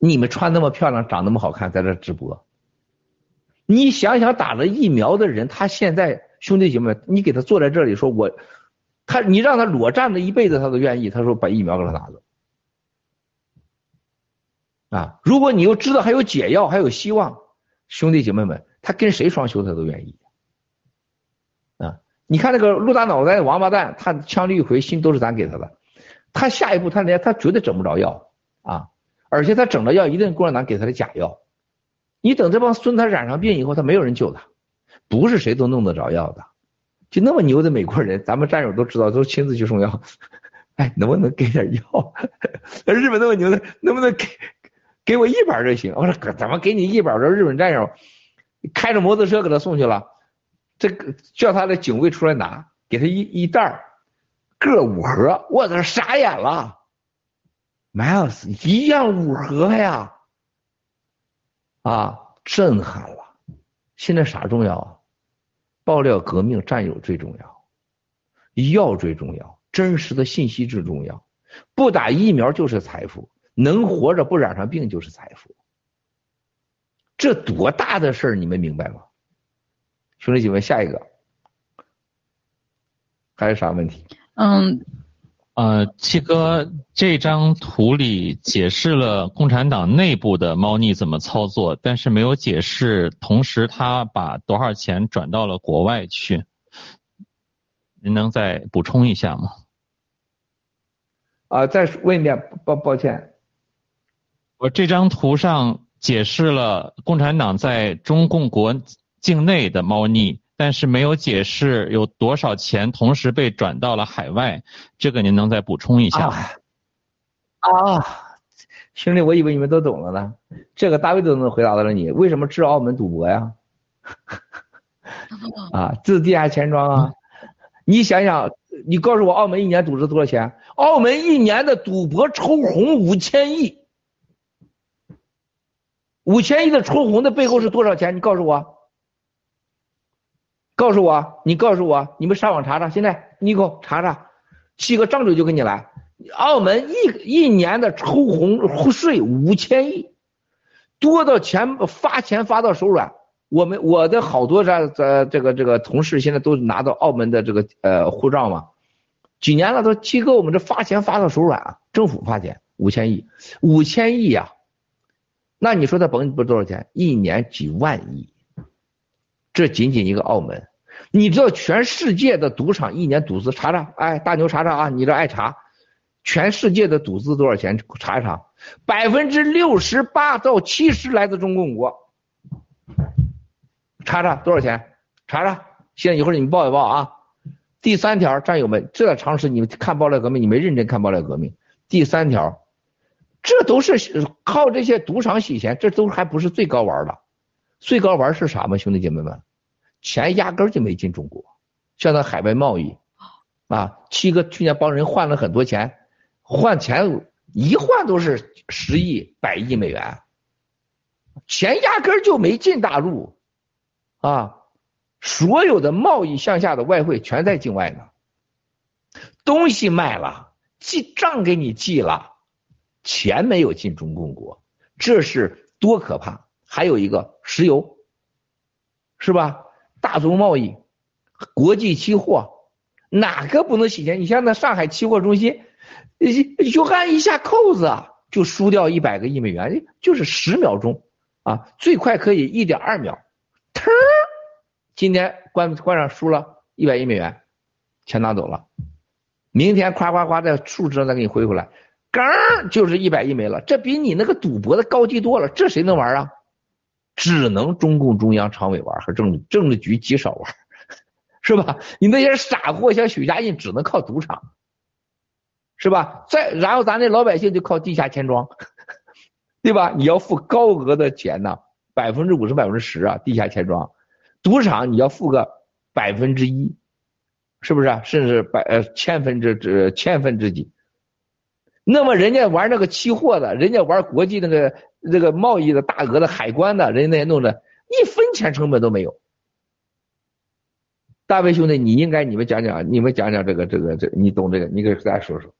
你们穿那么漂亮，长那么好看，在这直播。你想想，打了疫苗的人，他现在兄弟姐妹，你给他坐在这里说，我，他你让他裸站着一辈子，他都愿意。他说把疫苗给他拿走。啊，如果你又知道还有解药，还有希望，兄弟姐妹们。他跟谁双休他都愿意，啊！你看那个陆大脑袋王八蛋，他枪毙一回，心都是咱给他的。他下一步他连他绝对整不着药啊！而且他整了药，一定共产党给他的假药。你等这帮孙子染上病以后，他没有人救他，不是谁都弄得着药的。就那么牛的美国人，咱们战友都知道，都亲自去送药。哎，能不能给点药？日本那么牛的，能不能给给我一板就行？我说怎么给你一板？这日本战友。开着摩托车给他送去了，这个叫他的警卫出来拿，给他一一袋儿，各五盒，我这傻眼了，Miles 一样五盒呀，啊，震撼了！现在啥重要啊？爆料革命，战友最重要，药最重要，真实的信息最重要，不打疫苗就是财富，能活着不染上病就是财富。这多大的事儿，你们明白吗？兄弟姐妹，下一个还有啥问题？
嗯，
呃，七哥，这张图里解释了共产党内部的猫腻怎么操作，但是没有解释，同时他把多少钱转到了国外去。您能再补充一下吗？
啊，再问一遍，抱抱歉，
我这张图上。解释了共产党在中共国境内的猫腻，但是没有解释有多少钱同时被转到了海外，这个您能再补充一下吗？
啊，兄弟，我以为你们都懂了呢，这个大卫都能回答到了你，为什么治澳门赌博呀？啊，治地下钱庄啊？你想想，你告诉我澳门一年赌值多少钱？澳门一年的赌博抽红五千亿。五千亿的抽红的背后是多少钱？你告诉我。告诉我，你告诉我，你们上网查查，现在你给我查查，七个张嘴就给你来。澳门一一年的抽红税五千亿，多到钱发钱发到手软。我们我的好多这这这个这个同事现在都拿到澳门的这个呃护照嘛，几年了都七哥我们这发钱发到手软啊，政府发钱五千亿，五千亿呀，那你说他甭不多少钱，一年几万亿，这仅仅一个澳门，你知道全世界的赌场一年赌资查查，哎大牛查查啊，你这爱查。全世界的赌资多少钱？查一查，百分之六十八到七十来自中共国。查查多少钱？查查，现在一会儿你们报一报啊。第三条，战友们，这点常识你们看爆料革命，你没认真看爆料革命。第三条，这都是靠这些赌场洗钱，这都还不是最高玩的，最高玩是啥吗？兄弟姐妹们，钱压根儿就没进中国，像那海外贸易啊，七哥去年帮人换了很多钱。换钱一换都是十亿、百亿美元，钱压根儿就没进大陆，啊，所有的贸易向下的外汇全在境外呢，东西卖了，记账给你记了，钱没有进中共国，这是多可怕！还有一个石油，是吧？大宗贸易、国际期货，哪个不能洗钱？你像那上海期货中心。就按一下扣子啊，就输掉一百个亿美元，就是十秒钟啊，最快可以一点二秒，腾，今天关关上输了一百亿美元，钱拿走了，明天夸夸夸在数值上再给你回回来，刚就是一百亿没了，这比你那个赌博的高级多了，这谁能玩啊？只能中共中央常委玩和政政治局极少玩，是吧？你那些傻货像许家印，只能靠赌场。是吧？再然后咱这老百姓就靠地下钱庄，对吧？你要付高额的钱呢，百分之五十、百分之十啊，地下钱庄，赌场你要付个百分之一，是不是？甚至百呃千分之之千分之几？那么人家玩那个期货的，人家玩国际那个那个贸易的大额的海关的，人家那弄的，一分钱成本都没有。大卫兄弟，你应该你们讲讲，你们讲讲这个这个这，你懂这个，你给大家说说。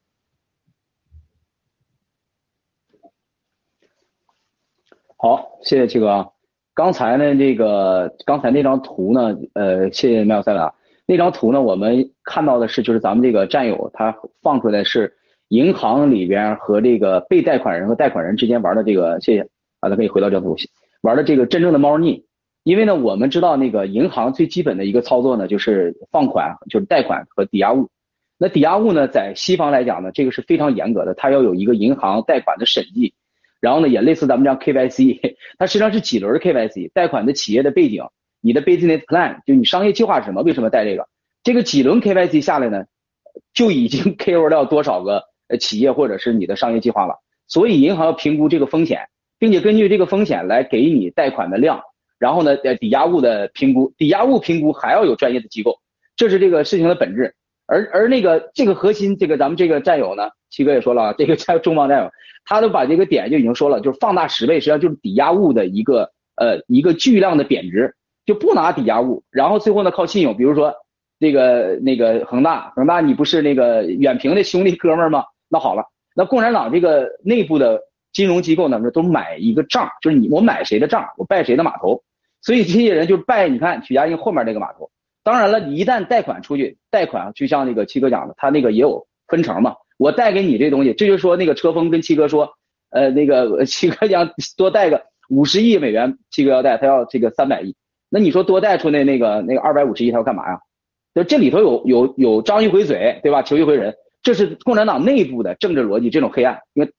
好，谢谢七哥啊。刚才呢，这个刚才那张图呢，呃，谢谢妙赛拉。那张图呢，我们看到的是，就是咱们这个战友他放出来是银行里边和这个被贷款人和贷款人之间玩的这个，谢谢啊，咱可以回到这张图，玩的这个真正的猫腻。因为呢，我们知道那个银行最基本的一个操作呢，就是放款，就是贷款和抵押物。那抵押物呢，在西方来讲呢，这个是非常严格的，它要有一个银行贷款的审计。然后呢，也类似咱们这样 KYC，它实际上是几轮 KYC，贷款的企业的背景，你的 business plan，就你商业计划是什么？为什么贷这个？这个几轮 KYC 下来呢，就已经 cover 掉多少个呃企业或者是你的商业计划了。所以银行要评估这个风险，并且根据这个风险来给你贷款的量。然后呢，呃，抵押物的评估，抵押物评估还要有专业的机构，这是这个事情的本质。而而那个这个核心，这个咱们这个战友呢，七哥也说了，这个战中方战友。他都把这个点就已经说了，就是放大十倍，实际上就是抵押物的一个呃一个巨量的贬值，就不拿抵押物，然后最后呢靠信用，比如说这个那个恒大，恒大你不是那个远平的兄弟哥们儿吗？那好了，那共产党这个内部的金融机构呢，都买一个账，就是你我买谁的账，我拜谁的码头，所以这些人就拜你看许家印后面那个码头。当然了，一旦贷款出去，贷款就像那个七哥讲的，他那个也有分成嘛。我贷给你这东西，这就说那个车峰跟七哥说，呃，那个七哥讲多贷个五十亿美元，七哥要贷，他要这个三百亿，那你说多贷出那那个那个二百五十亿，他要干嘛呀？就这里头有有有张一回嘴，对吧？求一回人，这是共产党内部的政治逻辑，这种黑暗，因为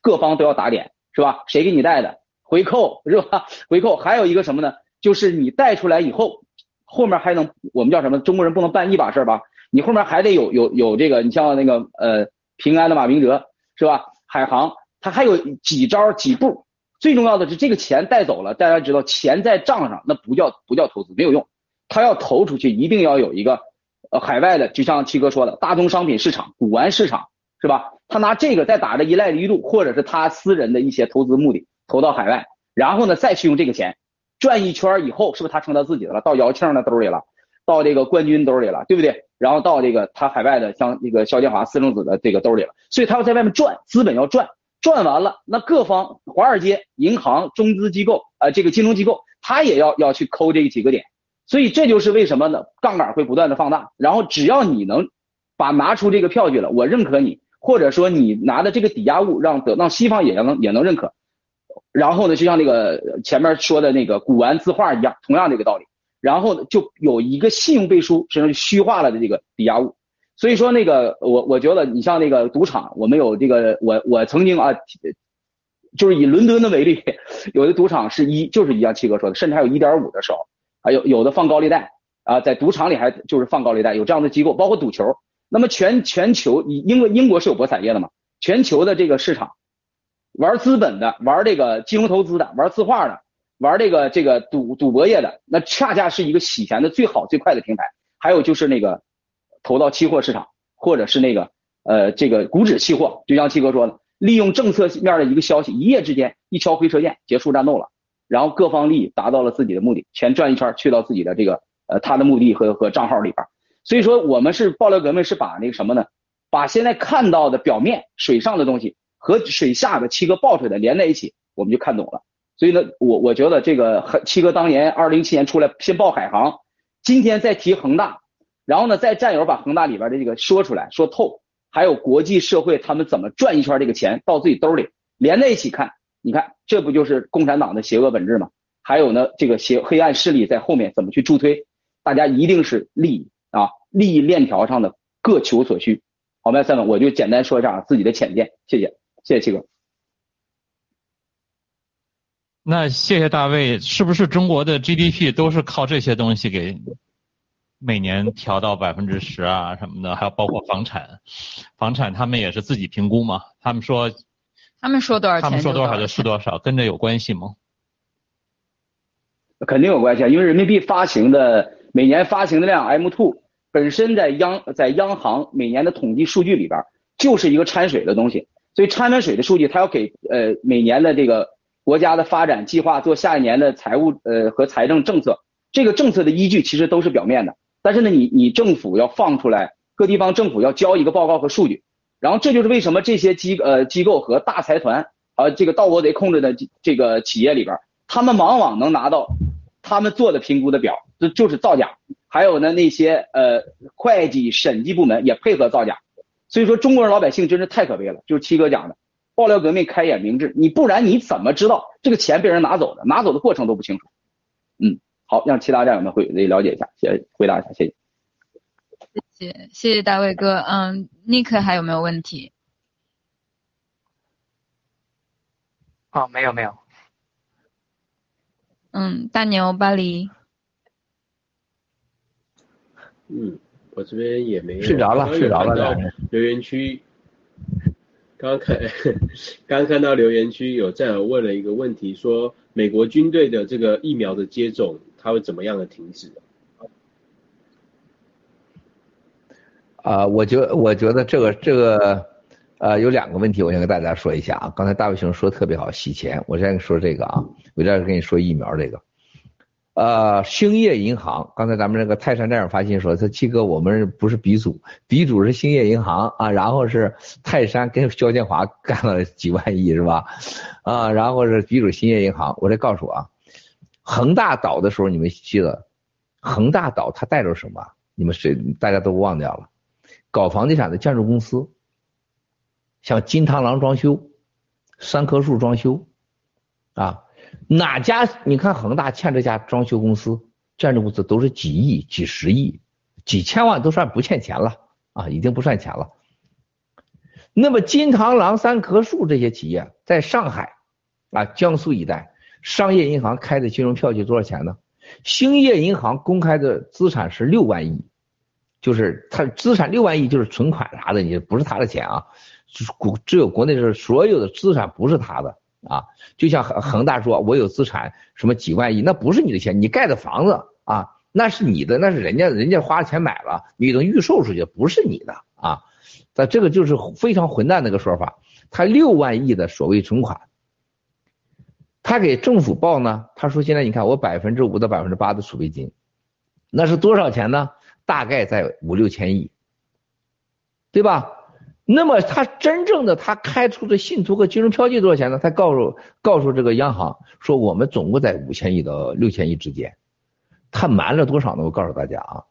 各方都要打脸，是吧？谁给你带的？回扣 是吧？回扣还有一个什么呢？就是你带出来以后，后面还能我们叫什么？中国人不能办一把事儿吧？你后面还得有有有这个，你像那个呃平安的马明哲是吧？海航他还有几招几步，最重要的是这个钱带走了，大家知道钱在账上那不叫不叫投资没有用，他要投出去一定要有一个呃海外的，就像七哥说的，大宗商品市场、古玩市场是吧？他拿这个再打着依赖力度，或者是他私人的一些投资目的投到海外，然后呢再去用这个钱转一圈以后，是不是他成他自己的了？到姚庆的兜里了？到这个冠军兜里了，对不对？然后到这个他海外的像这个肖建华私生子的这个兜里了，所以他要在外面赚，资本要赚，赚完了，那各方华尔街、银行、中资机构啊，这个金融机构，他也要要去抠这几个点，所以这就是为什么呢？杠杆会不断的放大，然后只要你能把拿出这个票据了，我认可你，或者说你拿的这个抵押物让得让西方也能也能认可，然后呢，就像那个前面说的那个古玩字画一样，同样这个道理。然后就有一个信用背书，实际上虚化了的这个抵押物。所以说那个我我觉得你像那个赌场，我们有这个我我曾经啊，就是以伦敦的为例，有的赌场是一就是一样七哥说的，甚至还有一点五的时候，还有有的放高利贷啊，在赌场里还就是放高利贷，有这样的机构，包括赌球。那么全全球英国英国是有博彩业的嘛？全球的这个市场，玩资本的，玩这个金融投资的，玩字画的。玩这个这个赌赌博业的，那恰恰是一个洗钱的最好最快的平台。还有就是那个投到期货市场，或者是那个呃这个股指期货，就像七哥说的，利用政策面的一个消息，一夜之间一敲回车键结束战斗了，然后各方利益达到了自己的目的，钱转一圈去到自己的这个呃他的目的和和账号里边。所以说我们是爆料革命，是把那个什么呢？把现在看到的表面水上的东西和水下的七哥爆出来的连在一起，我们就看懂了。所以呢，我我觉得这个七哥当年二零一七年出来先报海航，今天再提恒大，然后呢再战友把恒大里边的这个说出来说透，还有国际社会他们怎么转一圈这个钱到自己兜里，连在一起看，你看这不就是共产党的邪恶本质吗？还有呢，这个邪黑暗势力在后面怎么去助推？大家一定是利益啊，利益链条上的各求所需。好，麦三文，我就简单说一下自己的浅见，谢谢，谢谢七哥。
那谢谢大卫，是不是中国的 GDP 都是靠这些东西给每年调到百分之十啊什么的？还有包括房产，房产他们也是自己评估吗？他们说，
他们说多少？
他们说多少就是多少，跟这有关系吗？
肯定有关系啊，因为人民币发行的每年发行的量 M two 本身在央在央行每年的统计数据里边就是一个掺水的东西，所以掺完水的数据，它要给呃每年的这个。国家的发展计划做下一年的财务呃和财政政策，这个政策的依据其实都是表面的，但是呢，你你政府要放出来，各地方政府要交一个报告和数据，然后这就是为什么这些机呃机构和大财团啊这个盗国贼控制的这个企业里边，他们往往能拿到他们做的评估的表，这就是造假，还有呢那些呃会计审计部门也配合造假，所以说中国人老百姓真是太可悲了，就是七哥讲的。爆料革命开眼明智，你不然你怎么知道这个钱被人拿走的？拿走的过程都不清楚。嗯，好，让其他战友们会了解一下，先回答一下，谢谢。
谢谢，谢谢大卫哥。嗯，尼克还有没有问题？
哦，没有没有。
嗯，大牛巴黎。
嗯，我这边也没有。
睡着了，睡着了。
留言区。刚刚看，刚刚看到留言区有战友问了一个问题，说美国军队的这个疫苗的接种，它会怎么样的停止？
啊，我觉我觉得这个这个，呃，有两个问题，我想跟大家说一下啊。刚才大卫兄说的特别好，洗钱，我先说这个啊，我再跟你说疫苗这个。呃，兴业银行，刚才咱们那个泰山战友发信说，他七哥，我们不是鼻祖，鼻祖是兴业银行啊，然后是泰山跟肖建华干了几万亿是吧？啊，然后是鼻祖兴业银行，我再告诉啊，恒大倒的时候你们记得，恒大倒它带着什么？你们谁大家都忘掉了？搞房地产的建筑公司，像金螳螂装修、三棵树装修，啊。哪家？你看恒大欠这家装修公司、建筑公司都是几亿、几十亿、几千万都算不欠钱了啊，已经不算钱了。那么金螳螂、三棵树这些企业在上海啊、江苏一带，商业银行开的金融票据多少钱呢？兴业银行公开的资产是六万亿，就是它资产六万亿，就是存款啥的，你不是他的钱啊，国只有国内是所有的资产不是他的。啊，就像恒恒大说，我有资产什么几万亿，那不是你的钱，你盖的房子啊，那是你的，那是人家人家花钱买了，你等预售出去，不是你的啊。那这个就是非常混蛋的一个说法。他六万亿的所谓存款，他给政府报呢，他说现在你看我百分之五到百分之八的储备金，那是多少钱呢？大概在五六千亿，对吧？那么他真正的他开出的信托和金融票据多少钱呢？他告诉告诉这个央行说，我们总共在五千亿到六千亿之间。他瞒了多少呢？我告诉大家啊，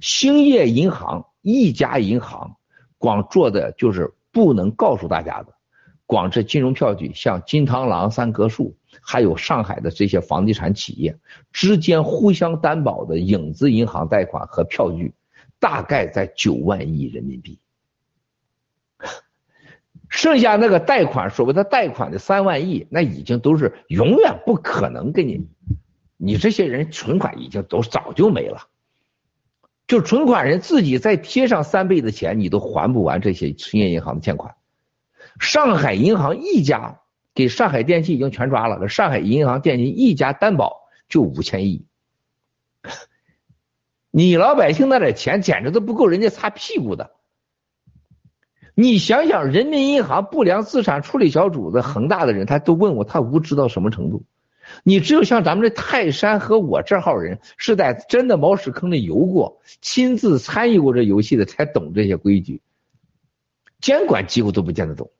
兴业银行一家银行光做的就是不能告诉大家的，光这金融票据，像金螳螂、三棵树，还有上海的这些房地产企业之间互相担保的影子银行贷款和票据，大概在九万亿人民币。剩下那个贷款，所谓的贷款的三万亿，那已经都是永远不可能给你，你这些人存款已经都早就没了，就存款人自己再贴上三倍的钱，你都还不完这些兴业银行的欠款。上海银行一家给上海电信已经全抓了，上海银行电信一家担保就五千亿，你老百姓那点钱简直都不够人家擦屁股的。你想想，人民银行不良资产处理小组的恒大的人，他都问我，他无知到什么程度？你只有像咱们这泰山和我这号人，是在真的猫屎坑里游过，亲自参与过这游戏的，才懂这些规矩。监管几乎都不见得懂。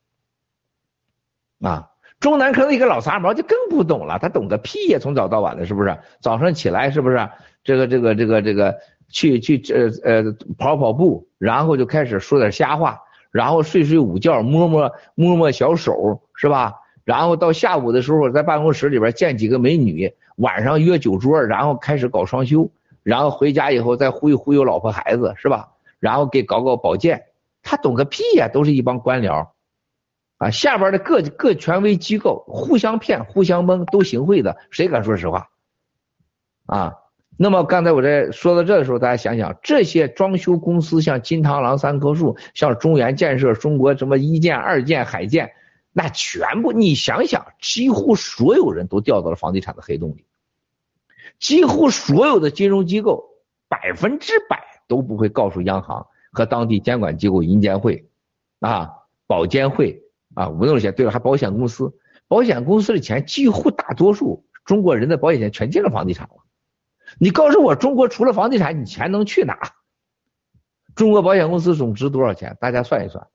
啊，中南科的一个老杂毛就更不懂了，他懂个屁呀！从早到晚的，是不是？早上起来是不是？这个这个这个这个去去呃呃跑跑步，然后就开始说点瞎话。然后睡睡午觉，摸摸摸摸小手，是吧？然后到下午的时候，在办公室里边见几个美女，晚上约酒桌，然后开始搞双休，然后回家以后再忽悠忽悠老婆孩子，是吧？然后给搞搞保健，他懂个屁呀！都是一帮官僚，啊，下边的各各权威机构互相骗、互相蒙，都行贿的，谁敢说实话？啊？那么刚才我在说到这的时候，大家想想，这些装修公司，像金螳螂、三棵树，像中原建设、中国什么一建、二建、海建，那全部你想想，几乎所有人都掉到了房地产的黑洞里，几乎所有的金融机构百分之百都不会告诉央行和当地监管机构银监会，啊，保监会啊，无论些对了，还保险公司，保险公司的钱几乎大多数中国人的保险钱全进了房地产了。你告诉我，中国除了房地产，你钱能去哪？中国保险公司总值多少钱？大家算一算。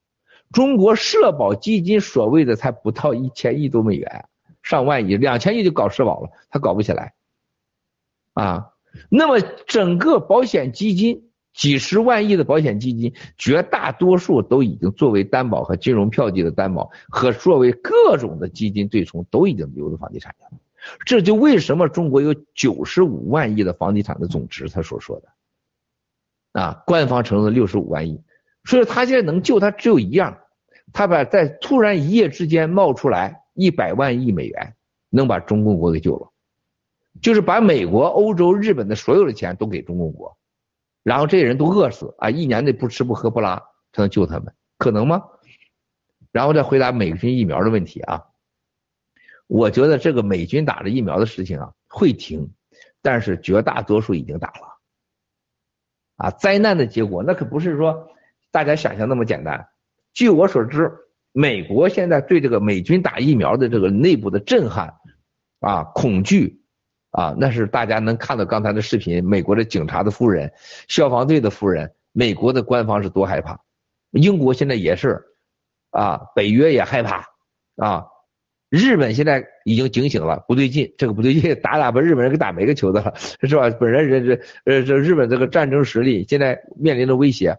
中国社保基金所谓的才不到一千亿多美元，上万亿，两千亿就搞社保了，他搞不起来。啊，那么整个保险基金几十万亿的保险基金，绝大多数都已经作为担保和金融票据的担保，和作为各种的基金对冲，都已经流入房地产了。这就为什么中国有九十五万亿的房地产的总值，他所说的，啊，官方承认的六十五万亿，所以他现在能救他只有一样，他把在突然一夜之间冒出来一百万亿美元，能把中共国给救了，就是把美国、欧洲、日本的所有的钱都给中共国，然后这些人都饿死啊，一年内不吃不喝不拉才能救他们，可能吗？然后再回答美军疫苗的问题啊。我觉得这个美军打了疫苗的事情啊会停，但是绝大多数已经打了，啊，灾难的结果那可不是说大家想象那么简单。据我所知，美国现在对这个美军打疫苗的这个内部的震撼啊恐惧啊，那是大家能看到刚才的视频，美国的警察的夫人、消防队的夫人，美国的官方是多害怕，英国现在也是啊，北约也害怕啊。日本现在已经警醒了，不对劲，这个不对劲，打打把日本人给打没个球的了，是吧？本来人这呃这日本这个战争实力现在面临着威胁，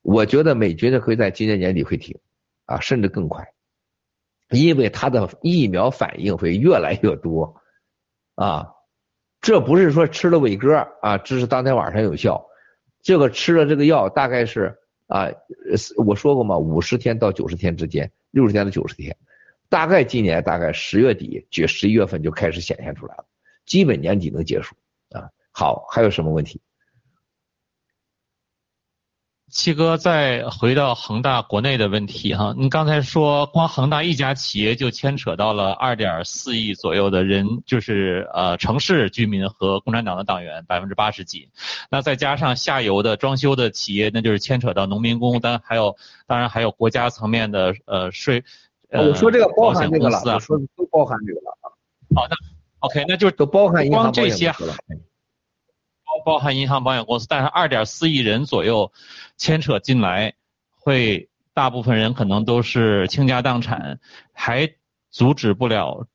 我觉得美军呢会在今年年底会停，啊，甚至更快，因为他的疫苗反应会越来越多，啊，这不是说吃了伟哥啊，只是当天晚上有效，这个吃了这个药大概是啊，我说过嘛，五十天到九十天之间，六十天到九十天。大概今年大概十月底，就十一月份就开始显现出来了，基本年底能结束啊。好，还有什么问题？
七哥，再回到恒大国内的问题哈，你刚才说光恒大一家企业就牵扯到了二点四亿左右的人，就是呃城市居民和共产党的党员百分之八十几，那再加上下游的装修的企业，那就是牵扯到农民工，当然还有当然还有国家层面的呃税。
呃我说这个包含这个了，我说都包含这个了啊。
好的，OK，那就
都包含
光这些，包含银行保险公司，但是二点四亿人左右牵扯进来，会大部分人可能都是倾家荡产，还阻止不了，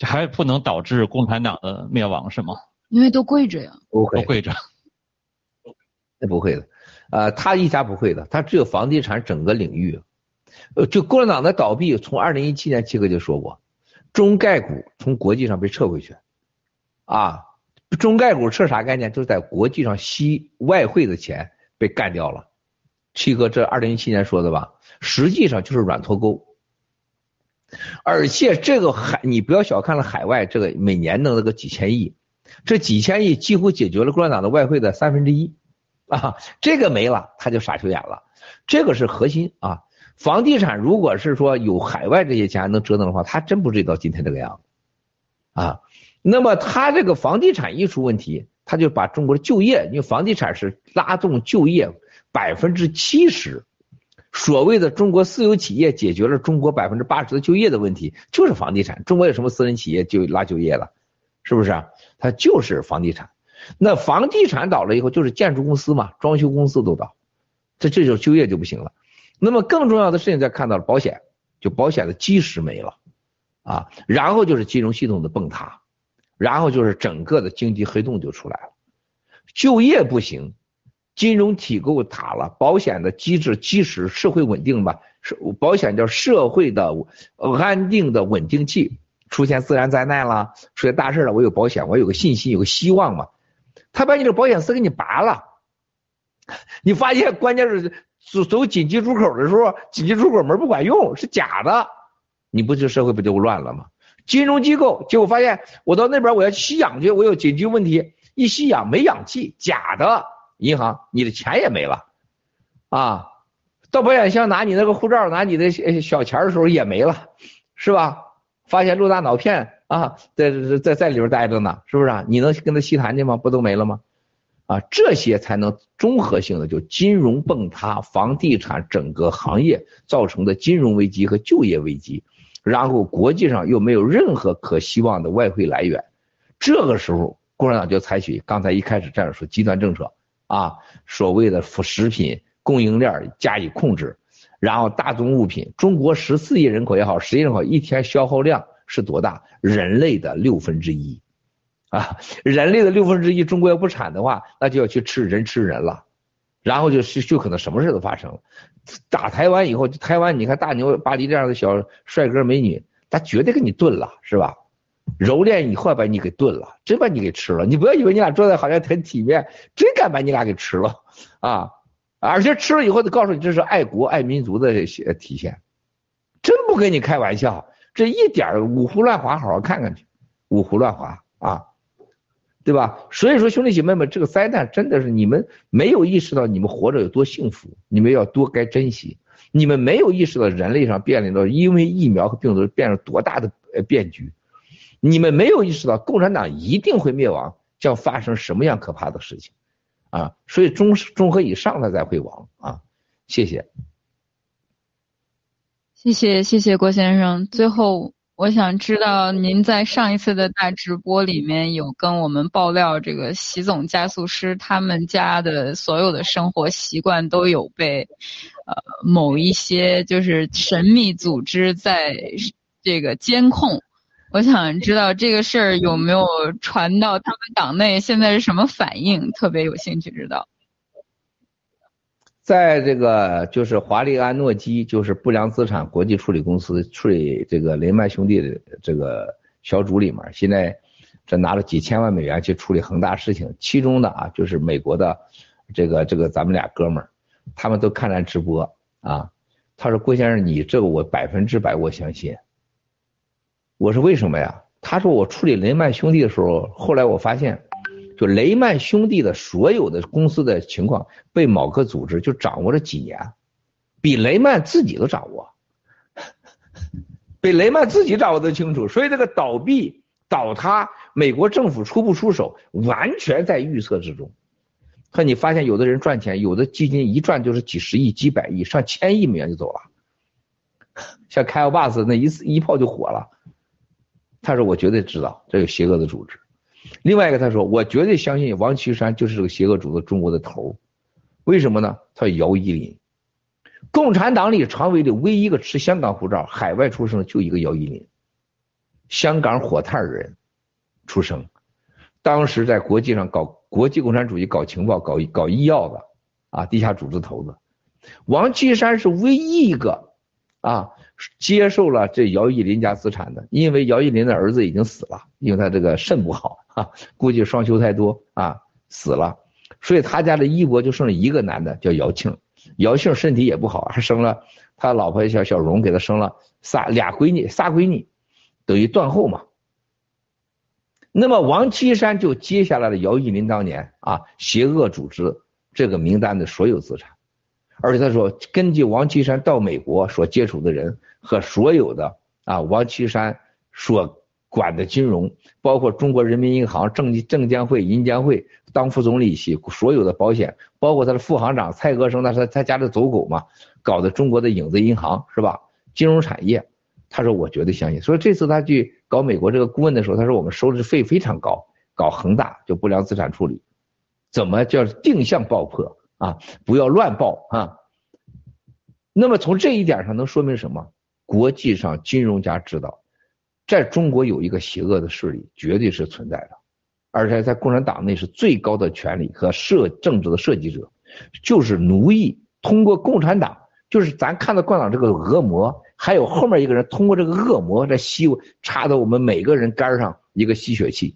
还不能导致共产党的灭亡是吗？
因为都跪着呀，
都跪着，
那不会的，呃，他一家不会的，他只有房地产整个领域，呃，就共产党的倒闭，从二零一七年七哥就说过，中概股从国际上被撤回去。啊，中概股是啥概念？就是在国际上吸外汇的钱被干掉了。七哥，这二零一七年说的吧？实际上就是软脱钩。而且这个海，你不要小看了海外这个每年弄那个几千亿，这几千亿几乎解决了共产党的外汇的三分之一。啊，这个没了他就傻球眼了。这个是核心啊。房地产如果是说有海外这些钱能折腾的话，他真不至于到今天这个样子。啊。那么他这个房地产一出问题，他就把中国的就业，因为房地产是拉动就业百分之七十，所谓的中国私有企业解决了中国百分之八十的就业的问题，就是房地产。中国有什么私人企业就拉就业了，是不是？它就是房地产。那房地产倒了以后，就是建筑公司嘛，装修公司都倒，这这就就业就不行了。那么更重要的事情，再看到了保险，就保险的基石没了啊，然后就是金融系统的崩塌。然后就是整个的经济黑洞就出来了，就业不行，金融体构塌了，保险的机制基石社会稳定吧，是保险叫社会的安定的稳定器，出现自然灾难了，出现大事了，我有保险，我有个信心，有个希望嘛。他把你这保险丝给你拔了，你发现关键是走走紧急出口的时候，紧急出口门不管用，是假的，你不就社会不就乱了吗？金融机构，结果发现我到那边我要吸氧去，我有紧急问题，一吸氧没氧气，假的。银行，你的钱也没了，啊，到保险箱拿你那个护照，拿你的小钱的时候也没了，是吧？发现陆大脑片啊，在在在里边待着呢，是不是啊？你能跟他细谈去吗？不都没了吗？啊，这些才能综合性的就金融崩塌，房地产整个行业造成的金融危机和就业危机。然后国际上又没有任何可希望的外汇来源，这个时候共产党就采取刚才一开始这样说极端政策啊，所谓的食品供应链加以控制，然后大宗物品，中国十四亿人口也好，十亿人口一天消耗量是多大？人类的六分之一，啊，人类的六分之一，中国要不产的话，那就要去吃人吃人了，然后就是就可能什么事都发生了。打台湾以后，台湾你看大牛巴黎这样的小帅哥美女，他绝对给你炖了，是吧？蹂躏以后把你给炖了，真把你给吃了。你不要以为你俩坐在好像很体面，真敢把你俩给吃了啊！而且吃了以后，得告诉你这是爱国爱民族的体现，真不跟你开玩笑，这一点五胡乱华，好好看看去，五胡乱华啊！对吧？所以说，兄弟姐妹们，这个灾难真的是你们没有意识到你们活着有多幸福，你们要多该珍惜。你们没有意识到人类上面临到因为疫苗和病毒变成多大的呃变局，你们没有意识到共产党一定会灭亡，将发生什么样可怕的事情啊！所以中综合以上的才会亡啊！谢谢，
谢谢谢谢郭先生，最后。我想知道您在上一次的大直播里面有跟我们爆料，这个习总加速师他们家的所有的生活习惯都有被，呃，某一些就是神秘组织在这个监控。我想知道这个事儿有没有传到他们党内，现在是什么反应？特别有兴趣知道。
在这个就是华丽安诺基，就是不良资产国际处理公司处理这个雷曼兄弟的这个小组里面，现在这拿了几千万美元去处理恒大事情，其中的啊就是美国的这个这个咱们俩哥们儿，他们都看咱直播啊，他说郭先生你这个我百分之百我相信，我说为什么呀？他说我处理雷曼兄弟的时候，后来我发现。就雷曼兄弟的所有的公司的情况被某个组织就掌握了几年，比雷曼自己都掌握，比雷曼自己掌握的清楚。所以这个倒闭倒塌，美国政府出不出手，完全在预测之中。可你发现有的人赚钱，有的基金一赚就是几十亿、几百亿、上千亿美元就走了，像开奥巴斯那一次一炮就火了。他说：“我绝对知道这有邪恶的组织。”另外一个他说，我绝对相信王岐山就是这个邪恶主义中国的头，为什么呢？他姚依林，共产党里常委里唯一一个持香港护照、海外出生就一个姚依林，香港火炭人出生，当时在国际上搞国际共产主义、搞情报、搞搞医药的啊，地下组织头子。王岐山是唯一一个啊接受了这姚依林家资产的，因为姚依林的儿子已经死了，因为他这个肾不好啊，估计双休太多啊死了，所以他家的衣钵就剩了一个男的叫姚庆，姚庆身体也不好，还生了他老婆小小荣给他生了仨俩闺女仨闺女，等于断后嘛。那么王岐山就接下来了姚依林当年啊邪恶组织这个名单的所有资产。而且他说，根据王岐山到美国所接触的人和所有的啊，王岐山所管的金融，包括中国人民银行、证证监会、银监会当副总理期，所有的保险，包括他的副行长蔡格生，那是他家的走狗嘛，搞的中国的影子银行是吧？金融产业，他说我绝对相信。所以这次他去搞美国这个顾问的时候，他说我们收的费非常高，搞恒大就不良资产处理，怎么叫定向爆破？啊，不要乱报啊！那么从这一点上能说明什么？国际上金融家知道，在中国有一个邪恶的势力，绝对是存在的，而且在共产党内是最高的权力和设政治的设计者，就是奴役。通过共产党，就是咱看到共产党这个恶魔，还有后面一个人通过这个恶魔在吸插到我们每个人肝上一个吸血器，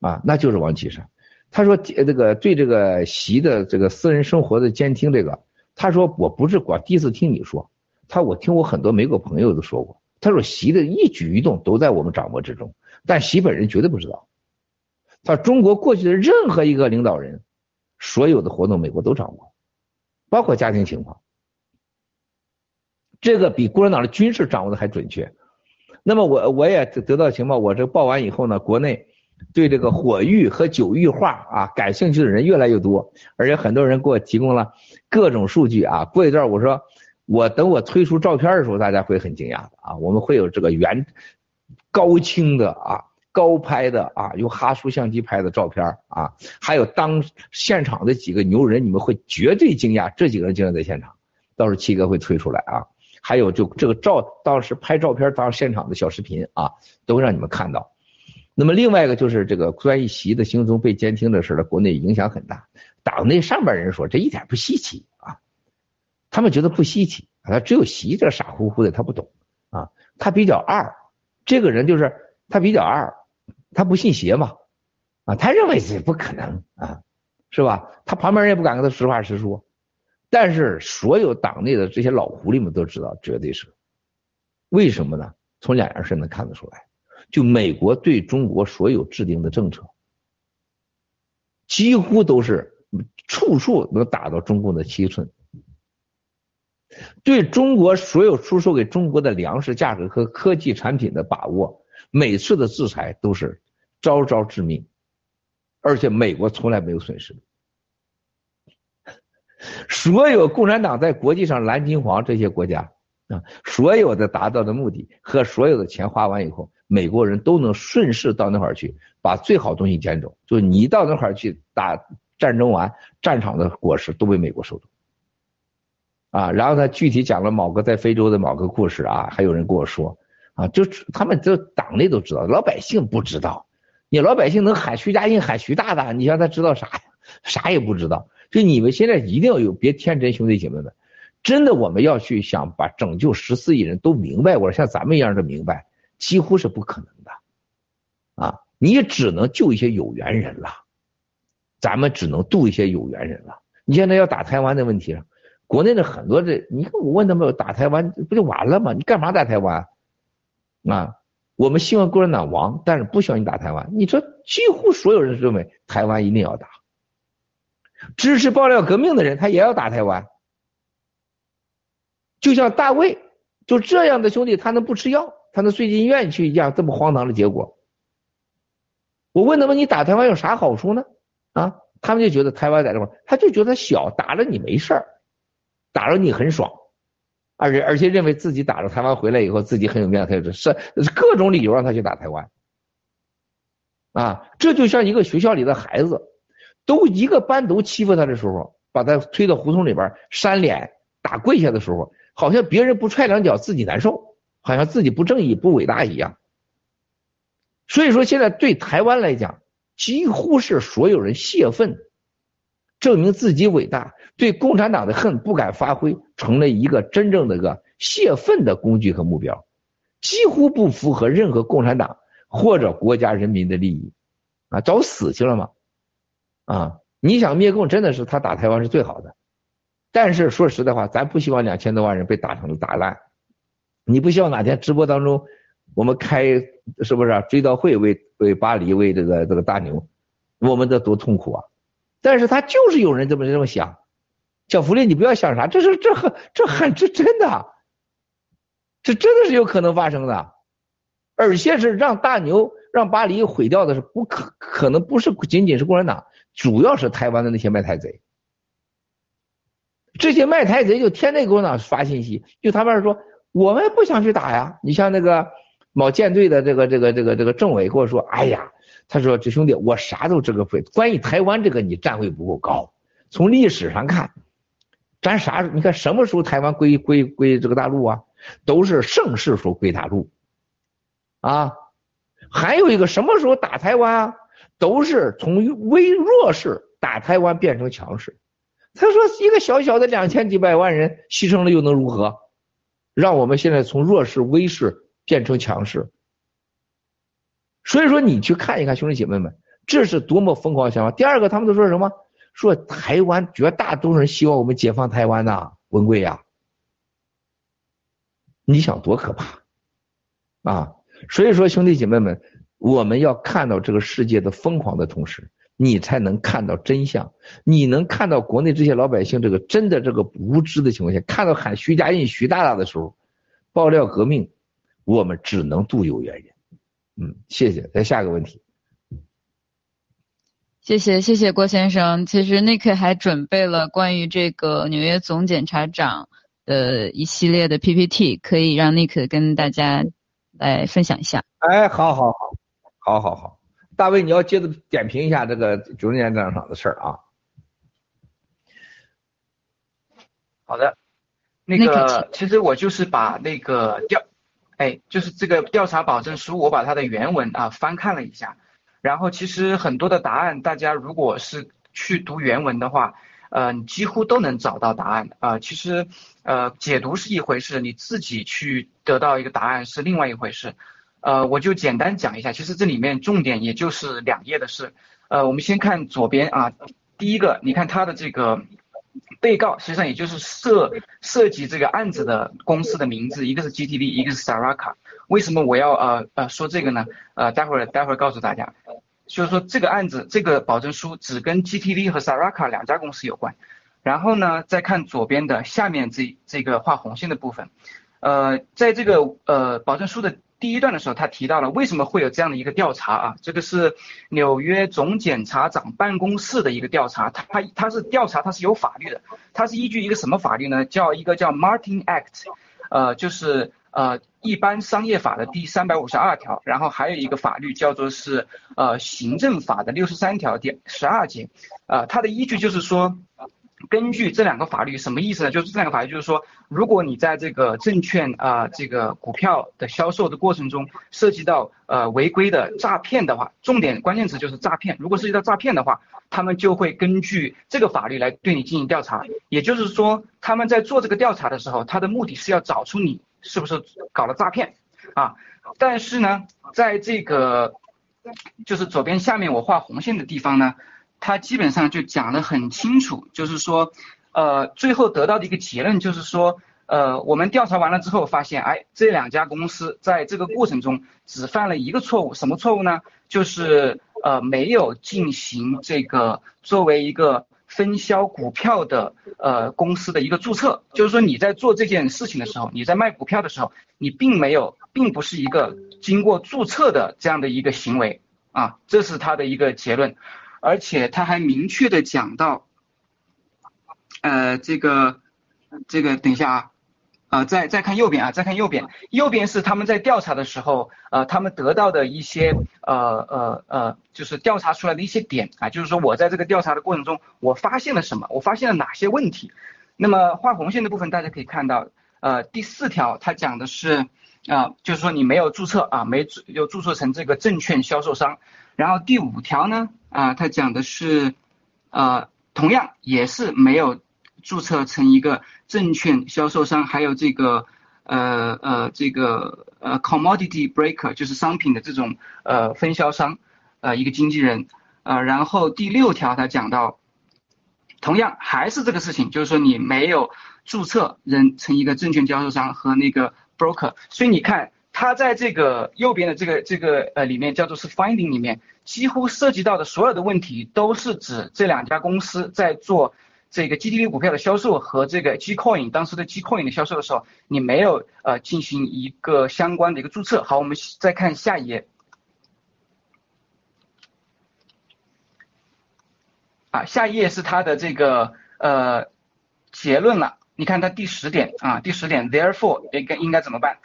啊，那就是王岐山。他说：“这个对这个习的这个私人生活的监听，这个他说我不是光第一次听你说，他我听我很多美国朋友都说过。他说习的一举一动都在我们掌握之中，但习本人绝对不知道。他中国过去的任何一个领导人，所有的活动美国都掌握，包括家庭情况。这个比共产党的军事掌握的还准确。那么我我也得到情报，我这报完以后呢，国内。”对这个火域和酒域化啊感兴趣的人越来越多，而且很多人给我提供了各种数据啊。过一段我说我等我推出照片的时候，大家会很惊讶的啊。我们会有这个原高清的啊高拍的啊用哈苏相机拍的照片啊，还有当现场的几个牛人，你们会绝对惊讶，这几个人竟然在现场。到时候七哥会推出来啊。还有就这个照当时拍照片当现场的小视频啊，都会让你们看到。那么另外一个就是这个关于习的行踪被监听的事呢，国内影响很大。党内上边人说这一点不稀奇，他们觉得不稀奇啊，他只有习这傻乎乎的他不懂啊，他比较二，这个人就是他比较二，他不信邪嘛啊，他认为这不可能啊，是吧？他旁边人也不敢跟他实话实说，但是所有党内的这些老狐狸们都知道，绝对是为什么呢？从两样事能看得出来。就美国对中国所有制定的政策，几乎都是处处能打到中共的七寸。对中国所有出售给中国的粮食价格和科技产品的把握，每次的制裁都是招招致命，而且美国从来没有损失。所有共产党在国际上蓝金黄这些国家啊，所有的达到的目的和所有的钱花完以后。美国人都能顺势到那块儿去，把最好东西捡走。就是你到那块儿去打战争完，战场的果实都被美国收走。啊，然后他具体讲了某个在非洲的某个故事啊，还有人跟我说啊，就他们这党内都知道，老百姓不知道。你老百姓能喊徐家印喊徐大大，你让他知道啥呀？啥也不知道。就你们现在一定要有，别天真，兄弟姐妹们，真的我们要去想把拯救十四亿人都明白，我说像咱们一样的明白。几乎是不可能的，啊，你只能救一些有缘人了，咱们只能渡一些有缘人了。你现在要打台湾的问题了，国内的很多的，你看我问他们打台湾不就完了吗？你干嘛打台湾？啊，我们希望共产党亡，但是不希望你打台湾。你说几乎所有人认为台湾一定要打，支持爆料革命的人他也要打台湾，就像大卫就这样的兄弟，他能不吃药？他能睡进医院去一样，这么荒唐的结果。我问他们：“你打台湾有啥好处呢？”啊，他们就觉得台湾在这块，他就觉得小，打了你没事儿，打了你很爽，而且而且认为自己打了台湾回来以后自己很有面子，是是各种理由让他去打台湾。啊，这就像一个学校里的孩子，都一个班都欺负他的时候，把他推到胡同里边扇脸打跪下的时候，好像别人不踹两脚自己难受，好像自己不正义不伟大一样。所以说，现在对台湾来讲，几乎是所有人泄愤，证明自己伟大，对共产党的恨不敢发挥，成了一个真正的个泄愤的工具和目标，几乎不符合任何共产党或者国家人民的利益，啊，找死去了吗？啊，你想灭共真的是他打台湾是最好的，但是说实在话，咱不希望两千多万人被打成打烂，你不希望哪天直播当中。我们开是不是追悼会为为巴黎为这个这个大牛，我们这多痛苦啊！但是他就是有人这么这么想，小福利你不要想啥，这是这很这很这真的，这真的是有可能发生的，而且是让大牛让巴黎毁掉的是不可可能不是仅仅是共产党，主要是台湾的那些卖台贼，这些卖台贼就天天给我党发信息，就他们说我们不想去打呀，你像那个。某舰队的这个这个这个这个政委跟我说：“哎呀，他说这兄弟，我啥都这个会。关于台湾这个，你站位不够高。从历史上看，咱啥？你看什么时候台湾归归归这个大陆啊？都是盛世时候归大陆啊。还有一个什么时候打台湾啊？都是从微弱势打台湾变成强势。他说一个小小的两千几百万人牺牲了又能如何？让我们现在从弱势微势。”变成强势，所以说你去看一看兄弟姐妹们，这是多么疯狂的想法。第二个，他们都说什么？说台湾绝大多数人希望我们解放台湾呐，文贵呀，你想多可怕啊！所以说兄弟姐妹们，我们要看到这个世界的疯狂的同时，你才能看到真相。你能看到国内这些老百姓这个真的这个无知的情况下，看到喊徐家印、徐大大的时候，爆料革命。我们只能度有缘人，嗯，谢谢。再下一个问题，
谢谢谢谢郭先生。其实 Nick 还准备了关于这个纽约总检察长的一系列的 PPT，可以让 Nick 跟大家来分享一下。
哎，好好好，好好好，大卫，你要接着点评一下这个总检察长的事儿啊。
好的，那个其实我就是把那个调。哎，就是这个调查保证书，我把它的原文啊翻看了一下，然后其实很多的答案，大家如果是去读原文的话，嗯，几乎都能找到答案啊。其实，呃，解读是一回事，你自己去得到一个答案是另外一回事。呃，我就简单讲一下，其实这里面重点也就是两页的事。呃，我们先看左边啊，第一个，你看它的这个。被告实际上也就是涉涉及这个案子的公司的名字，一个是 GTV，一个是 Saraka。为什么我要呃呃说这个呢？呃，待会儿待会儿告诉大家，就是说这个案子这个保证书只跟 GTV 和 Saraka 两家公司有关。然后呢，再看左边的下面这这个画红线的部分，呃，在这个呃保证书的。第一段的时候，他提到了为什么会有这样的一个调查啊？这个是纽约总检察长办公室的一个调查，他他是调查，他是有法律的，他是依据一个什么法律呢？叫一个叫 Martin Act，呃，就是呃一般商业法的第三百五十二条，然后还有一个法律叫做是呃行政法的六十三条第十二节，呃，它的依据就是说。根据这两个法律，什么意思呢？就是这两个法律，就是说，如果你在这个证券啊，这个股票的销售的过程中涉及到呃违规的诈骗的话，重点关键词就是诈骗。如果涉及到诈骗的话，他们就会根据这个法律来对你进行调查。也就是说，他们在做这个调查的时候，他的目的是要找出你是不是搞了诈骗啊。但是呢，在这个就是左边下面我画红线的地方呢。他基本上就讲得很清楚，就是说，呃，最后得到的一个结论就是说，呃，我们调查完了之后发现，哎，这两家公司在这个过程中只犯了一个错误，什么错误呢？就是呃，没有进行这个作为一个分销股票的呃公司的一个注册，就是说你在做这件事情的时候，你在卖股票的时候，你并没有，并不是一个经过注册的这样的一个行为啊，这是他的一个结论。而且他还明确的讲到，呃，这个，这个等一下啊，呃，再再看右边啊，再看右边，右边是他们在调查的时候，呃，他们得到的一些呃呃呃，就是调查出来的一些点啊，就是说我在这个调查的过程中，我发现了什么，我发现了哪些问题。那么画红线的部分，大家可以看到，呃，第四条它讲的是啊，就是说你没有注册啊，没有注册成这个证券销售商。然后第五条呢，啊，它讲的是，呃，同样也是没有。注册成一个证券销售商，还有这个呃呃这个呃 commodity broker 就是商品的这种呃分销商，呃一个经纪人，呃然后第六条他讲到，同样还是这个事情，就是说你没有注册人成一个证券销售商和那个 broker，所以你看他在这个右边的这个这个呃里面叫做是 finding 里面，几乎涉及到的所有的问题都是指这两家公司在做。这个 GTV 股票的销售和这个 Gcoin 当时的 Gcoin 的销售的时候，你没有呃进行一个相关的一个注册。好，我们再看下一页。啊，下一页是它的这个呃结论了。你看它第十点啊，第十点，Therefore 应该应该怎么办？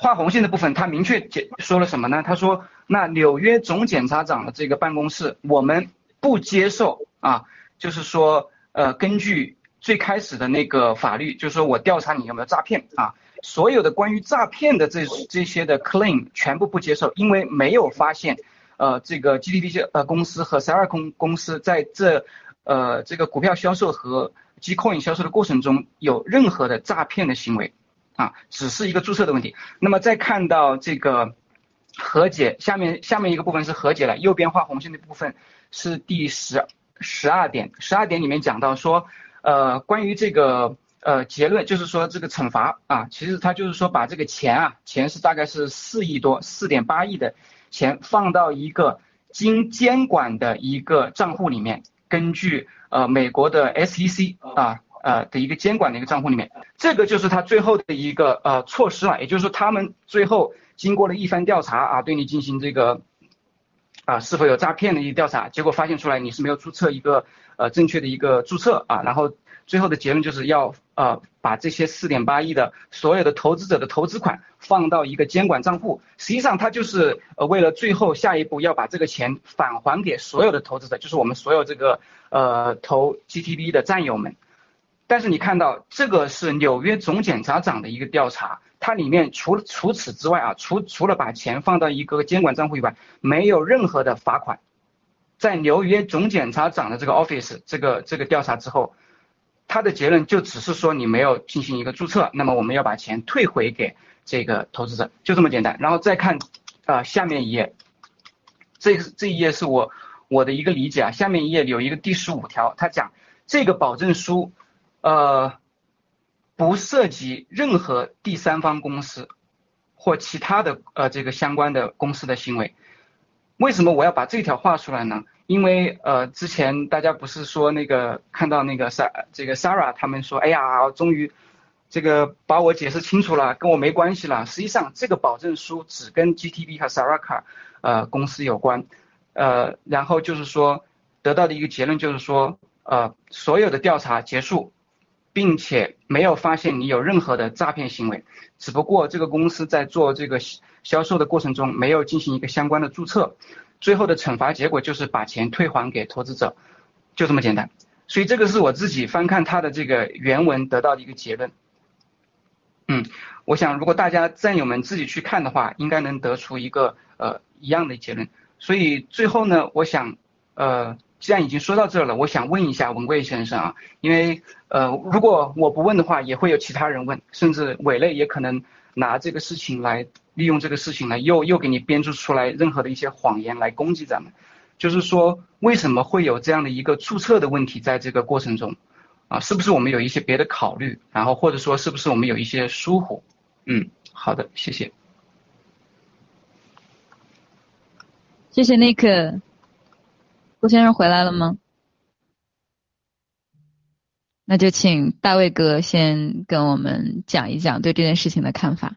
画红线的部分，他明确解说了什么呢？他说，那纽约总检察长的这个办公室，我们不接受啊，就是说。呃，根据最开始的那个法律，就是说我调查你有没有诈骗啊，所有的关于诈骗的这这些的 claim 全部不接受，因为没有发现，呃，这个 GDP 呃公司和 Sarah 公公司在这呃这个股票销售和 Gcoin 销售的过程中有任何的诈骗的行为啊，只是一个注册的问题。那么再看到这个和解，下面下面一个部分是和解了，右边画红线的部分是第十。十二点，十二点里面讲到说，呃，关于这个呃结论，就是说这个惩罚啊，其实他就是说把这个钱啊，钱是大概是四亿多，四点八亿的钱放到一个经监管的一个账户里面，根据呃美国的 SEC 啊呃的一个监管的一个账户里面，这个就是他最后的一个呃措施了，也就是说他们最后经过了一番调查啊，对你进行这个。啊，是否有诈骗的一个调查，结果发现出来你是没有注册一个呃正确的一个注册啊，然后最后的结论就是要呃把这些四点八亿的所有的投资者的投资款放到一个监管账户，实际上他就是为了最后下一步要把这个钱返还给所有的投资者，就是我们所有这个呃投 GTB 的战友们。但是你看到这个是纽约总检察长的一个调查，它里面除除此之外啊，除除了把钱放到一个监管账户以外，没有任何的罚款。在纽约总检察长的这个 office 这个这个调查之后，他的结论就只是说你没有进行一个注册，那么我们要把钱退回给这个投资者，就这么简单。然后再看啊下面一页，这这一页是我我的一个理解啊，下面一页有一个第十五条，他讲这个保证书。呃，不涉及任何第三方公司或其他的呃这个相关的公司的行为。为什么我要把这条画出来呢？因为呃之前大家不是说那个看到那个 S 这个 Sarah 他们说，哎呀，终于这个把我解释清楚了，跟我没关系了。实际上这个保证书只跟 GTB 和 Sarah 呃公司有关。呃，然后就是说得到的一个结论就是说，呃所有的调查结束。并且没有发现你有任何的诈骗行为，只不过这个公司在做这个销售的过程中没有进行一个相关的注册，最后的惩罚结果就是把钱退还给投资者，就这么简单。所以这个是我自己翻看他的这个原文得到的一个结论。嗯，我想如果大家战友们自己去看的话，应该能得出一个呃一样的结论。所以最后呢，我想呃。既然已经说到这了，我想问一下文贵先生啊，因为呃，如果我不问的话，也会有其他人问，甚至委内也可能拿这个事情来利用这个事情来又又给你编织出来任何的一些谎言来攻击咱们。就是说，为什么会有这样的一个注册的问题在这个过程中啊？是不是我们有一些别的考虑？然后或者说是不是我们有一些疏忽？嗯，好的，谢谢。
谢谢 Nick。郭先生回来了吗？那就请大卫哥先跟我们讲一讲对这件事情的看法。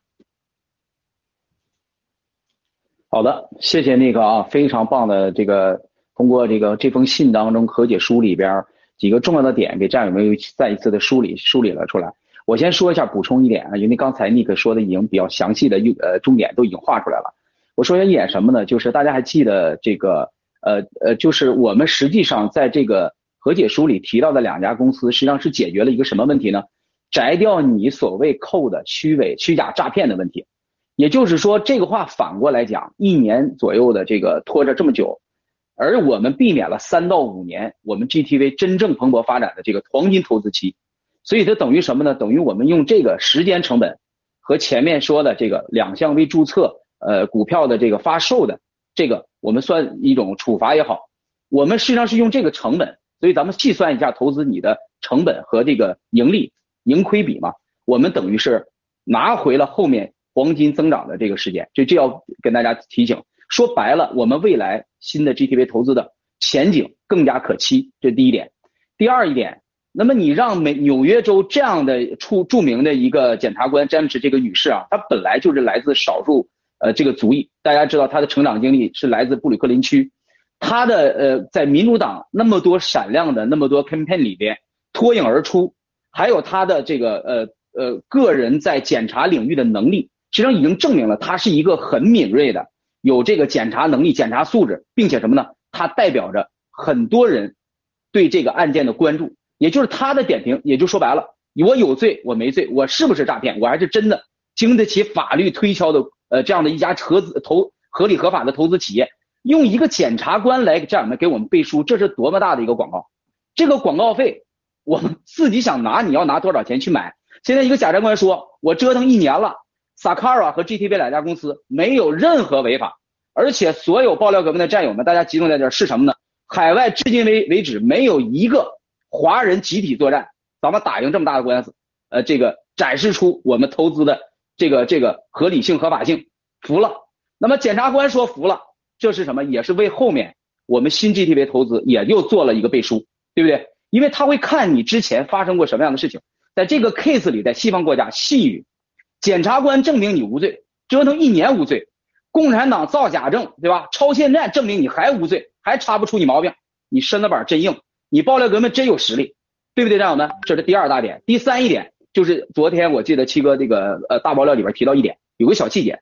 好的，谢谢那个啊，非常棒的这个通过这个这封信当中和解书里边几个重要的点，给战友们又再一次的梳理梳理了出来。我先说一下，补充一点啊，因为刚才尼克说的已经比较详细的呃重点都已经画出来了。我说一下一点什么呢？就是大家还记得这个呃呃，就是我们实际上在这个和解书里提到的两家公司，实际上是解决了一个什么问题呢？摘掉你所谓扣的虚伪、虚假、诈骗的问题。也就是说，这个话反过来讲，一年左右的这个拖着这么久，而我们避免了三到五年我们 GTV 真正蓬勃发展的这个黄金投资期。所以它等于什么呢？等于我们用这个时间成本和前面说的这个两项未注册呃股票的这个发售的这个，我们算一种处罚也好，我们实际上是用这个成本。所以咱们细算一下投资你的成本和这个盈利盈亏比嘛，我们等于是拿回了后面黄金增长的这个时间。就这要跟大家提醒，说白了，我们未来新的 GTV 投资的前景更加可期。这第一点，第二一点。那么你让美纽约州这样的出著名的一个检察官詹姆斯这个女士啊，她本来就是来自少数呃这个族裔，大家知道他的成长经历是来自布鲁克林区，他的呃在民主党那么多闪亮的那么多 campaign 里边脱颖而出，还有他的这个呃呃个人在检察领域的能力，实际上已经证明了他是一个很敏锐的，有这个检察能力、检察素质，并且什么呢？他代表着很多人对这个案件的关注。也就是他的点评，也就说白了，我有罪，我没罪，我是不是诈骗，我还是真的经得起法律推敲的，呃，这样的一家合资投合理合法的投资企业，用一个检察官来这样的给我们背书，这是多么大的一个广告，这个广告费，我们自己想拿，你要拿多少钱去买？现在一个检察官说，我折腾一年了，Sakara 和 GTV 两家公司没有任何违法，而且所有爆料革命的战友们，大家集中在这儿是什么呢？海外至今为为止没有一个。华人集体作战，咱们打赢这么大的官司，呃，这个展示出我们投资的这个这个合理性、合法性，服了。那么检察官说服了，这是什么？也是为后面我们新 GTV 投资也又做了一个背书，对不对？因为他会看你之前发生过什么样的事情，在这个 case 里，在西方国家，细语，检察官证明你无罪，折腾一年无罪，共产党造假证，对吧？超限战证明你还无罪，还查不出你毛病，你身子板真硬。你爆料革命真有实力，对不对，战友们？这是第二大点。第三一点就是昨天我记得七哥这个呃大爆料里边提到一点，有个小细节，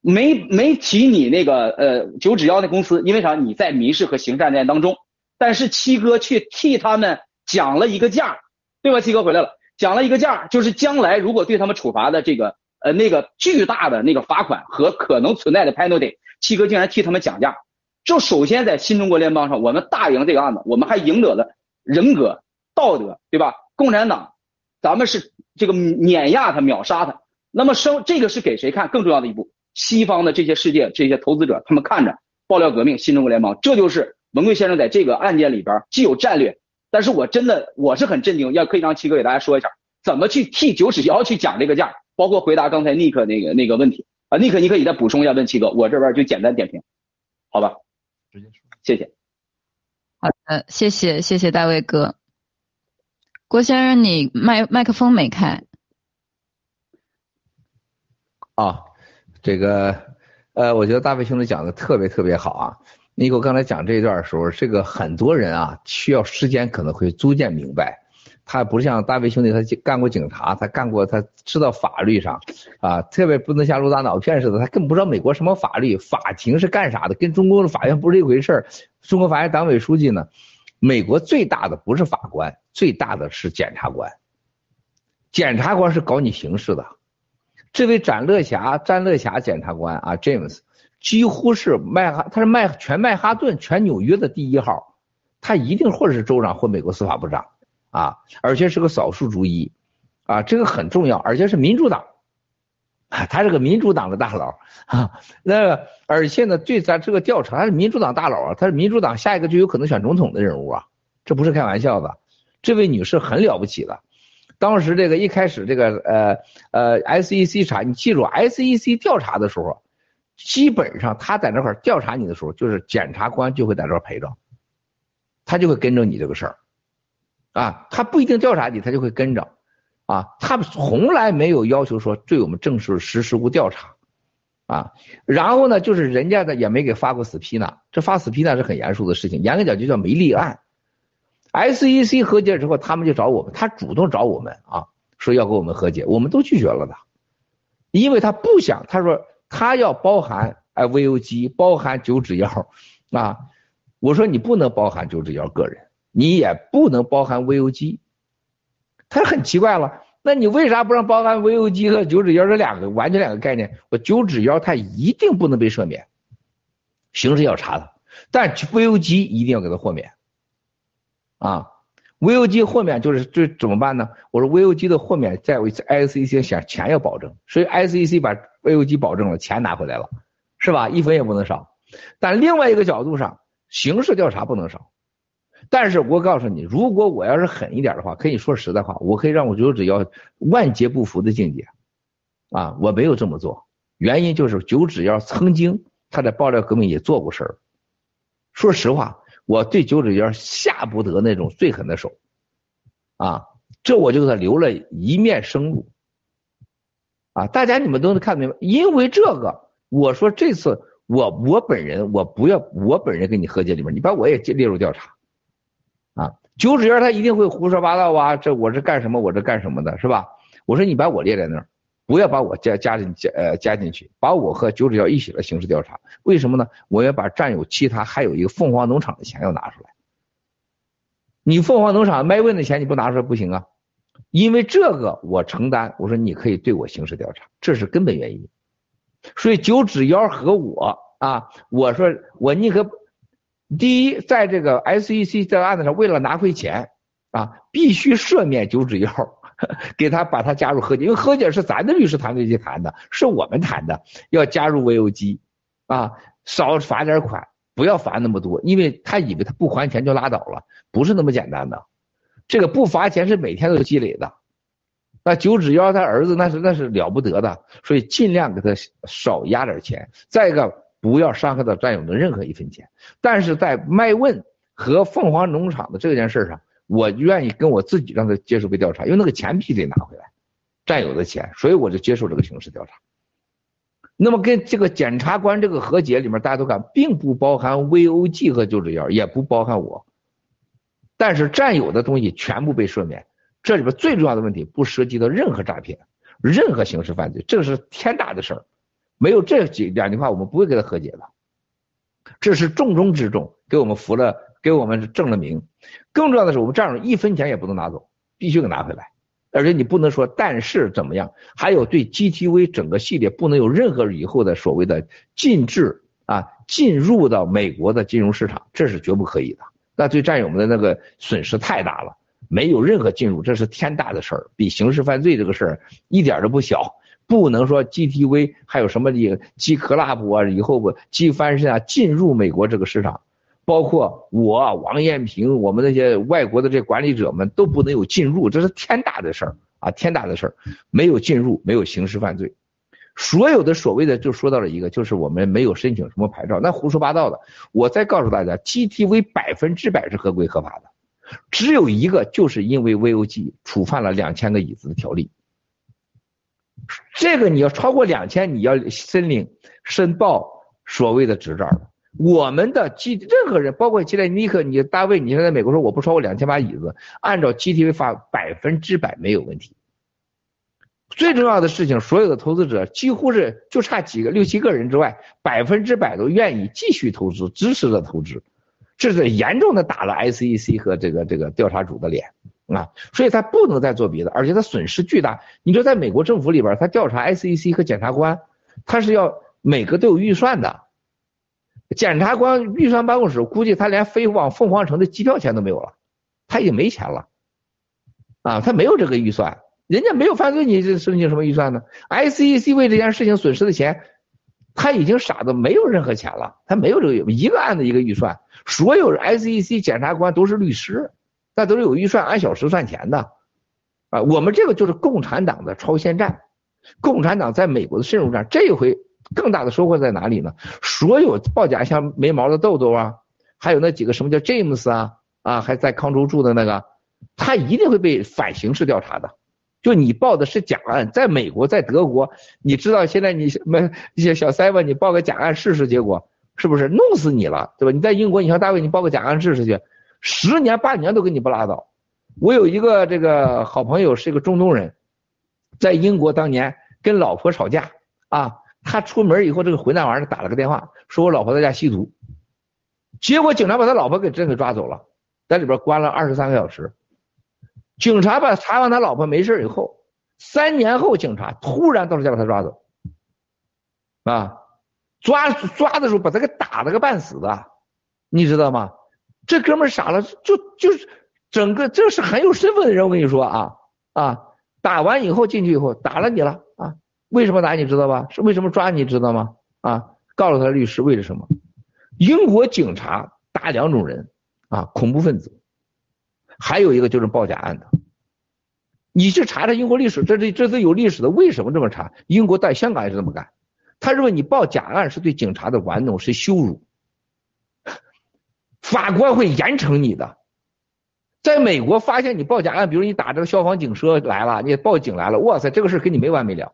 没没提你那个呃九指妖那公司，因为啥？你在民事和刑事案件当中，但是七哥却替他们讲了一个价，对吧？七哥回来了，讲了一个价，就是将来如果对他们处罚的这个呃那个巨大的那个罚款和可能存在的 penalty，七哥竟然替他们讲价。就首先在新中国联邦上，我们大赢这个案子，我们还赢得了人格、道德，对吧？共产党，咱们是这个碾压他、秒杀他。那么生这个是给谁看？更重要的一步，西方的这些世界这些投资者，他们看着爆料革命、新中国联邦，这就是文贵先生在这个案件里边既有战略，但是我真的我是很震惊，要可以让七哥给大家说一下，怎么去替九尺妖去讲这个价，包括回答刚才尼克那个那个问题啊，尼克你可以再补充一下，问七哥，我这边就简单点评，好吧？直接说，谢谢。
好的，谢谢谢谢大卫哥。郭先生，你麦麦克风没开。
啊，这个呃，我觉得大卫兄弟讲的特别特别好啊。你给我刚才讲这一段的时候，这个很多人啊需要时间可能会逐渐明白。他不像大卫兄弟，他干过警察，他干过，他知道法律上，啊，特别不能像陆大脑片似的，他根本不知道美国什么法律，法庭是干啥的，跟中国的法院不是一回事儿。中国法院党委书记呢，美国最大的不是法官，最大的是检察官。检察官是搞你刑事的。这位展乐霞，詹乐霞检察官啊，James，几乎是麦哈，他是麦全曼哈顿、全纽约的第一号，他一定或者是州长或美国司法部长。啊，而且是个少数族裔，啊，这个很重要，而且是民主党，他是个民主党的大佬啊，那而且呢，对咱这个调查，他是民主党大佬啊，他是民主党下一个就有可能选总统的人物啊，这不是开玩笑的，这位女士很了不起的，当时这个一开始这个呃呃 SEC 查，你记住 SEC 调查的时候，基本上他在那块调查你的时候，就是检察官就会在这陪着，他就会跟着你这个事儿。啊，他不一定调查你，他就会跟着，啊，他们从来没有要求说对我们正式实施过调查，啊，然后呢，就是人家呢也没给发过死批呢，这发死批呢是很严肃的事情，严格讲就叫没立案。SEC 和解之后，他们就找我们，他主动找我们啊，说要跟我们和解，我们都拒绝了的，因为他不想，他说他要包含哎 VOG，包含九指妖啊，我说你不能包含九指妖个人，你也不能包含 VOG，他很奇怪了，那你为啥不让包含 VOG 和九指妖这两个完全两个概念？我九指妖它一定不能被赦免，刑事要查他，但 VOG 一定要给他豁免，啊。VOG 豁免就是这怎么办呢？我说 VOG 的豁免在 ICC 想钱要保证，所以 ICC 把 VOG 保证了，钱拿回来了，是吧？一分也不能少。但另外一个角度上，刑事调查不能少。但是我告诉你，如果我要是狠一点的话，可以说实在话，我可以让我九指妖万劫不复的境界。啊，我没有这么做，原因就是九指妖曾经他在爆料革命也做过事儿。说实话。我对九指妖下不得那种最狠的手，啊，这我就给他留了一面生路，啊，大家你们都能看明白。因为这个，我说这次我我本人我不要我本人跟你和解里面，你把我也列入调查，九指妖他一定会胡说八道啊，这我是干什么我这干什么的，是吧？我说你把我列在那儿。不要把我加加进加呃加进去，把我和九指妖一起来刑事调查。为什么呢？我要把占有其他还有一个凤凰农场的钱要拿出来。你凤凰农场卖问的钱你不拿出来不行啊，因为这个我承担。我说你可以对我刑事调查，这是根本原因。所以九指妖和我啊，我说我宁可第一，在这个 SEC 这个案子上，为了拿回钱啊，必须赦免九指妖。给他把他加入和解，因为和解是咱的律师团队去谈的，是我们谈的，要加入 VOG，啊，少罚点款，不要罚那么多，因为他以为他不还钱就拉倒了，不是那么简单的，这个不罚钱是每天都积累的，那九指妖他儿子那是那是了不得的，所以尽量给他少压点钱，再一个不要伤害到战友的任何一分钱，但是在麦问和凤凰农场的这件事上。我愿意跟我自己让他接受被调查，因为那个钱必须得拿回来，占有的钱，所以我就接受这个刑事调查。那么跟这个检察官这个和解里面，大家都看，并不包含 VOG 和九指妖，也不包含我，但是占有的东西全部被赦免。这里边最重要的问题不涉及到任何诈骗，任何刑事犯罪，这是天大的事儿。没有这几两句话，我们不会跟他和解的。这是重中之重，给我们服了。给我们证了名，更重要的是，我们这样一分钱也不能拿走，必须给拿回来。而且你不能说但是怎么样，还有对 GTV 整个系列不能有任何以后的所谓的禁制啊，进入到美国的金融市场，这是绝不可以的。那对战友们的那个损失太大了，没有任何进入，这是天大的事儿，比刑事犯罪这个事儿一点都不小。不能说 GTV 还有什么的 G Club 啊，以后不 G 翻身啊，进入美国这个市场。包括我王艳平，我们那些外国的这管理者们都不能有进入，这是天大的事儿啊，天大的事儿，没有进入，没有刑事犯罪，所有的所谓的就说到了一个，就是我们没有申请什么牌照，那胡说八道的。我再告诉大家，GTV 百分之百是合规合法的，只有一个，就是因为 VOG 触犯了两千个椅子的条例，这个你要超过两千，你要申领申报所谓的执照。我们的 G 任何人，包括现在尼克，你单位，你现在美国说我不超过两千把椅子，按照 GTV 发百分之百没有问题。最重要的事情，所有的投资者几乎是就差几个六七个人之外，百分之百都愿意继续投资，支持的投资，这是严重的打了 SEC 和这个这个调查组的脸啊！所以他不能再做别的，而且他损失巨大。你就在美国政府里边，他调查 SEC 和检察官，他是要每个都有预算的。检察官预算办公室估计他连飞往凤凰城的机票钱都没有了，他已经没钱了，啊，他没有这个预算，人家没有犯罪，你这申请什么预算呢？SEC 为这件事情损失的钱，他已经傻的没有任何钱了，他没有这个一个案子一个预算，所有 SEC 检察官都是律师，那都是有预算按小时算钱的，啊，我们这个就是共产党的超限战，共产党在美国的渗入战，这一回。更大的收获在哪里呢？所有报假像没毛的豆豆啊，还有那几个什么叫 James 啊啊，还在康州住的那个，他一定会被反刑事调查的。就你报的是假案，在美国，在德国，你知道现在你们一些小 seven，你报个假案试试，结果是不是弄死你了，对吧？你在英国，你像大卫，你报个假案试试去，十年八年都给你不拉倒。我有一个这个好朋友是一个中东人在英国当年跟老婆吵架啊，他出门以后这个混蛋玩意儿打了个电话，说我老婆在家吸毒，结果警察把他老婆给真给抓走了，在里边关了二十三个小时。警察把查完他老婆没事以后，三年后警察突然到了家把他抓走，啊，抓抓的时候把他给打了个半死的，你知道吗？这哥们傻了，就就是整个这是很有身份的人，我跟你说啊啊，打完以后进去以后打了你了啊，为什么打你知道吧？是为什么抓你知道吗？啊，告诉他律师为了什么？英国警察打两种人啊，恐怖分子。还有一个就是报假案的，你去查查英国历史，这这这是有历史的。为什么这么查？英国在香港也是这么干。他认为你报假案是对警察的玩弄，是羞辱，法官会严惩你的。在美国发现你报假案，比如你打这个消防警车来了，你报警来了，哇塞，这个事跟你没完没了。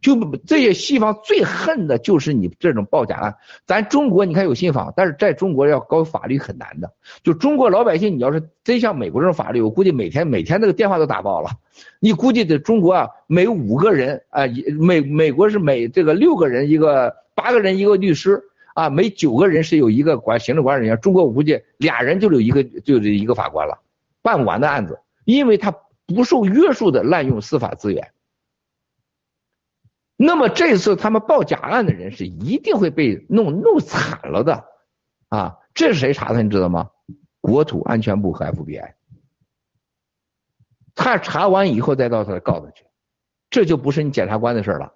就这些西方最恨的就是你这种报假案。咱中国你看有信访，但是在中国要搞法律很难的。就中国老百姓，你要是真像美国这种法律，我估计每天每天那个电话都打爆了。你估计在中国啊，每五个人啊，美美国是每这个六个人一个，八个人一个律师啊，每九个人是有一个管行政管理人员。中国我估计俩人就有一个就是一个法官了，办不完的案子，因为他不受约束的滥用司法资源。那么这次他们报假案的人是一定会被弄弄惨了的，啊，这是谁查的你知道吗？国土安全部和 FBI，他查完以后再到他告他去，这就不是你检察官的事了。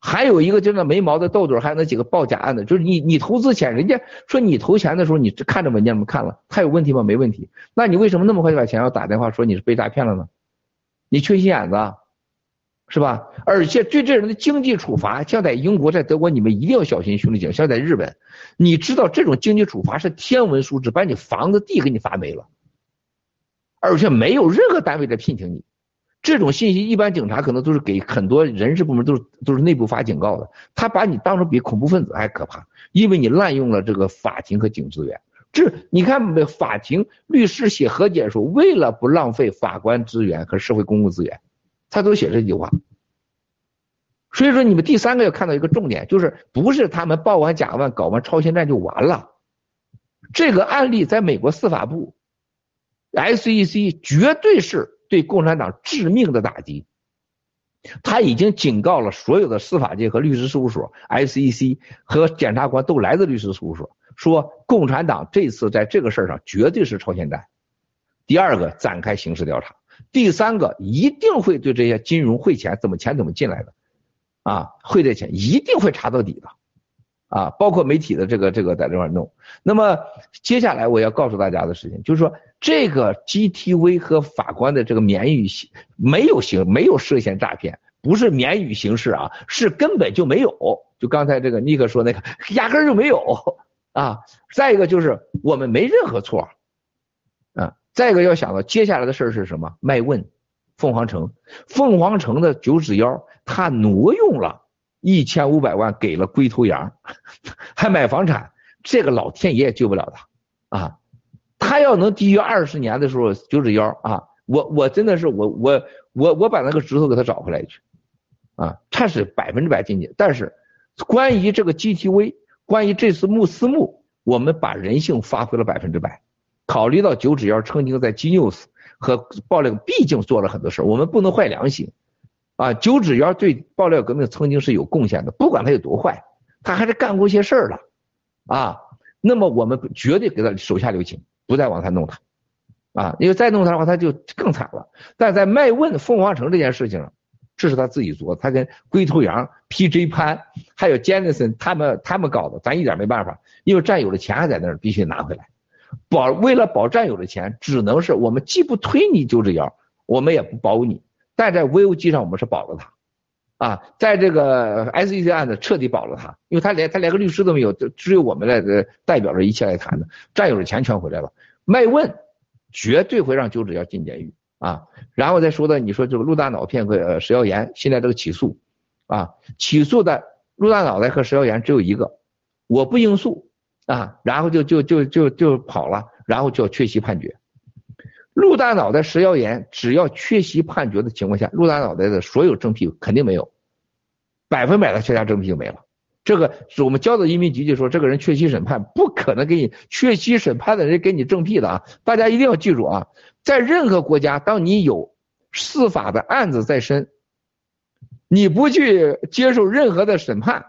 还有一个就那没毛的豆豆，还有那几个报假案的，就是你你投资钱，人家说你投钱的时候你看着文件吗？看了，他有问题吗？没问题。那你为什么那么快就把钱要打电话说你是被诈骗了呢？你缺心眼子。是吧？而且对这人的经济处罚，像在英国、在德国，你们一定要小心，兄弟姐。像在日本，你知道这种经济处罚是天文数字，把你房子地给你罚没了，而且没有任何单位在聘请你。这种信息一般警察可能都是给很多人事部门都是都是内部发警告的，他把你当成比恐怖分子还可怕，因为你滥用了这个法庭和警资源。这你看，法庭律师写和解书，为了不浪费法官资源和社会公共资源。他都写这句话，所以说你们第三个要看到一个重点，就是不是他们报完假案、搞完超限战就完了。这个案例在美国司法部，SEC 绝对是对共产党致命的打击。他已经警告了所有的司法界和律师事务所，SEC 和检察官都来自律师事务所，说共产党这次在这个事儿上绝对是超限战。第二个，展开刑事调查。第三个一定会对这些金融汇钱怎么钱怎么进来的，啊，汇这钱一定会查到底的，啊，包括媒体的这个这个在这块弄。那么接下来我要告诉大家的事情就是说，这个 GTV 和法官的这个免予刑没有刑没有涉嫌诈骗，不是免予刑事啊，是根本就没有。就刚才这个尼克说那个，压根就没有啊。再一个就是我们没任何错。啊再一个要想到接下来的事儿是什么？麦问，凤凰城，凤凰城的九指妖，他挪用了一千五百万给了龟头羊，还买房产，这个老天爷也救不了他啊！他要能低于二十年的时候，九指妖啊，我我真的是我我我我把那个指头给他找回来去啊！他是百分之百进去，但是关于这个 GTV，关于这次穆斯穆，我们把人性发挥了百分之百。考虑到九指妖曾经在 G News 和爆料，毕竟做了很多事我们不能坏良心啊。九指妖对爆料革命曾经是有贡献的，不管他有多坏，他还是干过一些事儿的啊。那么我们绝对给他手下留情，不再往他弄他啊，因为再弄他的话，他就更惨了。但在卖问凤凰城这件事情上，这是他自己做，他跟龟头羊、PJ 潘还有 Jenison 他们他们搞的，咱一点没办法，因为战友的钱还在那儿，必须拿回来。保为了保战友的钱，只能是我们既不推你九指妖，我们也不保你，但在 VOG 上我们是保了他，啊，在这个 SEC 案子彻底保了他，因为他连他连个律师都没有，只有我们来代表着一切来谈的，战友的钱全回来了。麦问绝对会让九指要进监狱啊，然后再说到你说这个陆大脑骗和石耀岩，现在这个起诉啊，起诉的陆大脑袋和石耀岩只有一个，我不应诉。啊，然后就就就就就跑了，然后就要缺席判决。陆大脑袋食药盐，只要缺席判决的情况下，陆大脑袋的所有正屁肯定没有，百分百的缺下正屁就没了。这个是我们交的移民局就说，这个人缺席审判，不可能给你缺席审判的人给你正屁的啊！大家一定要记住啊，在任何国家，当你有司法的案子在身，你不去接受任何的审判，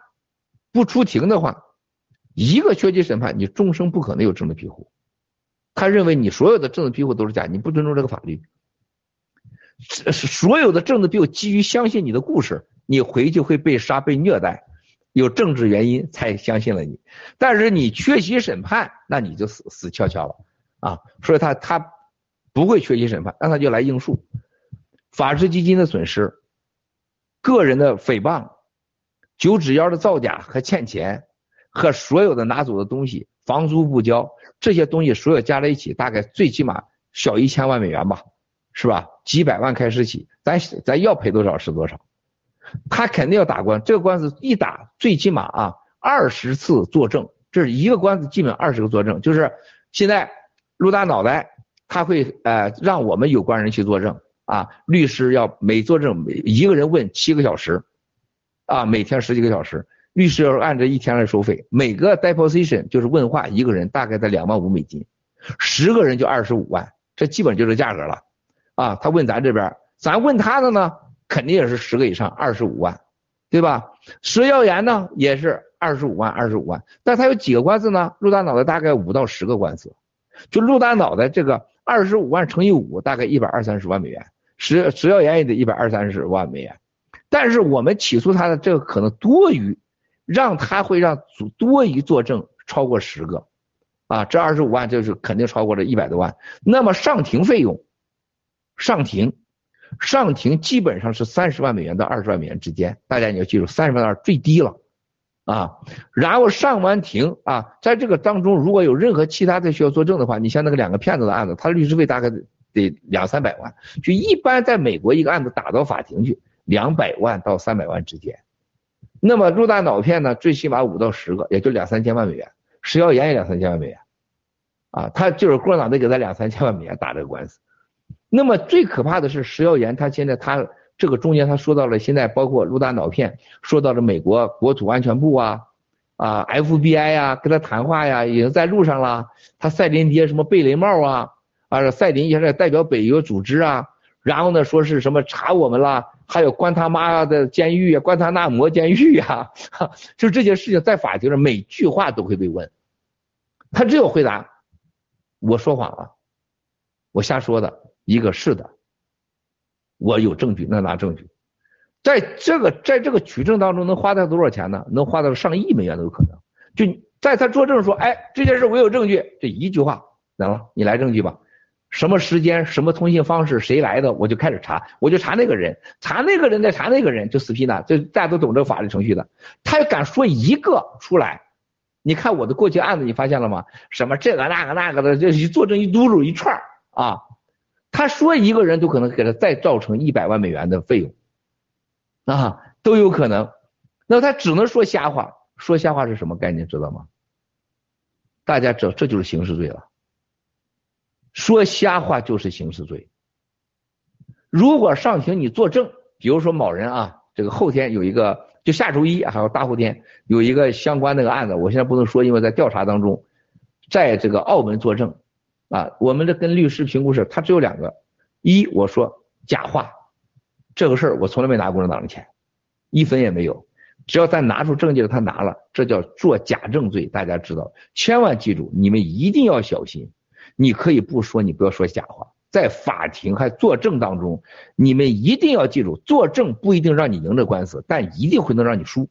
不出庭的话，一个缺席审判，你终生不可能有政治庇护。他认为你所有的政治庇护都是假，你不尊重这个法律。所有的政治庇护基于相信你的故事，你回去会被杀、被虐待，有政治原因才相信了你。但是你缺席审判，那你就死死翘翘了啊！所以他他不会缺席审判，那他就来应诉，法治基金的损失，个人的诽谤，九指妖的造假和欠钱，和所有的拿走的东西，房租不交。这些东西所有加在一起，大概最起码小一千万美元吧，是吧？几百万开始起，咱咱要赔多少是多少。他肯定要打官司，这个官司一打，最起码啊二十次作证，这是一个官司基本二十个作证。就是现在陆大脑袋他会呃让我们有关人去作证啊，律师要每作证每一个人问七个小时，啊每天十几个小时。律师要按这一天来收费，每个 deposition 就是问话一个人大概在两万五美金，十个人就二十五万，这基本就是价格了，啊，他问咱这边，咱问他的呢，肯定也是十个以上，二十五万，对吧？食药盐呢也是二十五万，二十五万，但他有几个官司呢？陆大脑袋大概五到十个官司，就陆大脑袋这个二十五万乘以五，大概一百二三十万美元，食食药盐也得一百二三十万美元，但是我们起诉他的这个可能多于。让他会让多一作证超过十个，啊，这二十五万就是肯定超过了一百多万。那么上庭费用，上庭，上庭基本上是三十万美元到二十万美元之间，大家你要记住，三十万是最低了，啊，然后上完庭啊，在这个当中如果有任何其他的需要作证的话，你像那个两个骗子的案子，他律师费大概得两三百万，就一般在美国一个案子打到法庭去，两百万到三百万之间。那么入大脑片呢，最起码五到十个，也就两三千万美元；食药盐也两三千万美元，啊，他就是共产党得给他两三千万美元打这个官司。那么最可怕的是食药盐，他现在他这个中间他说到了，现在包括入大脑片，说到了美国国土安全部啊，啊，FBI 呀，跟他谈话呀，已经在路上了。他赛林爹什么贝雷帽啊，啊，赛林也是代表北约组织啊，然后呢说是什么查我们了。还有关他妈的监狱啊，关他那摩监狱啊，就这些事情在法庭上每句话都会被问，他只有回答我说谎了，我瞎说的，一个是的，我有证据，那拿证据，在这个在这个取证当中能花掉多少钱呢？能花到上亿美元都有可能。就在他作证说，哎，这件事我有证据，这一句话，怎了？你来证据吧。什么时间、什么通信方式、谁来的，我就开始查，我就查那个人，查那个人再查那个人，就死皮呢，就大家都懂这个法律程序的。他敢说一个出来，你看我的过去案子，你发现了吗？什么这个那个那个的，就一作证一嘟噜一串啊，他说一个人都可能给他再造成一百万美元的费用啊，都有可能。那他只能说瞎话，说瞎话是什么概念？知道吗？大家知道，这就是刑事罪了。说瞎话就是刑事罪。如果上庭你作证，比如说某人啊，这个后天有一个，就下周一还有大后天有一个相关那个案子，我现在不能说，因为在调查当中，在这个澳门作证啊，我们的跟律师评估是，他只有两个，一我说假话，这个事儿我从来没拿共产党的钱，一分也没有，只要咱拿出证据了他拿了，这叫做假证罪，大家知道，千万记住，你们一定要小心。你可以不说，你不要说假话，在法庭还作证当中，你们一定要记住，作证不一定让你赢这官司，但一定会能让你输。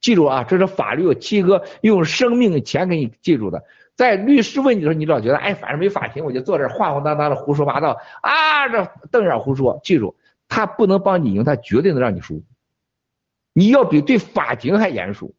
记住啊，这是法律，七哥用生命钱给你记住的。在律师问你的时候，你老觉得，哎，反正没法庭，我就坐这晃晃荡荡的胡说八道啊，这瞪眼胡说。记住，他不能帮你赢，他绝对能让你输。你要比对法庭还严肃。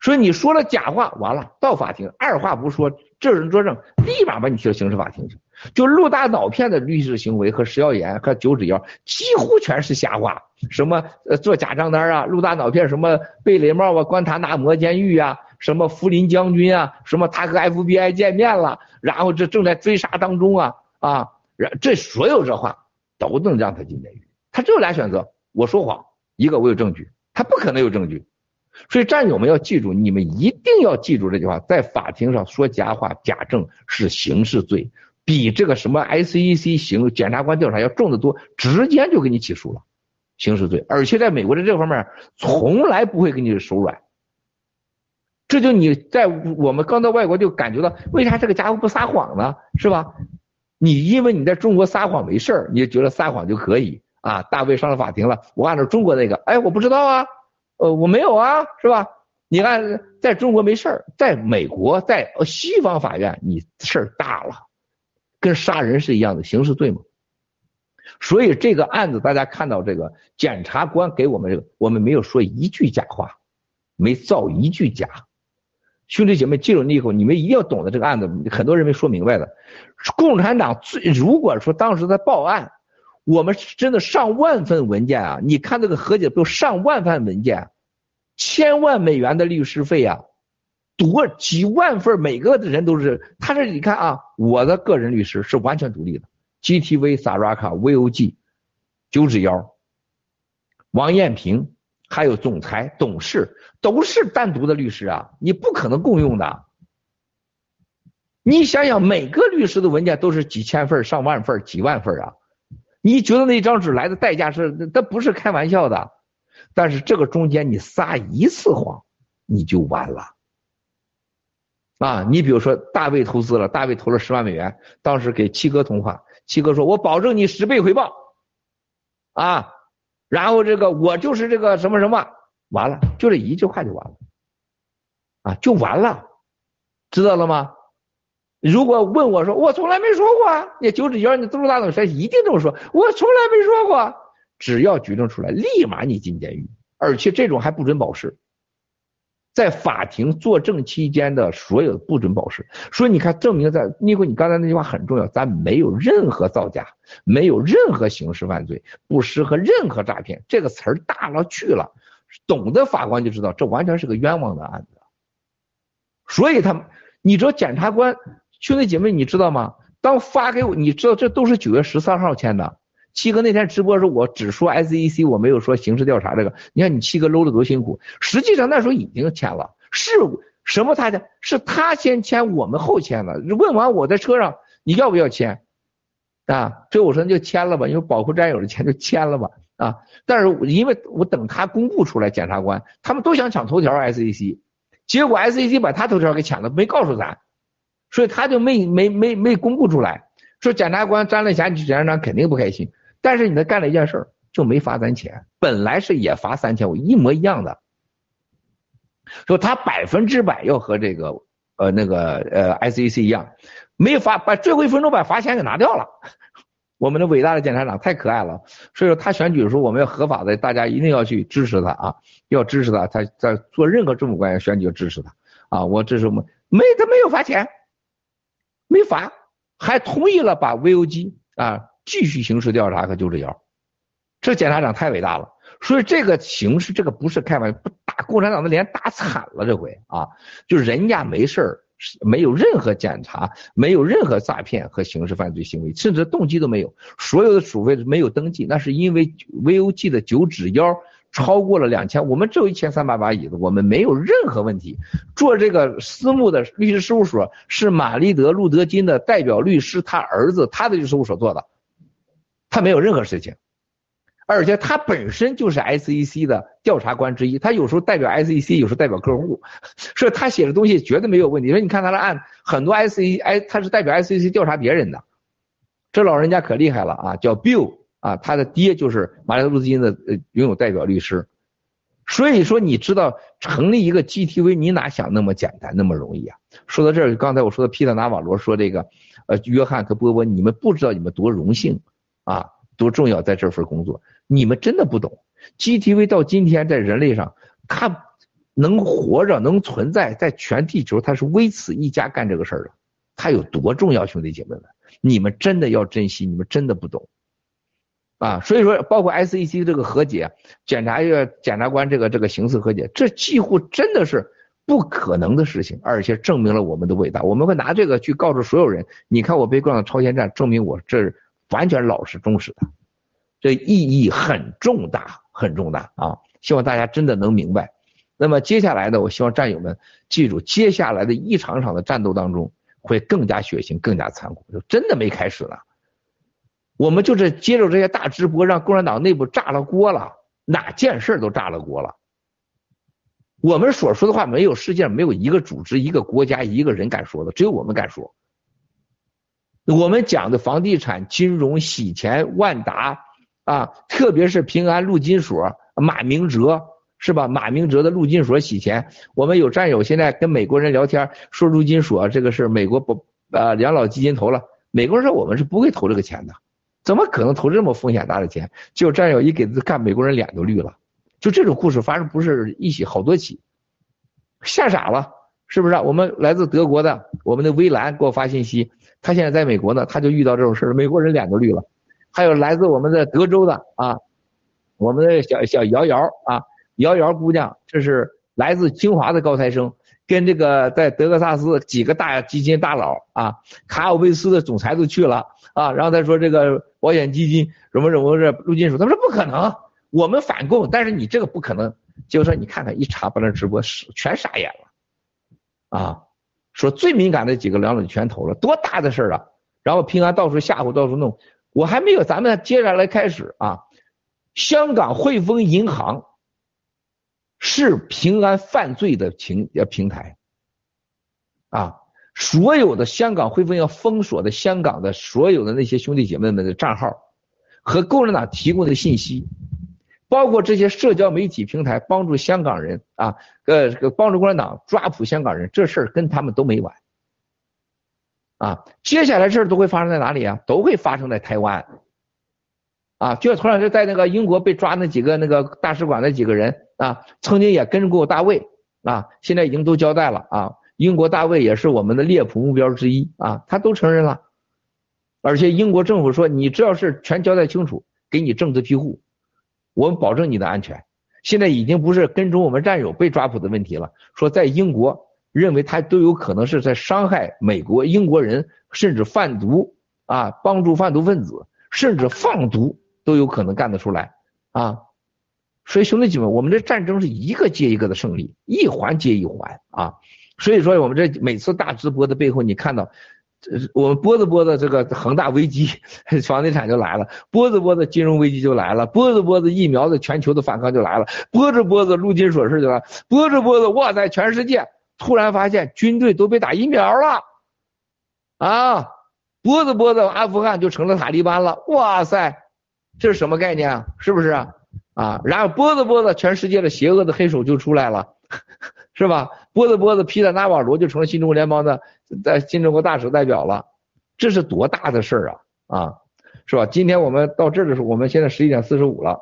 所以你说了假话，完了到法庭，二话不说，这人作证，立马把你提到刑事法庭去。就陆大脑片的律师行为和食药盐和九指妖，几乎全是瞎话。什么呃做假账单啊，陆大脑片什么贝雷帽啊，关塔那摩监狱啊，什么福林将军啊，什么他和 FBI 见面了，然后这正在追杀当中啊啊，然这所有这话都能让他进监狱。他只有俩选择：我说谎，一个我有证据，他不可能有证据。所以战友们要记住，你们一定要记住这句话：在法庭上说假话、假证是刑事罪，比这个什么 ICEC 刑检察官调查要重得多，直接就给你起诉了，刑事罪。而且在美国的这方面，从来不会给你手软。这就你在我们刚到外国就感觉到，为啥这个家伙不撒谎呢？是吧？你因为你在中国撒谎没事儿，你就觉得撒谎就可以啊？大卫上了法庭了，我按照中国那个，哎，我不知道啊。呃，我没有啊，是吧？你看，在中国没事儿，在美国，在西方法院，你事儿大了，跟杀人是一样的刑事罪嘛。所以这个案子，大家看到这个检察官给我们这个，我们没有说一句假话，没造一句假。兄弟姐妹，记住那以后，你们一定要懂得这个案子，很多人没说明白的。共产党最如果说当时在报案。我们真的上万份文件啊！你看这个和解都上万份文件，千万美元的律师费啊，多几万份，每个的人都是。他这你看啊，我的个人律师是完全独立的，GTV、Saraka、VOG、九指妖、王艳平，还有总裁、董事都是单独的律师啊，你不可能共用的。你想想，每个律师的文件都是几千份、上万份、几万份啊。你觉得那张纸来的代价是？那不是开玩笑的。但是这个中间你撒一次谎，你就完了。啊，你比如说大卫投资了，大卫投了十万美元，当时给七哥通话，七哥说：“我保证你十倍回报。”啊，然后这个我就是这个什么什么，完了，就这一句话就完了，啊，就完了，知道了吗？如果问我说，我从来没说过啊，你九指妖，你嘟大等谁一定这么说，我从来没说过。只要举证出来，立马你进监狱，而且这种还不准保释，在法庭作证期间的所有不准保释。所以你看，证明在尼克，你刚才那句话很重要，咱没有任何造假，没有任何刑事犯罪，不适合任何诈骗，这个词儿大了去了，懂得法官就知道，这完全是个冤枉的案子。所以他，你知道检察官。兄弟姐妹，你知道吗？当发给我，你知道这都是九月十三号签的。七哥那天直播时候，我只说 SEC，我没有说刑事调查这个。你看你七哥搂的多辛苦，实际上那时候已经签了。是什么他的？是他先签，我们后签的。问完我在车上，你要不要签？啊，所以我说那就签了吧，因为保护战友的钱就签了吧。啊，但是因为我等他公布出来，检察官他们都想抢头条 SEC，结果 SEC 把他头条给抢了，没告诉咱。所以他就没没没没公布出来，说检察官沾了钱，检察长肯定不开心。但是你他干了一件事，就没罚咱钱，本来是也罚三千五，一模一样的。说他百分之百要和这个呃那个呃 SEC 一样，没罚，把最后一分钟把罚钱给拿掉了。我们的伟大的检察长太可爱了，所以说他选举的时候我们要合法的，大家一定要去支持他啊，要支持他，他在做任何政府官员选举要支持他啊，我支持我们没他没有罚钱。没罚，还同意了把 VOG 啊继续刑事调查和纠治谣，这检察长太伟大了。所以这个形势，这个不是开玩笑，不打共产党的脸打惨了。这回啊，就人家没事儿，没有任何检查，没有任何诈骗和刑事犯罪行为，甚至动机都没有，所有的处费没有登记，那是因为 VOG 的九指妖。超过了两千，我们只有一千三百把椅子，我们没有任何问题。做这个私募的律师事务所是玛丽德路德金的代表律师，他儿子他的律师事务所做的，他没有任何事情，而且他本身就是 SEC 的调查官之一，他有时候代表 SEC，有时候代表客户，所以他写的东西绝对没有问题。说你看他的案，很多 SEC，他是代表 SEC 调查别人的，这老人家可厉害了啊，叫 Bill。啊，他的爹就是马里奥·路斯金的呃拥有代表律师，所以说你知道成立一个 GTV，你哪想那么简单那么容易啊？说到这儿，刚才我说的皮特·拿瓦罗说这个，呃，约翰和波波，你们不知道你们多荣幸啊，多重要在这份工作，你们真的不懂。GTV 到今天在人类上，它能活着能存在在全地球，它是唯此一家干这个事儿的，它有多重要，兄弟姐妹们，你们真的要珍惜，你们真的不懂。啊，所以说，包括 SEC 这个和解，检察院检察官这个这个刑事和解，这几乎真的是不可能的事情，而且证明了我们的伟大。我们会拿这个去告诉所有人，你看我被挂到超限战，证明我这完全老实忠实的，这意义很重大，很重大啊！希望大家真的能明白。那么接下来呢，我希望战友们记住，接下来的一场场的战斗当中会更加血腥、更加残酷，就真的没开始了。我们就是接受这些大直播，让共产党内部炸了锅了，哪件事都炸了锅了。我们所说的话，没有世界上没有一个组织、一个国家、一个人敢说的，只有我们敢说。我们讲的房地产、金融、洗钱、万达啊，特别是平安陆金所、马明哲是吧？马明哲的陆金所洗钱，我们有战友现在跟美国人聊天，说陆金所这个是美国不呃养老基金投了，美国人说我们是不会投这个钱的，怎么可能投这么风险大的钱？就战友一给他看，美国人脸都绿了。就这种故事发生不是一起好多起，吓傻了，是不是？我们来自德国的，我们的微蓝给我发信息，他现在在美国呢，他就遇到这种事美国人脸都绿了。还有来自我们的德州的啊，我们的小小瑶瑶啊，瑶瑶姑娘，这是来自清华的高材生，跟这个在德克萨斯几个大基金大佬啊，卡尔维斯的总裁都去了啊，然后他说这个保险基金什么什么这陆金属，他说不可能。我们反共，但是你这个不可能。就是说，你看看一查把那直播是全傻眼了，啊，说最敏感的几个两种全投了，多大的事儿啊！然后平安到处吓唬，到处弄。我还没有，咱们接下来开始啊。香港汇丰银行是平安犯罪的平呃平台，啊，所有的香港汇丰要封锁的香港的所有的那些兄弟姐妹们的账号和共产党提供的信息。包括这些社交媒体平台帮助香港人啊，呃，这个帮助共产党抓捕香港人，这事儿跟他们都没完啊。接下来事儿都会发生在哪里啊？都会发生在台湾啊。就像头两天在那个英国被抓那几个那个大使馆那几个人啊，曾经也跟着过大卫啊，现在已经都交代了啊。英国大卫也是我们的猎捕目标之一啊，他都承认了，而且英国政府说，你只要是全交代清楚，给你政治庇护。我们保证你的安全。现在已经不是跟踪我们战友被抓捕的问题了。说在英国认为他都有可能是在伤害美国英国人，甚至贩毒啊，帮助贩毒分子，甚至放毒都有可能干得出来啊。所以兄弟姐妹，我们这战争是一个接一个的胜利，一环接一环啊。所以说我们这每次大直播的背后，你看到。我们播着播着，这个恒大危机，房地产就来了；播着播着，金融危机就来了；播着播着，疫苗的全球的反抗就来了；播着播着，陆金所事就来了；播着播着，哇塞，全世界突然发现军队都被打疫苗了，啊！播着播着，阿富汗就成了塔利班了，哇塞，这是什么概念啊？是不是啊？啊！然后播着播着，全世界的邪恶的黑手就出来了，是吧？播着播着，皮特纳瓦罗就成了新中国联邦的在新中国大使代表了，这是多大的事儿啊啊，是吧？今天我们到这儿的时候，我们现在十一点四十五了，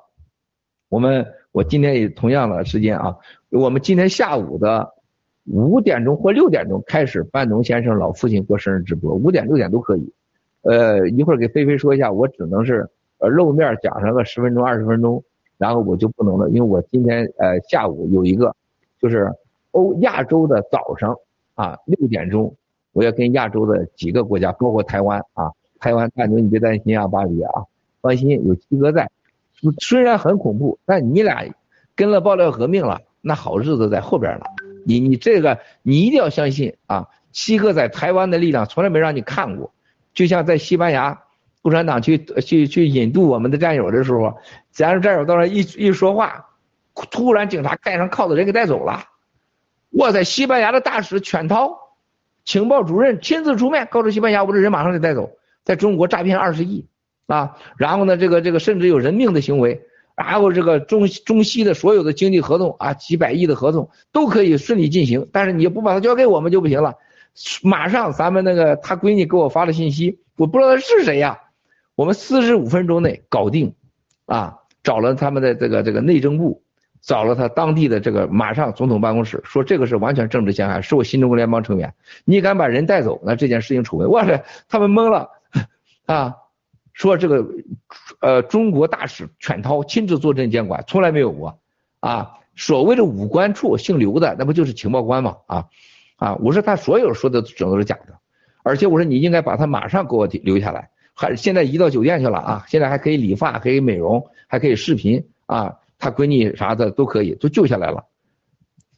我们我今天也同样的时间啊，我们今天下午的五点钟或六点钟开始班农先生老父亲过生日直播，五点六点都可以，呃，一会儿给菲菲说一下，我只能是呃露面讲上个十分钟二十分钟，然后我就不能了，因为我今天呃下午有一个就是。欧亚洲的早上啊六点钟，我要跟亚洲的几个国家，包括台湾啊，台湾大牛你别担心啊，巴黎啊，放心有七哥在，虽然很恐怖，但你俩跟了爆料革命了，那好日子在后边呢。你你这个你一定要相信啊，七哥在台湾的力量从来没让你看过，就像在西班牙共产党去去去引渡我们的战友的时候，咱战友到那一一说话，突然警察盖上铐子人给带走了。我在西班牙的大使犬涛，情报主任亲自出面告诉西班牙，我这人马上就带走，在中国诈骗二十亿啊！然后呢，这个这个甚至有人命的行为，然后这个中中西的所有的经济合同啊，几百亿的合同都可以顺利进行，但是你不把它交给我们就不行了。马上咱们那个他闺女给我发的信息，我不知道他是谁呀，我们四十五分钟内搞定，啊，找了他们的这个这个内政部。找了他当地的这个马上总统办公室，说这个是完全政治陷害，是我新中国联邦成员，你敢把人带走，那这件事情处分。哇塞，他们懵了啊，说这个呃中国大使犬涛亲自坐镇监管，从来没有过啊，所谓的武官处姓刘的，那不就是情报官吗？啊啊！我说他所有说的整都是假的，而且我说你应该把他马上给我留下来，还现在移到酒店去了啊！现在还可以理发，可以美容，还可以视频啊，他闺女啥的都可以，都救下来了，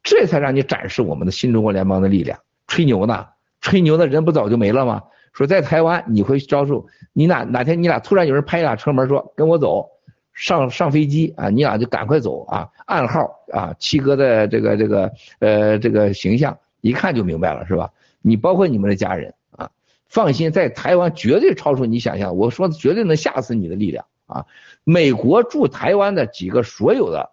这才让你展示我们的新中国联邦的力量。吹牛呢？吹牛的人不早就没了吗？说在台湾你会遭受，你哪哪天你俩突然有人拍一俩车门说跟我走。上上飞机啊，你俩就赶快走啊！暗号啊，七哥的这个这个呃这个形象一看就明白了是吧？你包括你们的家人啊，放心，在台湾绝对超出你想象，我说的绝对能吓死你的力量啊！美国驻台湾的几个所有的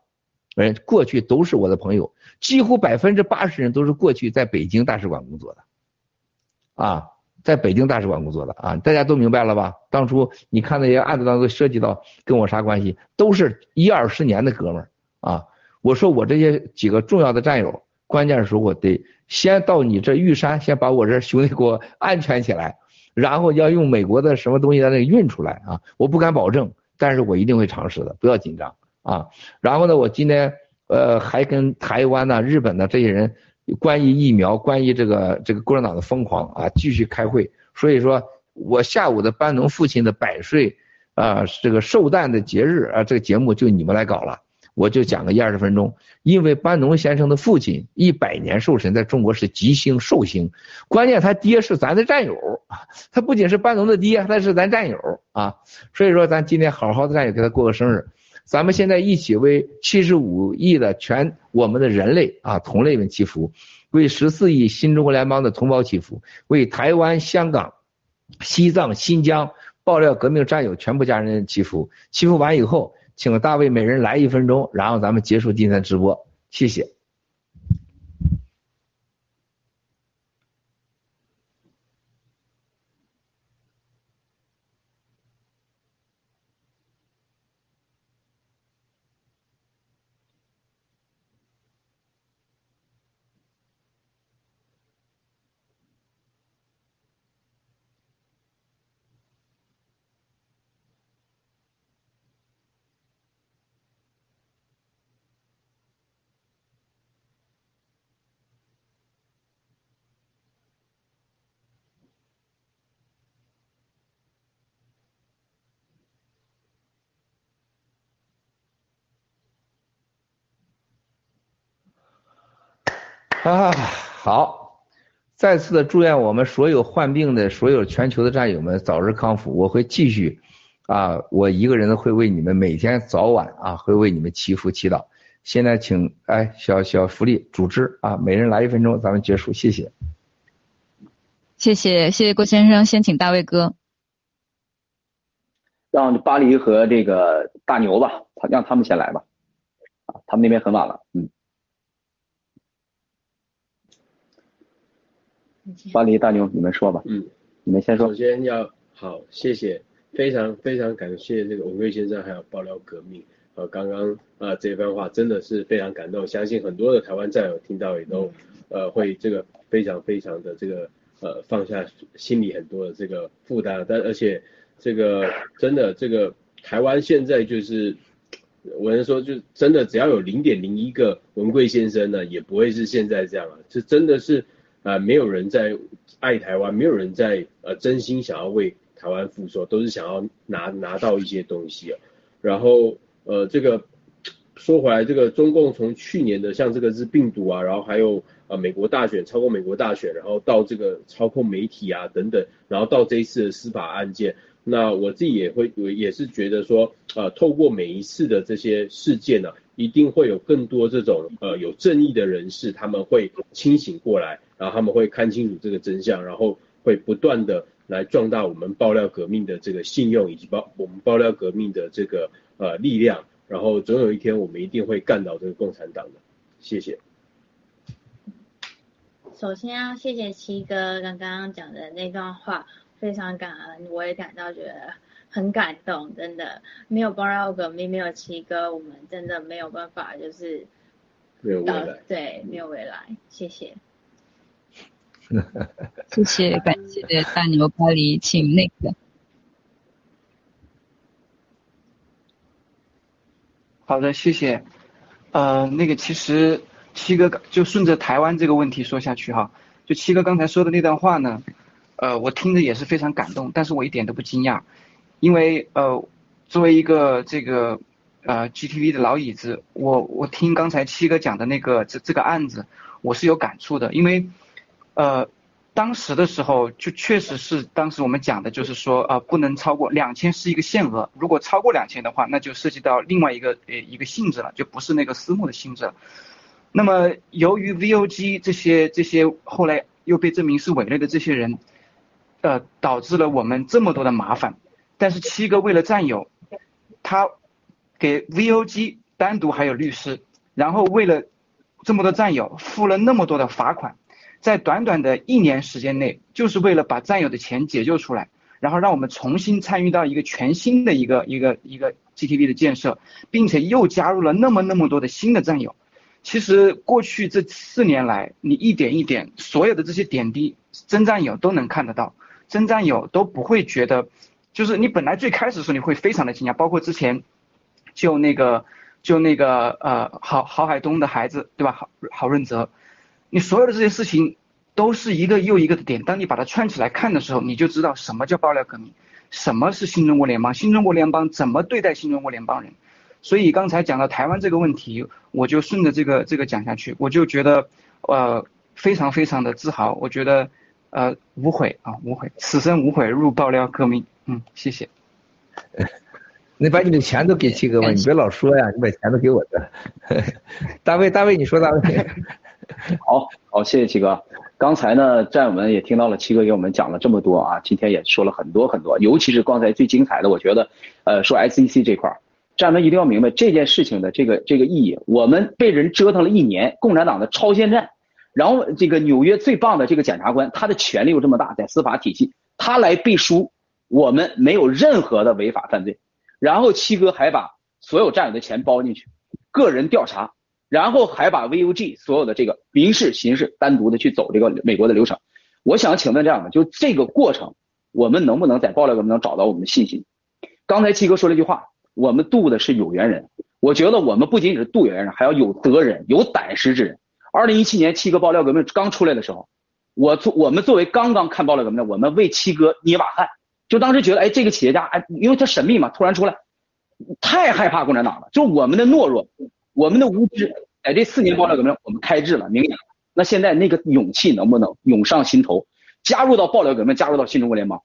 人过去都是我的朋友，几乎百分之八十人都是过去在北京大使馆工作的啊。在北京大使馆工作的啊，大家都明白了吧？当初你看那些案子当中涉及到跟我啥关系，都是一二十年的哥们儿啊。我说我这些几个重要的战友，关键时候我得先到你这玉山，先把我这兄弟给我安全起来，然后要用美国的什么东西在那运出来啊。我不敢保证，但是我一定会尝试的，不要紧张啊。然后呢，我今天呃还跟台湾呢、日本呢这些人。关于疫苗，关于这个这个共产党的疯狂啊，继续开会。所以说我下午的班农父亲的百岁啊，这个寿诞的节日啊，这个节目就你们来搞了，我就讲个一二十分钟。因为班农先生的父亲一百年寿辰，在中国是吉星寿星，关键他爹是咱的战友他不仅是班农的爹，他是咱战友啊。所以说咱今天好好的战友给他过个生日。咱们现在一起为七十五亿的全我们的人类啊同类们祈福，为十四亿新中国联邦的同胞祈福，为台湾、香港、西藏、新疆爆料革命战友全部家人祈福。祈福完以后，请大卫每人来一分钟，然后咱们结束今天直播，谢谢。啊，好！再次的祝愿我们所有患病的所有全球的战友们早日康复。我会继续，啊，我一个人会为你们每天早晚啊，会为你们祈福祈祷。现在请，哎，小小福利组织啊，每人来一分钟，咱们结束，谢谢。
谢谢，谢谢郭先生，先请大卫哥。
让巴黎和这个大牛吧，他让他们先来吧，啊，他们那边很晚了，嗯。巴黎大牛，你们说吧。嗯，你们先说。
首先要好，谢谢，非常非常感谢这个文贵先生还有爆料革命，呃，刚刚啊这番话真的是非常感动，相信很多的台湾战友听到也都呃会这个非常非常的这个呃放下心里很多的这个负担，但而且这个真的这个台湾现在就是我能说就真的只要有零点零一个文贵先生呢，也不会是现在这样了，这真的是。啊，没有人在爱台湾，没有人在呃真心想要为台湾付出，都是想要拿拿到一些东西。然后呃，这个说回来，这个中共从去年的像这个是病毒啊，然后还有呃美国大选，操控美国大选，然后到这个操控媒体啊等等，然后到这一次的司法案件，那我自己也会也是觉得说，呃，透过每一次的这些事件呢，一定会有更多这种呃有正义的人士，他们会清醒过来。然后他们会看清楚这个真相，然后会不断的来壮大我们爆料革命的这个信用，以及爆我们爆料革命的这个呃力量。然后总有一天我们一定会干倒这个共产党的。谢谢。
首先要谢谢七哥刚刚讲的那段话，非常感恩，我也感到觉得很感动，真的没有爆料革命，没有七哥，我们真的没有办法，就是
没有未来，
对，没有未来。谢谢。
谢谢，感谢大牛巴黎，请那个。
好的，谢谢。呃，那个其实七哥就顺着台湾这个问题说下去哈，就七哥刚才说的那段话呢，呃，我听着也是非常感动，但是我一点都不惊讶，因为呃，作为一个这个呃 GTV 的老椅子，我我听刚才七哥讲的那个这这个案子，我是有感触的，因为呃。当时的时候，就确实是当时我们讲的，就是说啊，不能超过两千是一个限额，如果超过两千的话，那就涉及到另外一个呃一个性质了，就不是那个私募的性质了。那么由于 VOG 这些这些后来又被证明是伪劣的这些人，呃，导致了我们这么多的麻烦。但是七哥为了战友，他给 VOG 单独还有律师，然后为了这么多战友，付了那么多的罚款。在短短的一年时间内，就是为了把战友的钱解救出来，然后让我们重新参与到一个全新的一个一个一个 GTV 的建设，并且又加入了那么那么多的新的战友。其实过去这四年来，你一点一点所有的这些点滴，真战友都能看得到，真战友都不会觉得，就是你本来最开始的时候你会非常的惊讶，包括之前就那个就那个呃郝郝海东的孩子对吧？郝郝润泽。你所有的这些事情都是一个又一个的点，当你把它串起来看的时候，你就知道什么叫爆料革命，什么是新中国联邦，新中国联邦怎么对待新中国联邦人。所以刚才讲到台湾这个问题，我就顺着这个这个讲下去，我就觉得呃非常非常的自豪，我觉得呃无悔啊无悔，此生无悔入爆料革命。嗯，谢谢。
你把你的钱都给七哥吧，你别老说呀，你把钱都给我的。大卫，大卫，你说大卫。
好好，谢谢七哥。刚才呢，战友们也听到了七哥给我们讲了这么多啊，今天也说了很多很多，尤其是刚才最精彩的，我觉得，呃，说 SEC 这块儿，战友们一定要明白这件事情的这个这个意义。我们被人折腾了一年，共产党的超限战，然后这个纽约最棒的这个检察官，他的权力又这么大，在司法体系，他来背书，我们没有任何的违法犯罪，然后七哥还把所有战友的钱包进去，个人调查。然后还把 VUG 所有的这个民事、刑事单独的去走这个美国的流程，我想请问这样的，就这个过程，我们能不能在爆料中能找到我们的信心？刚才七哥说了一句话，我们渡的是有缘人，我觉得我们不仅仅是渡缘人，还要有德人、有胆识之人。二零一七年七哥爆料革命刚出来的时候，我作我们作为刚刚看爆料革命的，我们为七哥捏把汗，就当时觉得，哎，这个企业家，哎，因为他神秘嘛，突然出来，太害怕共产党了，就我们的懦弱。我们的无知，在这四年爆料革命，我们开智了，明了。那现在那个勇气能不能涌上心头，加入到爆料革命，加入到新中国联邦？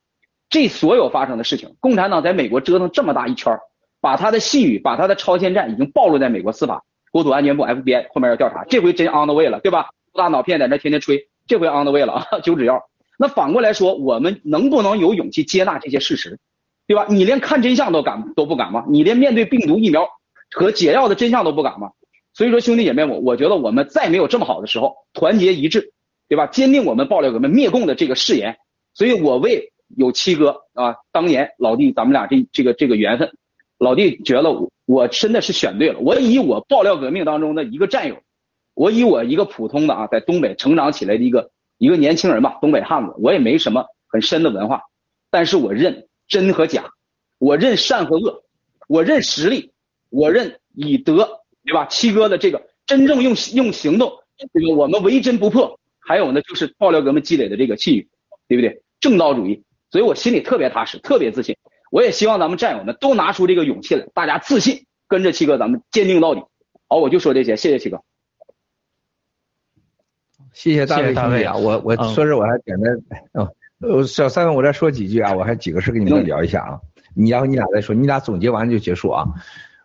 这所有发生的事情，共产党在美国折腾这么大一圈把他的信誉，把他的超限战已经暴露在美国司法、国土安全部 FBI 后面要调查，这回真 on the way 了，对吧？大脑片在那天天吹，这回 on the way 了啊，九指药。那反过来说，我们能不能有勇气接纳这些事实，对吧？你连看真相都敢都不敢吗？你连面对病毒疫苗？和解药的真相都不敢吗？所以说兄弟姐妹我我觉得我们再没有这么好的时候，团结一致，对吧？坚定我们爆料革命灭共的这个誓言。所以我为有七哥啊，当年老弟咱们俩这这个这个缘分，老弟觉得我我真的是选对了。我以我爆料革命当中的一个战友，我以我一个普通的啊，在东北成长起来的一个一个年轻人吧，东北汉子，我也没什么很深的文化，但是我认真和假，我认善和恶，我认实力。我认以德，对吧？七哥的这个真正用用行动，这个我们为真不破。还有呢，就是爆料革命积累的这个信誉，对不对？正道主义，所以我心里特别踏实，特别自信。我也希望咱们战友们都拿出这个勇气来，大家自信，跟着七哥，咱们坚定到底。好，我就说这些，谢谢七哥。
谢谢大卫兄弟啊！我我说是我还简单，嗯，小三我再说几句啊，我还几个事跟你们聊一下啊。你然后你俩再说，你俩总结完就结束啊。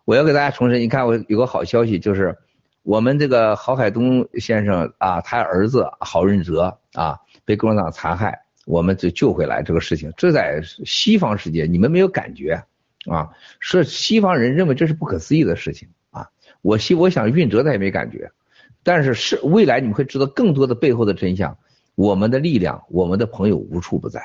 我要给大家重申，你看我有个好消息，就是我们这个郝海东先生啊，他儿子郝润泽啊被共产党残害，我们就救回来这个事情，这在西方世界你们没有感觉啊？是西方人认为这是不可思议的事情啊。我希我想运哲他也没感觉，但是是未来你们会知道更多的背后的真相，我们的力量，我们的朋友无处不在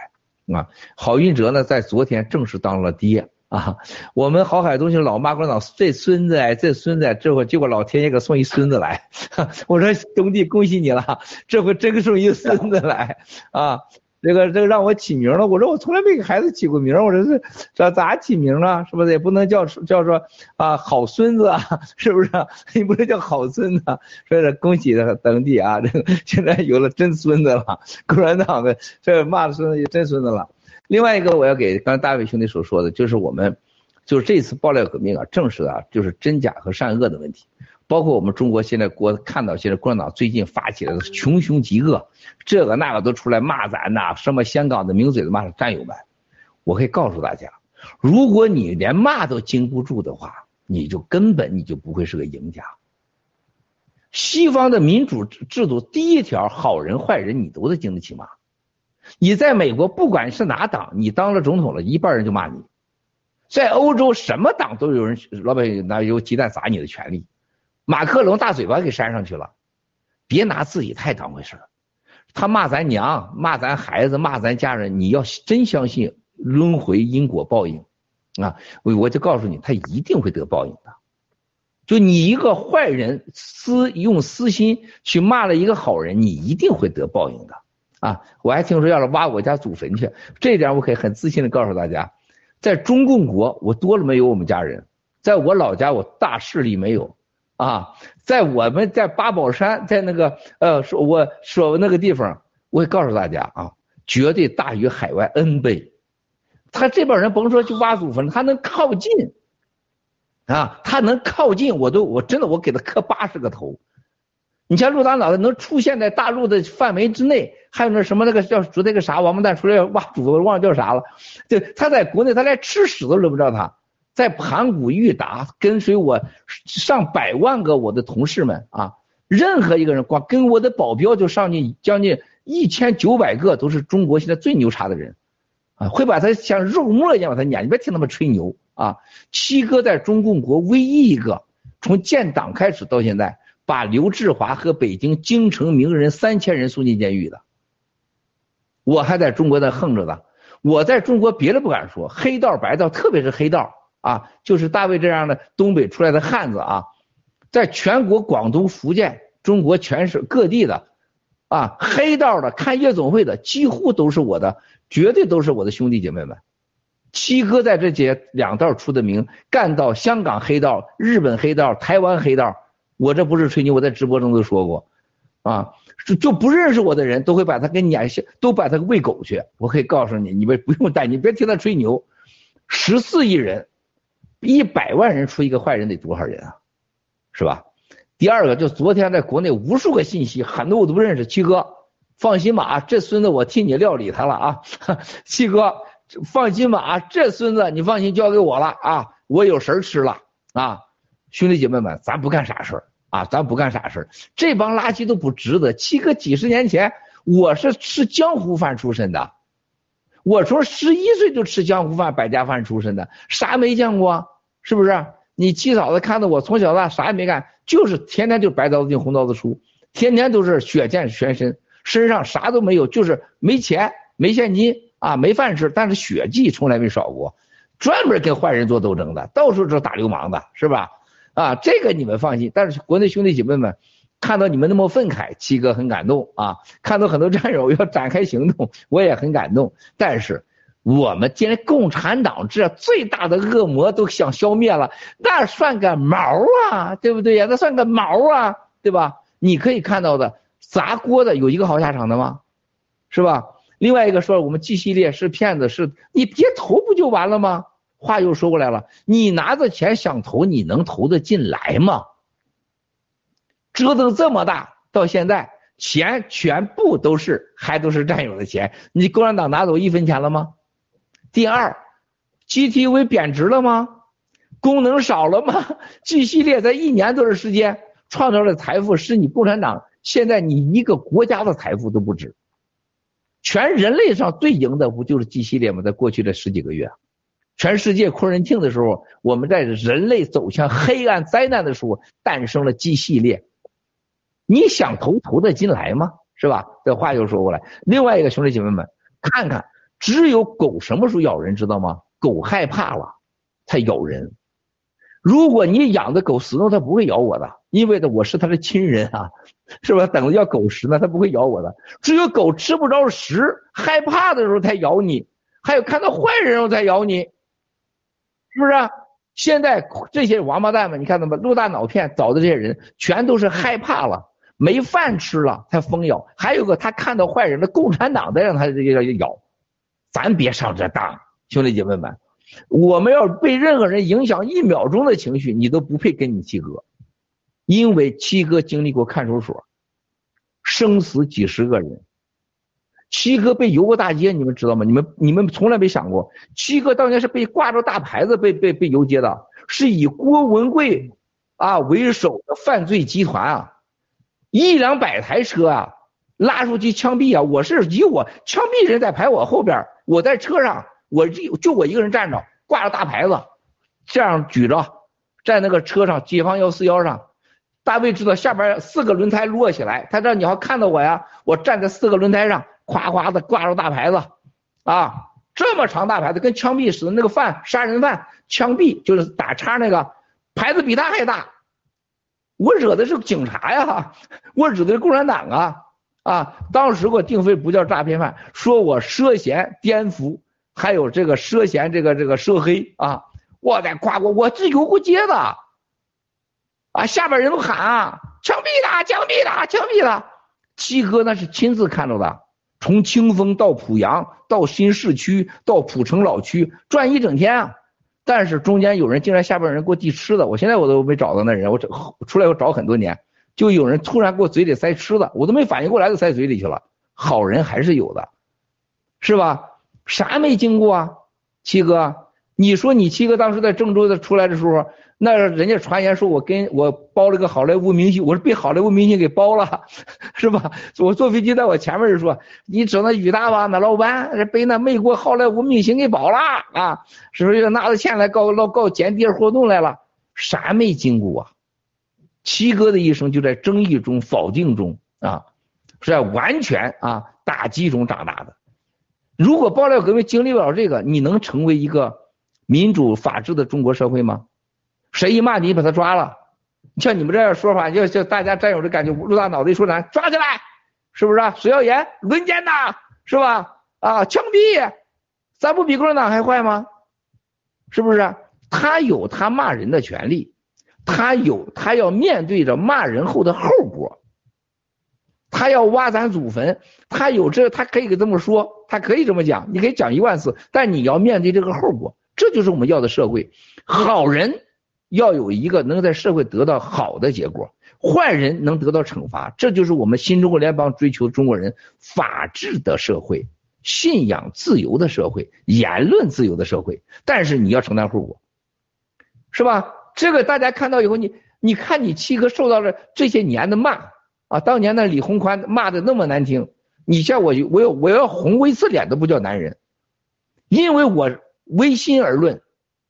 啊。郝运哲呢，在昨天正式当了爹。啊，我们郝海东是老妈，共产党这孙子哎，这孙子，这回结果老天爷给送一孙子来，我说兄弟恭喜你了，这回真送一孙子来啊！这个这个让我起名了，我说我从来没给孩子起过名，我说是这咋起名啊？是不是也不能叫叫说啊好孙子啊？是不是？你不能叫好孙子，所以说恭喜他登记啊！这个现在有了真孙子了，共产党的这骂的孙子真孙子了。另外一个我要给刚才大卫兄弟所说的，就是我们就是这次爆料革命啊，证实啊就是真假和善恶的问题。包括我们中国现在国看到现在共产党最近发起来的穷凶极恶，这个那个都出来骂咱呐，什么香港的名嘴的骂战友们，我可以告诉大家，如果你连骂都经不住的话，你就根本你就不会是个赢家。西方的民主制度第一条，好人坏人你都得经得起骂。你在美国不管是哪党，你当了总统了，一半人就骂你。在欧洲什么党都有人老百姓拿有鸡蛋砸你的权利。马克龙大嘴巴给扇上去了，别拿自己太当回事他骂咱娘，骂咱孩子，骂咱家人，你要真相信轮回因果报应，啊，我我就告诉你，他一定会得报应的。就你一个坏人私用私心去骂了一个好人，你一定会得报应的。啊，我还听说要来挖我家祖坟去，这点我可以很自信的告诉大家，在中共国我多了没有我们家人，在我老家我大势力没有。啊，在我们在八宝山，在那个呃，说我说那个地方，我会告诉大家啊，绝对大于海外 N 倍。他这帮人甭说去挖祖坟，他能靠近，啊，他能靠近，我都我真的我给他磕八十个头。你像陆大脑袋能出现在大陆的范围之内，还有那什么那个叫说那个啥王八蛋出来挖祖坟，忘了叫啥了。就他在国内，他连吃屎都轮不着他。在盘古裕达跟随我上百万个我的同事们啊，任何一个人光跟我的保镖就上去将近一千九百个，都是中国现在最牛叉的人，啊，会把他像肉沫一样把他撵。你别听他们吹牛啊！七哥在中共国唯一一个从建党开始到现在，把刘志华和北京京城名人三千人送进监狱的。我还在中国在横着呢，我在中国别的不敢说，黑道白道，特别是黑道。啊，就是大卫这样的东北出来的汉子啊，在全国广东、福建、中国全省各地的啊，黑道的看夜总会的，几乎都是我的，绝对都是我的兄弟姐妹们。七哥在这些两道出的名，干到香港黑道、日本黑道、台湾黑道，我这不是吹牛，我在直播中都说过，啊，就就不认识我的人都会把他给撵下，都把他喂狗去。我可以告诉你，你们不用担心，别听他吹牛，十四亿人。一百万人出一个坏人得多少人啊，是吧？第二个就昨天在国内无数个信息，很多我都不认识。七哥，放心吧啊，这孙子我替你料理他了啊。七哥，放心吧啊，这孙子你放心交给我了啊，我有食吃了啊。兄弟姐妹们，咱不干傻事啊，咱不干傻事这帮垃圾都不值得。七哥几十年前我是吃江湖饭出身的，我从十一岁就吃江湖饭、百家饭出身的，啥没见过。是不是？你七嫂子看到我从小到大啥也没干，就是天天就白刀子进红刀子出，天天都是血溅全身，身上啥都没有，就是没钱、没现金啊，没饭吃，但是血迹从来没少过，专门跟坏人做斗争的，到处是打流氓的，是吧？啊，这个你们放心。但是国内兄弟姐妹们看到你们那么愤慨，七哥很感动啊，看到很多战友要展开行动，我也很感动。但是。我们既然共产党这最大的恶魔都想消灭了，那算个毛啊，对不对呀？那算个毛啊，对吧？你可以看到的砸锅的有一个好下场的吗？是吧？另外一个说我们 G 系列是骗子，是你别投不就完了吗？话又说过来了，你拿着钱想投，你能投得进来吗？折腾这么大，到现在钱全部都是还都是战友的钱，你共产党拿走一分钱了吗？第二，GTV 贬值了吗？功能少了吗？G 系列在一年多的时间创造的财富，是你共产党现在你一个国家的财富都不止。全人类上最赢的不就是 G 系列吗？在过去的十几个月，全世界空人庆的时候，我们在人类走向黑暗灾难的时候诞生了 G 系列。你想投投得进来吗？是吧？这话又说过来。另外一个兄弟姐妹们，看看。只有狗什么时候咬人，知道吗？狗害怕了才咬人。如果你养的狗死了，它不会咬我的，因为呢我是它的亲人啊，是吧？等着要狗食呢，它不会咬我的。只有狗吃不着食，害怕的时候才咬你，还有看到坏人后才咬你，是不是？现在这些王八蛋们，你看到吗陆大脑片找的这些人，全都是害怕了，没饭吃了才疯咬。还有个他看到坏人的共产党在让他这个咬，咱别上这当，兄弟姐妹们。我们要被任何人影响一秒钟的情绪，你都不配跟你七哥，因为七哥经历过看守所，生死几十个人，七哥被游过大街，你们知道吗？你们你们从来没想过，七哥当年是被挂着大牌子被被被游街的，是以郭文贵啊为首的犯罪集团啊，一两百台车啊拉出去枪毙啊，我是以我枪毙人在排我后边，我在车上。我就就我一个人站着，挂着大牌子，这样举着，在那个车上，解放幺四幺上，大卫知道下边四个轮胎摞起来，他这你要看到我呀，我站在四个轮胎上，夸夸的挂着大牌子，啊，这么长大牌子，跟枪毙似的，那个犯杀人犯枪毙就是打叉那个牌子比他还大，我惹的是警察呀，我惹的是共产党啊，啊，当时给我定罪不叫诈骗犯，说我涉嫌颠覆。还有这个涉嫌这个这个涉黑啊！我在夸我，我是游过街的，啊，下边人都喊啊，枪毙他，枪毙他，枪毙他！七哥那是亲自看着的，从清风到濮阳，到新市区，到蒲城老区，转一整天啊！但是中间有人竟然下边人给我递吃的，我现在我都没找到那人，我找出来我找很多年，就有人突然给我嘴里塞吃的，我都没反应过来就塞嘴里去了。好人还是有的，是吧？啥没经过啊，七哥？你说你七哥当时在郑州的出来的时候，那人家传言说我跟我包了个好莱坞明星，我是被好莱坞明星给包了，是吧？我坐飞机在我前面人说，你整那宇大吧，那老板被那美国好莱坞明星给包了啊，是不是拿着钱来搞老搞间谍活动来了？啥没经过啊？七哥的一生就在争议中、否定中啊，是在完全啊打击中长大的。如果爆料革命经历不了这个，你能成为一个民主法治的中国社会吗？谁一骂你，把他抓了，像你们这样说法，就就大家占有的感觉，陆大脑袋说咱抓起来，是不是？水要严，轮奸呐，是吧？啊，枪毙，咱不比共产党还坏吗？是不是？他有他骂人的权利，他有他要面对着骂人后的后果。他要挖咱祖坟，他有这，他可以给这么说，他可以这么讲，你可以讲一万次，但你要面对这个后果，这就是我们要的社会。好人要有一个能在社会得到好的结果，坏人能得到惩罚，这就是我们新中国联邦追求中国人法治的社会、信仰自由的社会、言论自由的社会。但是你要承担后果，是吧？这个大家看到以后，你你看你七哥受到了这些年的骂。啊，当年那李鸿宽骂的那么难听，你像我，我要我要红一次脸都不叫男人，因为我唯心而论，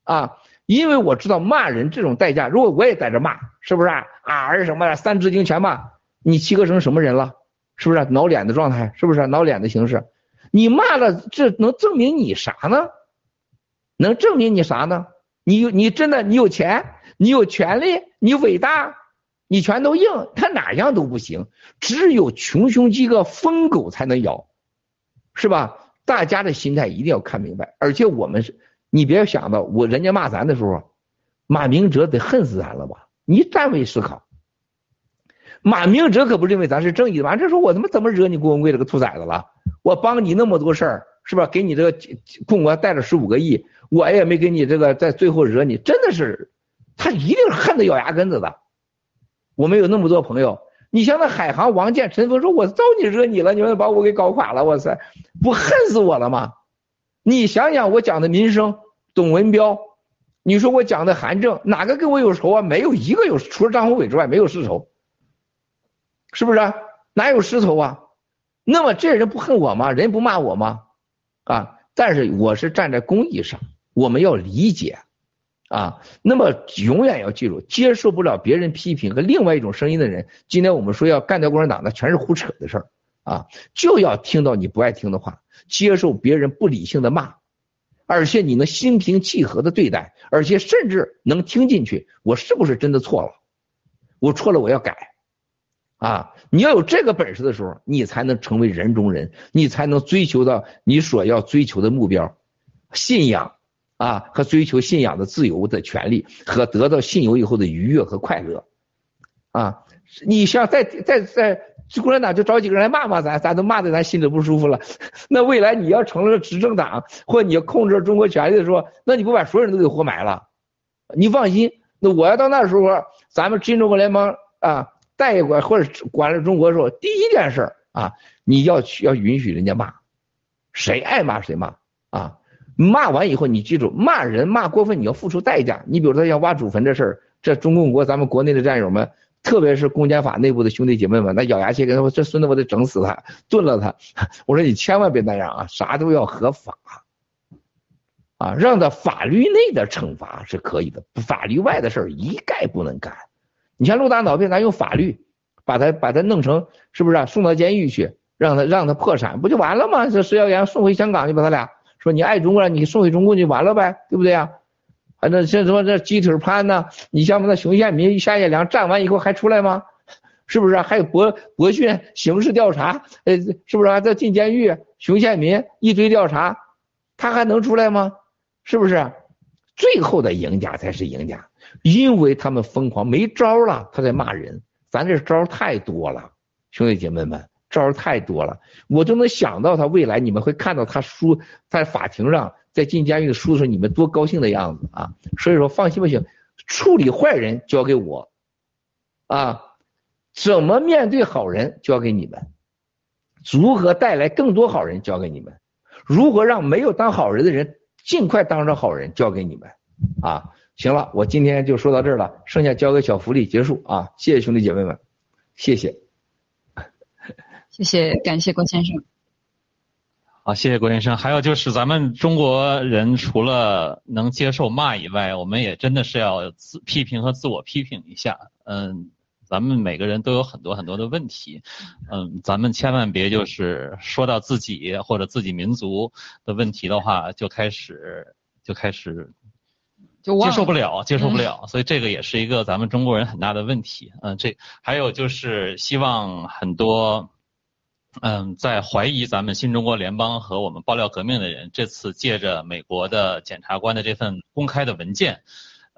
啊，因为我知道骂人这种代价，如果我也在这骂，是不是啊？啊，是什么三字经全骂，你七哥成什么人了？是不是挠脸的状态？是不是挠脸的形式？你骂了，这能证明你啥呢？能证明你啥呢？你你真的你有钱，你有权利，你伟大。你拳头硬，他哪样都不行，只有穷凶极恶疯狗才能咬，是吧？大家的心态一定要看明白，而且我们是，你别想到我人家骂咱的时候，马明哲得恨死咱了吧？你站位思考，马明哲可不认为咱是正义的，马这时候我他妈怎么惹你郭文贵这个兔崽子了？我帮你那么多事儿，是吧？给你这个共国带了十五个亿，我也没给你这个在最后惹你，真的是，他一定恨得咬牙根子的。我们有那么多朋友，你像那海航王建、陈峰说：“我招你惹你了，你们把我给搞垮了，哇塞，不恨死我了吗？”你想想，我讲的民生，董文彪，你说我讲的韩正，哪个跟我有仇啊？没有一个有，除了张宏伟之外，没有世仇，是不是？哪有世仇啊？那么这人不恨我吗？人不骂我吗？啊！但是我是站在公益上，我们要理解。啊，那么永远要记住，接受不了别人批评和另外一种声音的人，今天我们说要干掉共产党，那全是胡扯的事儿啊！就要听到你不爱听的话，接受别人不理性的骂，而且你能心平气和的对待，而且甚至能听进去，我是不是真的错了？我错了，我要改。啊，你要有这个本事的时候，你才能成为人中人，你才能追求到你所要追求的目标，信仰啊和追求信仰的自由的权利和得到信由以后的愉悦和快乐。啊，你像在在在共产党就找几个人来骂骂咱，咱都骂的咱心里不舒服了。那未来你要成了执政党，或你要控制中国权力的时候，那你不把所有人都给活埋了？你放心，那我要到那时候，咱们新中国联邦啊。带管或者管了中国的时候，第一件事啊，你要去要允许人家骂，谁爱骂谁骂啊！骂完以后，你记住，骂人骂过分，你要付出代价。你比如说像挖祖坟这事儿，这中共国咱们国内的战友们，特别是公检法内部的兄弟姐妹们，那咬牙切齿，说这孙子我得整死他，炖了他。我说你千万别那样啊，啥都要合法啊，让他法律内的惩罚是可以的，法律外的事儿一概不能干。你像陆大脑病，咱用法律把他把他弄成是不是啊？送到监狱去，让他让他破产，不就完了吗？这石耀岩送回香港，就把他俩说你爱中国，你送给中共就完了呗，对不对啊？反正像什么这鸡腿潘呐，你像那熊宪民、夏业良站完以后还出来吗？是不是？还有博博讯刑事调查，呃，是不是还在进监狱？熊宪民一堆调查，他还能出来吗？是不是？最后的赢家才是赢家。因为他们疯狂没招了，他在骂人。咱这招太多了，兄弟姐妹们，招太多了。我都能想到他未来，你们会看到他输在法庭上，在进监狱的输的时候，你们多高兴的样子啊！所以说，放心吧，行，处理坏人交给我，啊，怎么面对好人交给你们，如何带来更多好人交给你们，如何让没有当好人的人尽快当上好人交给你们，啊。行了，我今天就说到这儿了，剩下交给小福利结束啊！谢谢兄弟姐妹们，谢谢，
谢谢，感谢郭先生。
好，谢谢郭先生。还有就是，咱们中国人除了能接受骂以外，我们也真的是要自批评和自我批评一下。嗯，咱们每个人都有很多很多的问题，嗯，咱们千万别就是说到自己或者自己民族的问题的话，就开始就开始。就接受不了，接受不了，所以这个也是一个咱们中国人很大的问题。嗯，这还有就是希望很多，嗯，在怀疑咱们新中国联邦和我们爆料革命的人，这次借着美国的检察官的这份公开的文件，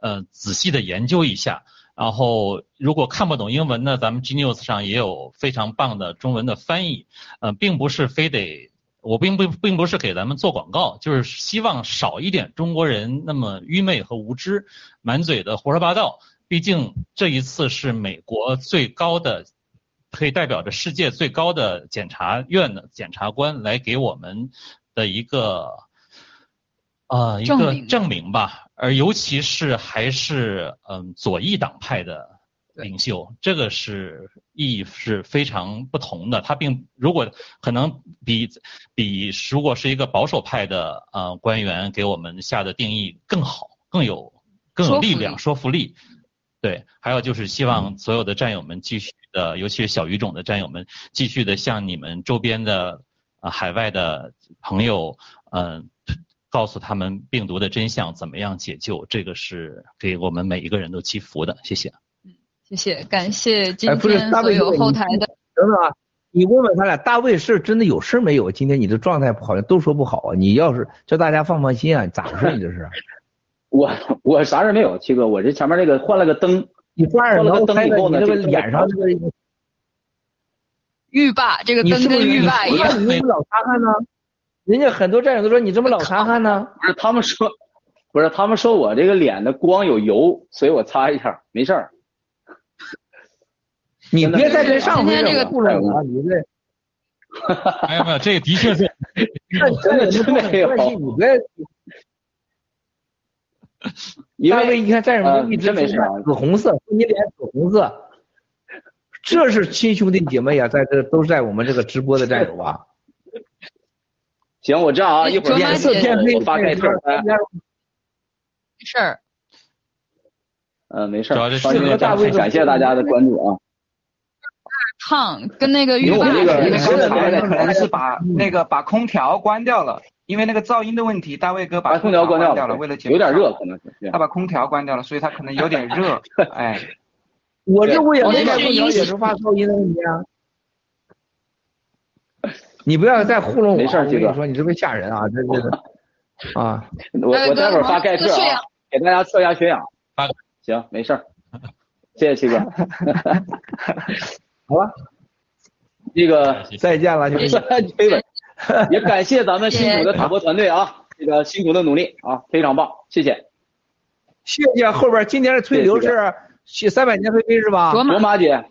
嗯，仔细的研究一下。然后如果看不懂英文呢，咱们 Genius 上也有非常棒的中文的翻译。嗯，并不是非得。我并不并不是给咱们做广告，就是希望少一点中国人那么愚昧和无知，满嘴的胡说八道。毕竟这一次是美国最高的，可以代表着世界最高的检察院的检察官来给我们的一个，呃，一个证明吧。而尤其是还是嗯左翼党派的。领袖，这个是意义是非常不同的。他并如果可能比比如果是一个保守派的呃官员给我们下的定义更好，更有更有力量说服力。对，还有就是希望所有的战友们继续的，尤其是小语种的战友们继续的向你们周边的啊海外的朋友嗯告诉他们病毒的真相，怎么样解救，这个是给我们每一个人都祈福的。谢谢。
嗯谢谢，感谢今天所有后台的。
等等啊，你问问他俩，大卫是真的有事没有？今天你的状态好像都说不好啊。你要是叫大家放放心啊，咋回事？你这是？
我我啥事没有，七哥，我这前面这个换了个灯，
你换
了个灯以后呢，
这个脸上这个
浴霸，这个灯跟浴霸一样。
你怎么老擦汗呢？人家很多战友都说你这么老擦汗呢？
不是，他们说，不是，他们说我这个脸的光有油，所以我擦一下，没事儿。
你别在这上
面这个
吐了啊！你这，
没有没有，这个的确是，
真的真没有。你别，大卫一看战友们一直没事，紫红色，你脸紫红色，这是亲兄弟姐妹呀，在这都是在我们这个直播的战友啊。
行，我这样啊，一会儿
脸色变黑，
我发给这儿。
没事儿。
呃，没事儿。感谢大家的关注啊。
烫，跟那个浴霸。
那个刚才可能是把那个把空调关掉了。因为那个噪音的问题，大卫哥把
空调
关
掉
了，为了节
有点热，可能是
他把空调关掉了，所以他可能有点热。哎，
我这屋也没开空调，也是发噪音的问题啊。你不要再糊弄我，
没事，
我跟你说，你这不吓人啊，这这个啊。
我我待会儿发盖特啊，给大家测一下血氧。行，没事儿，谢谢七哥。
好了，
那个
再见了，兄弟。
飞稳，也感谢咱们辛苦的塔博团队啊，这个辛苦的努力啊，非常棒，谢谢。
谢谢后边今天的推流是去三百年飞飞是吧？
卓玛姐，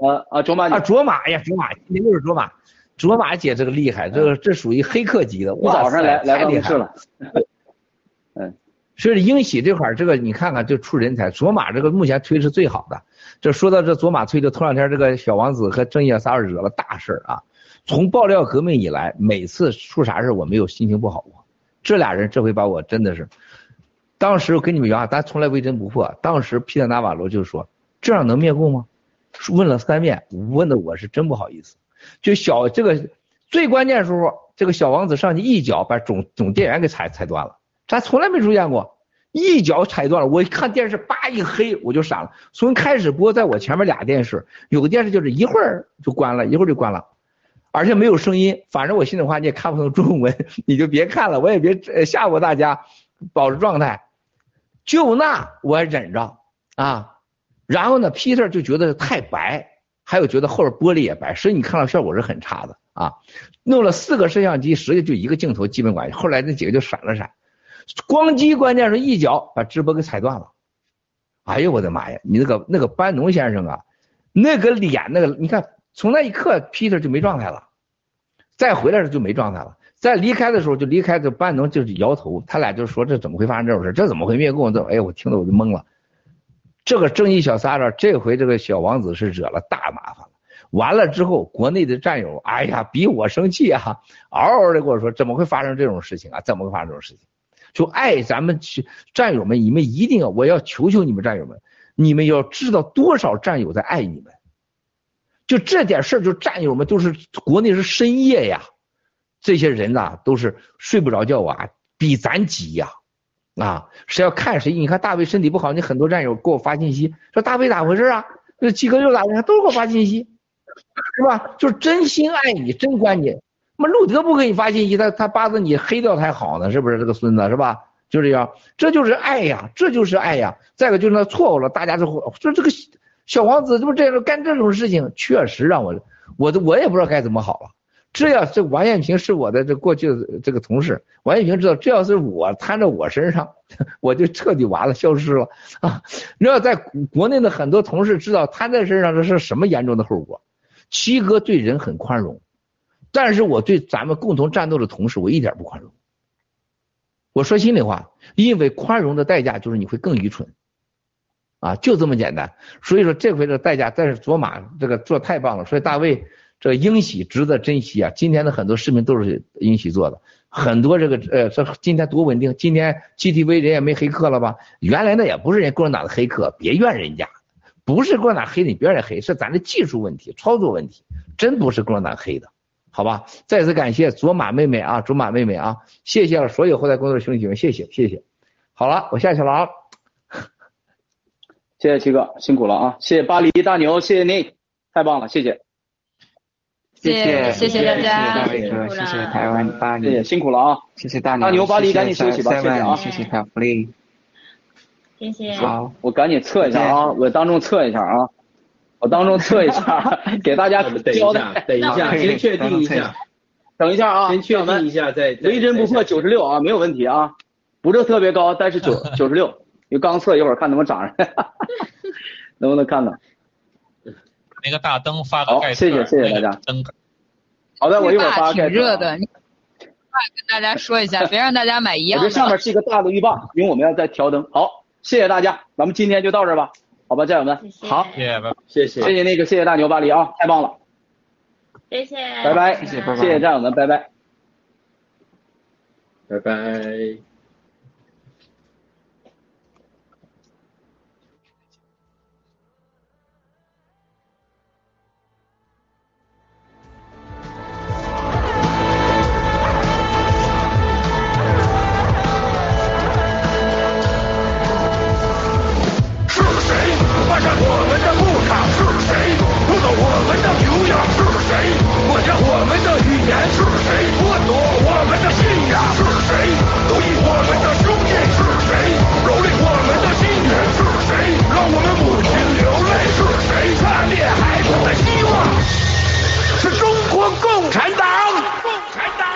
呃啊卓玛姐
啊卓玛呀卓玛，今天又是卓玛。卓玛姐这个厉害，这个这属于黑客级的。
我早上来来办公室了。
嗯，所以英喜这块儿，这个你看看，就出人才。卓玛这个目前推是最好的。这说到这卓玛推，就头两天这个小王子和郑业仨惹了大事儿啊。从爆料革命以来，每次出啥事我没有心情不好过。这俩人这回把我真的是，当时我跟你们原话，咱从来微针不破。当时皮特纳瓦罗就说：“这样能灭共吗？”问了三遍，问的我是真不好意思。就小这个最关键时候，这个小王子上去一脚把总总电源给踩踩断了，咱从来没出现过，一脚踩断了。我一看电视，叭一黑，我就闪了。从开始播，在我前面俩电视，有个电视就是一会儿就关了，一会儿就关了，而且没有声音。反正我心里话你也看不懂中文，你就别看了，我也别吓唬大家，保持状态。就那我忍着啊，然后呢，Peter 就觉得太白。还有觉得后边玻璃也白，所以你看到效果是很差的啊。弄了四个摄像机，实际就一个镜头基本管用。后来那几个就闪了闪，光机关键是一脚把直播给踩断了。哎呦我的妈呀！你那个那个班农先生啊，那个脸那个，你看从那一刻 Peter 就没状态了，再回来时就没状态了。再离开的时候就离开，这班农就是摇头，他俩就说这怎么会发生这种事？这怎么会灭共？这哎我听得我就懵了。这个正义小撒旦，这回这个小王子是惹了大麻烦了。完了之后，国内的战友，哎呀，比我生气啊，嗷嗷的跟我说，怎么会发生这种事情啊？怎么会发生这种事情？就爱咱们去战友们，你们一定要，我要求求你们战友们，你们要知道多少战友在爱你们。就这点事儿，就战友们都是国内是深夜呀，这些人呐都是睡不着觉啊，比咱急呀。啊，谁要看谁？你看大卫身体不好，你很多战友给我发信息说大卫咋回事啊？那鸡哥又咋回事？都给我发信息，是吧？就是真心爱你，真关你。那路德不给你发信息，他他巴子你黑掉才好呢，是不是？这个孙子是吧？就这样，这就是爱呀，这就是爱呀。再一个就是那错误了，大家就说这个小王子这不这样干这种事情，确实让我我都我也不知道该怎么好了。这要这王艳平是我的这过去的这个同事，王艳平知道这要是我摊在我身上，我就彻底完了，消失了啊！你要在国内的很多同事知道摊在身上这是什么严重的后果。七哥对人很宽容，但是我对咱们共同战斗的同事我一点不宽容。我说心里话，因为宽容的代价就是你会更愚蠢，啊，就这么简单。所以说这回的代价，但是卓玛这个做太棒了，所以大卫。这英喜值得珍惜啊！今天的很多视频都是英喜做的，很多这个呃，这今天多稳定。今天 GTV 人也没黑客了吧？原来那也不是人共产党的黑客，别怨人家，不是共产党黑你，别人黑，是咱的技术问题、操作问题，真不是共产党黑的，好吧？再次感谢卓玛妹妹啊，卓玛妹妹啊，谢谢了所有后台工作的兄弟姐妹，谢谢谢谢。好了，我下去了啊，
谢谢七哥辛苦了啊，谢谢巴黎大牛，谢谢您，太棒了，谢谢。
谢
谢谢
谢
大家，
大伟哥，谢谢台湾巴黎，
辛苦了啊！
谢谢大
牛，大牛巴黎赶紧休息吧，
谢谢
啊！
谢谢小福利，
谢谢。
好，
我赶紧测一下啊，我当众测一下啊，我当众测一下，给大家交代。
等一下，先确定一下，
等一下啊，
先确定一下再。
雷针不破九十六啊，没有问题啊，不是特别高，但是九 九十六，因为刚测一会儿看能不能长上，能不能看到？
那个大灯发个盖
谢谢谢谢大家。
灯，
好的，我一会儿发
挺热的，你快跟大家说一下，别让大家买一样
的。这上面是一个大的浴霸，因为我们要再调灯。好，谢谢大家，咱们今天就到这吧，好吧，战友们。好，
谢谢，
谢谢，
谢谢那个，谢谢大牛巴黎啊，太棒了。
谢谢，
拜拜，
谢谢，
谢谢战友们，拜拜，
拜拜。
的语言是谁剥夺我们的信仰？是谁奴役我们的兄弟？是谁蹂躏我们的心愿？是谁让我们母亲流泪？是谁杀灭孩子的希望？是中国共产党！共产党！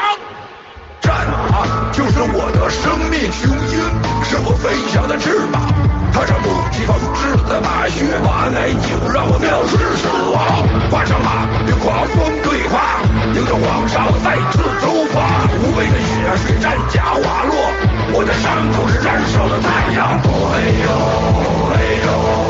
战马就是我的生命雄鹰，是我飞翔的翅膀。踏上不羁风致的马靴，把爱情让我藐视死亡。跨上马与狂风对话，迎着黄沙再次出发。无畏的血水战甲滑落，我的伤口是燃烧的太阳。哎呦，哎呦，哦嘿呦，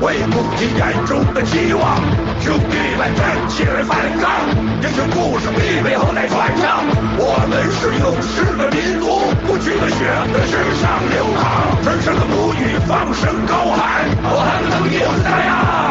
为母亲眼中的期望，兄弟们站起来反抗！英雄故事必为后来传唱。我们是勇士的民族，不屈的血在身上流淌，神圣的母语放声高喊：我们能赢的呀！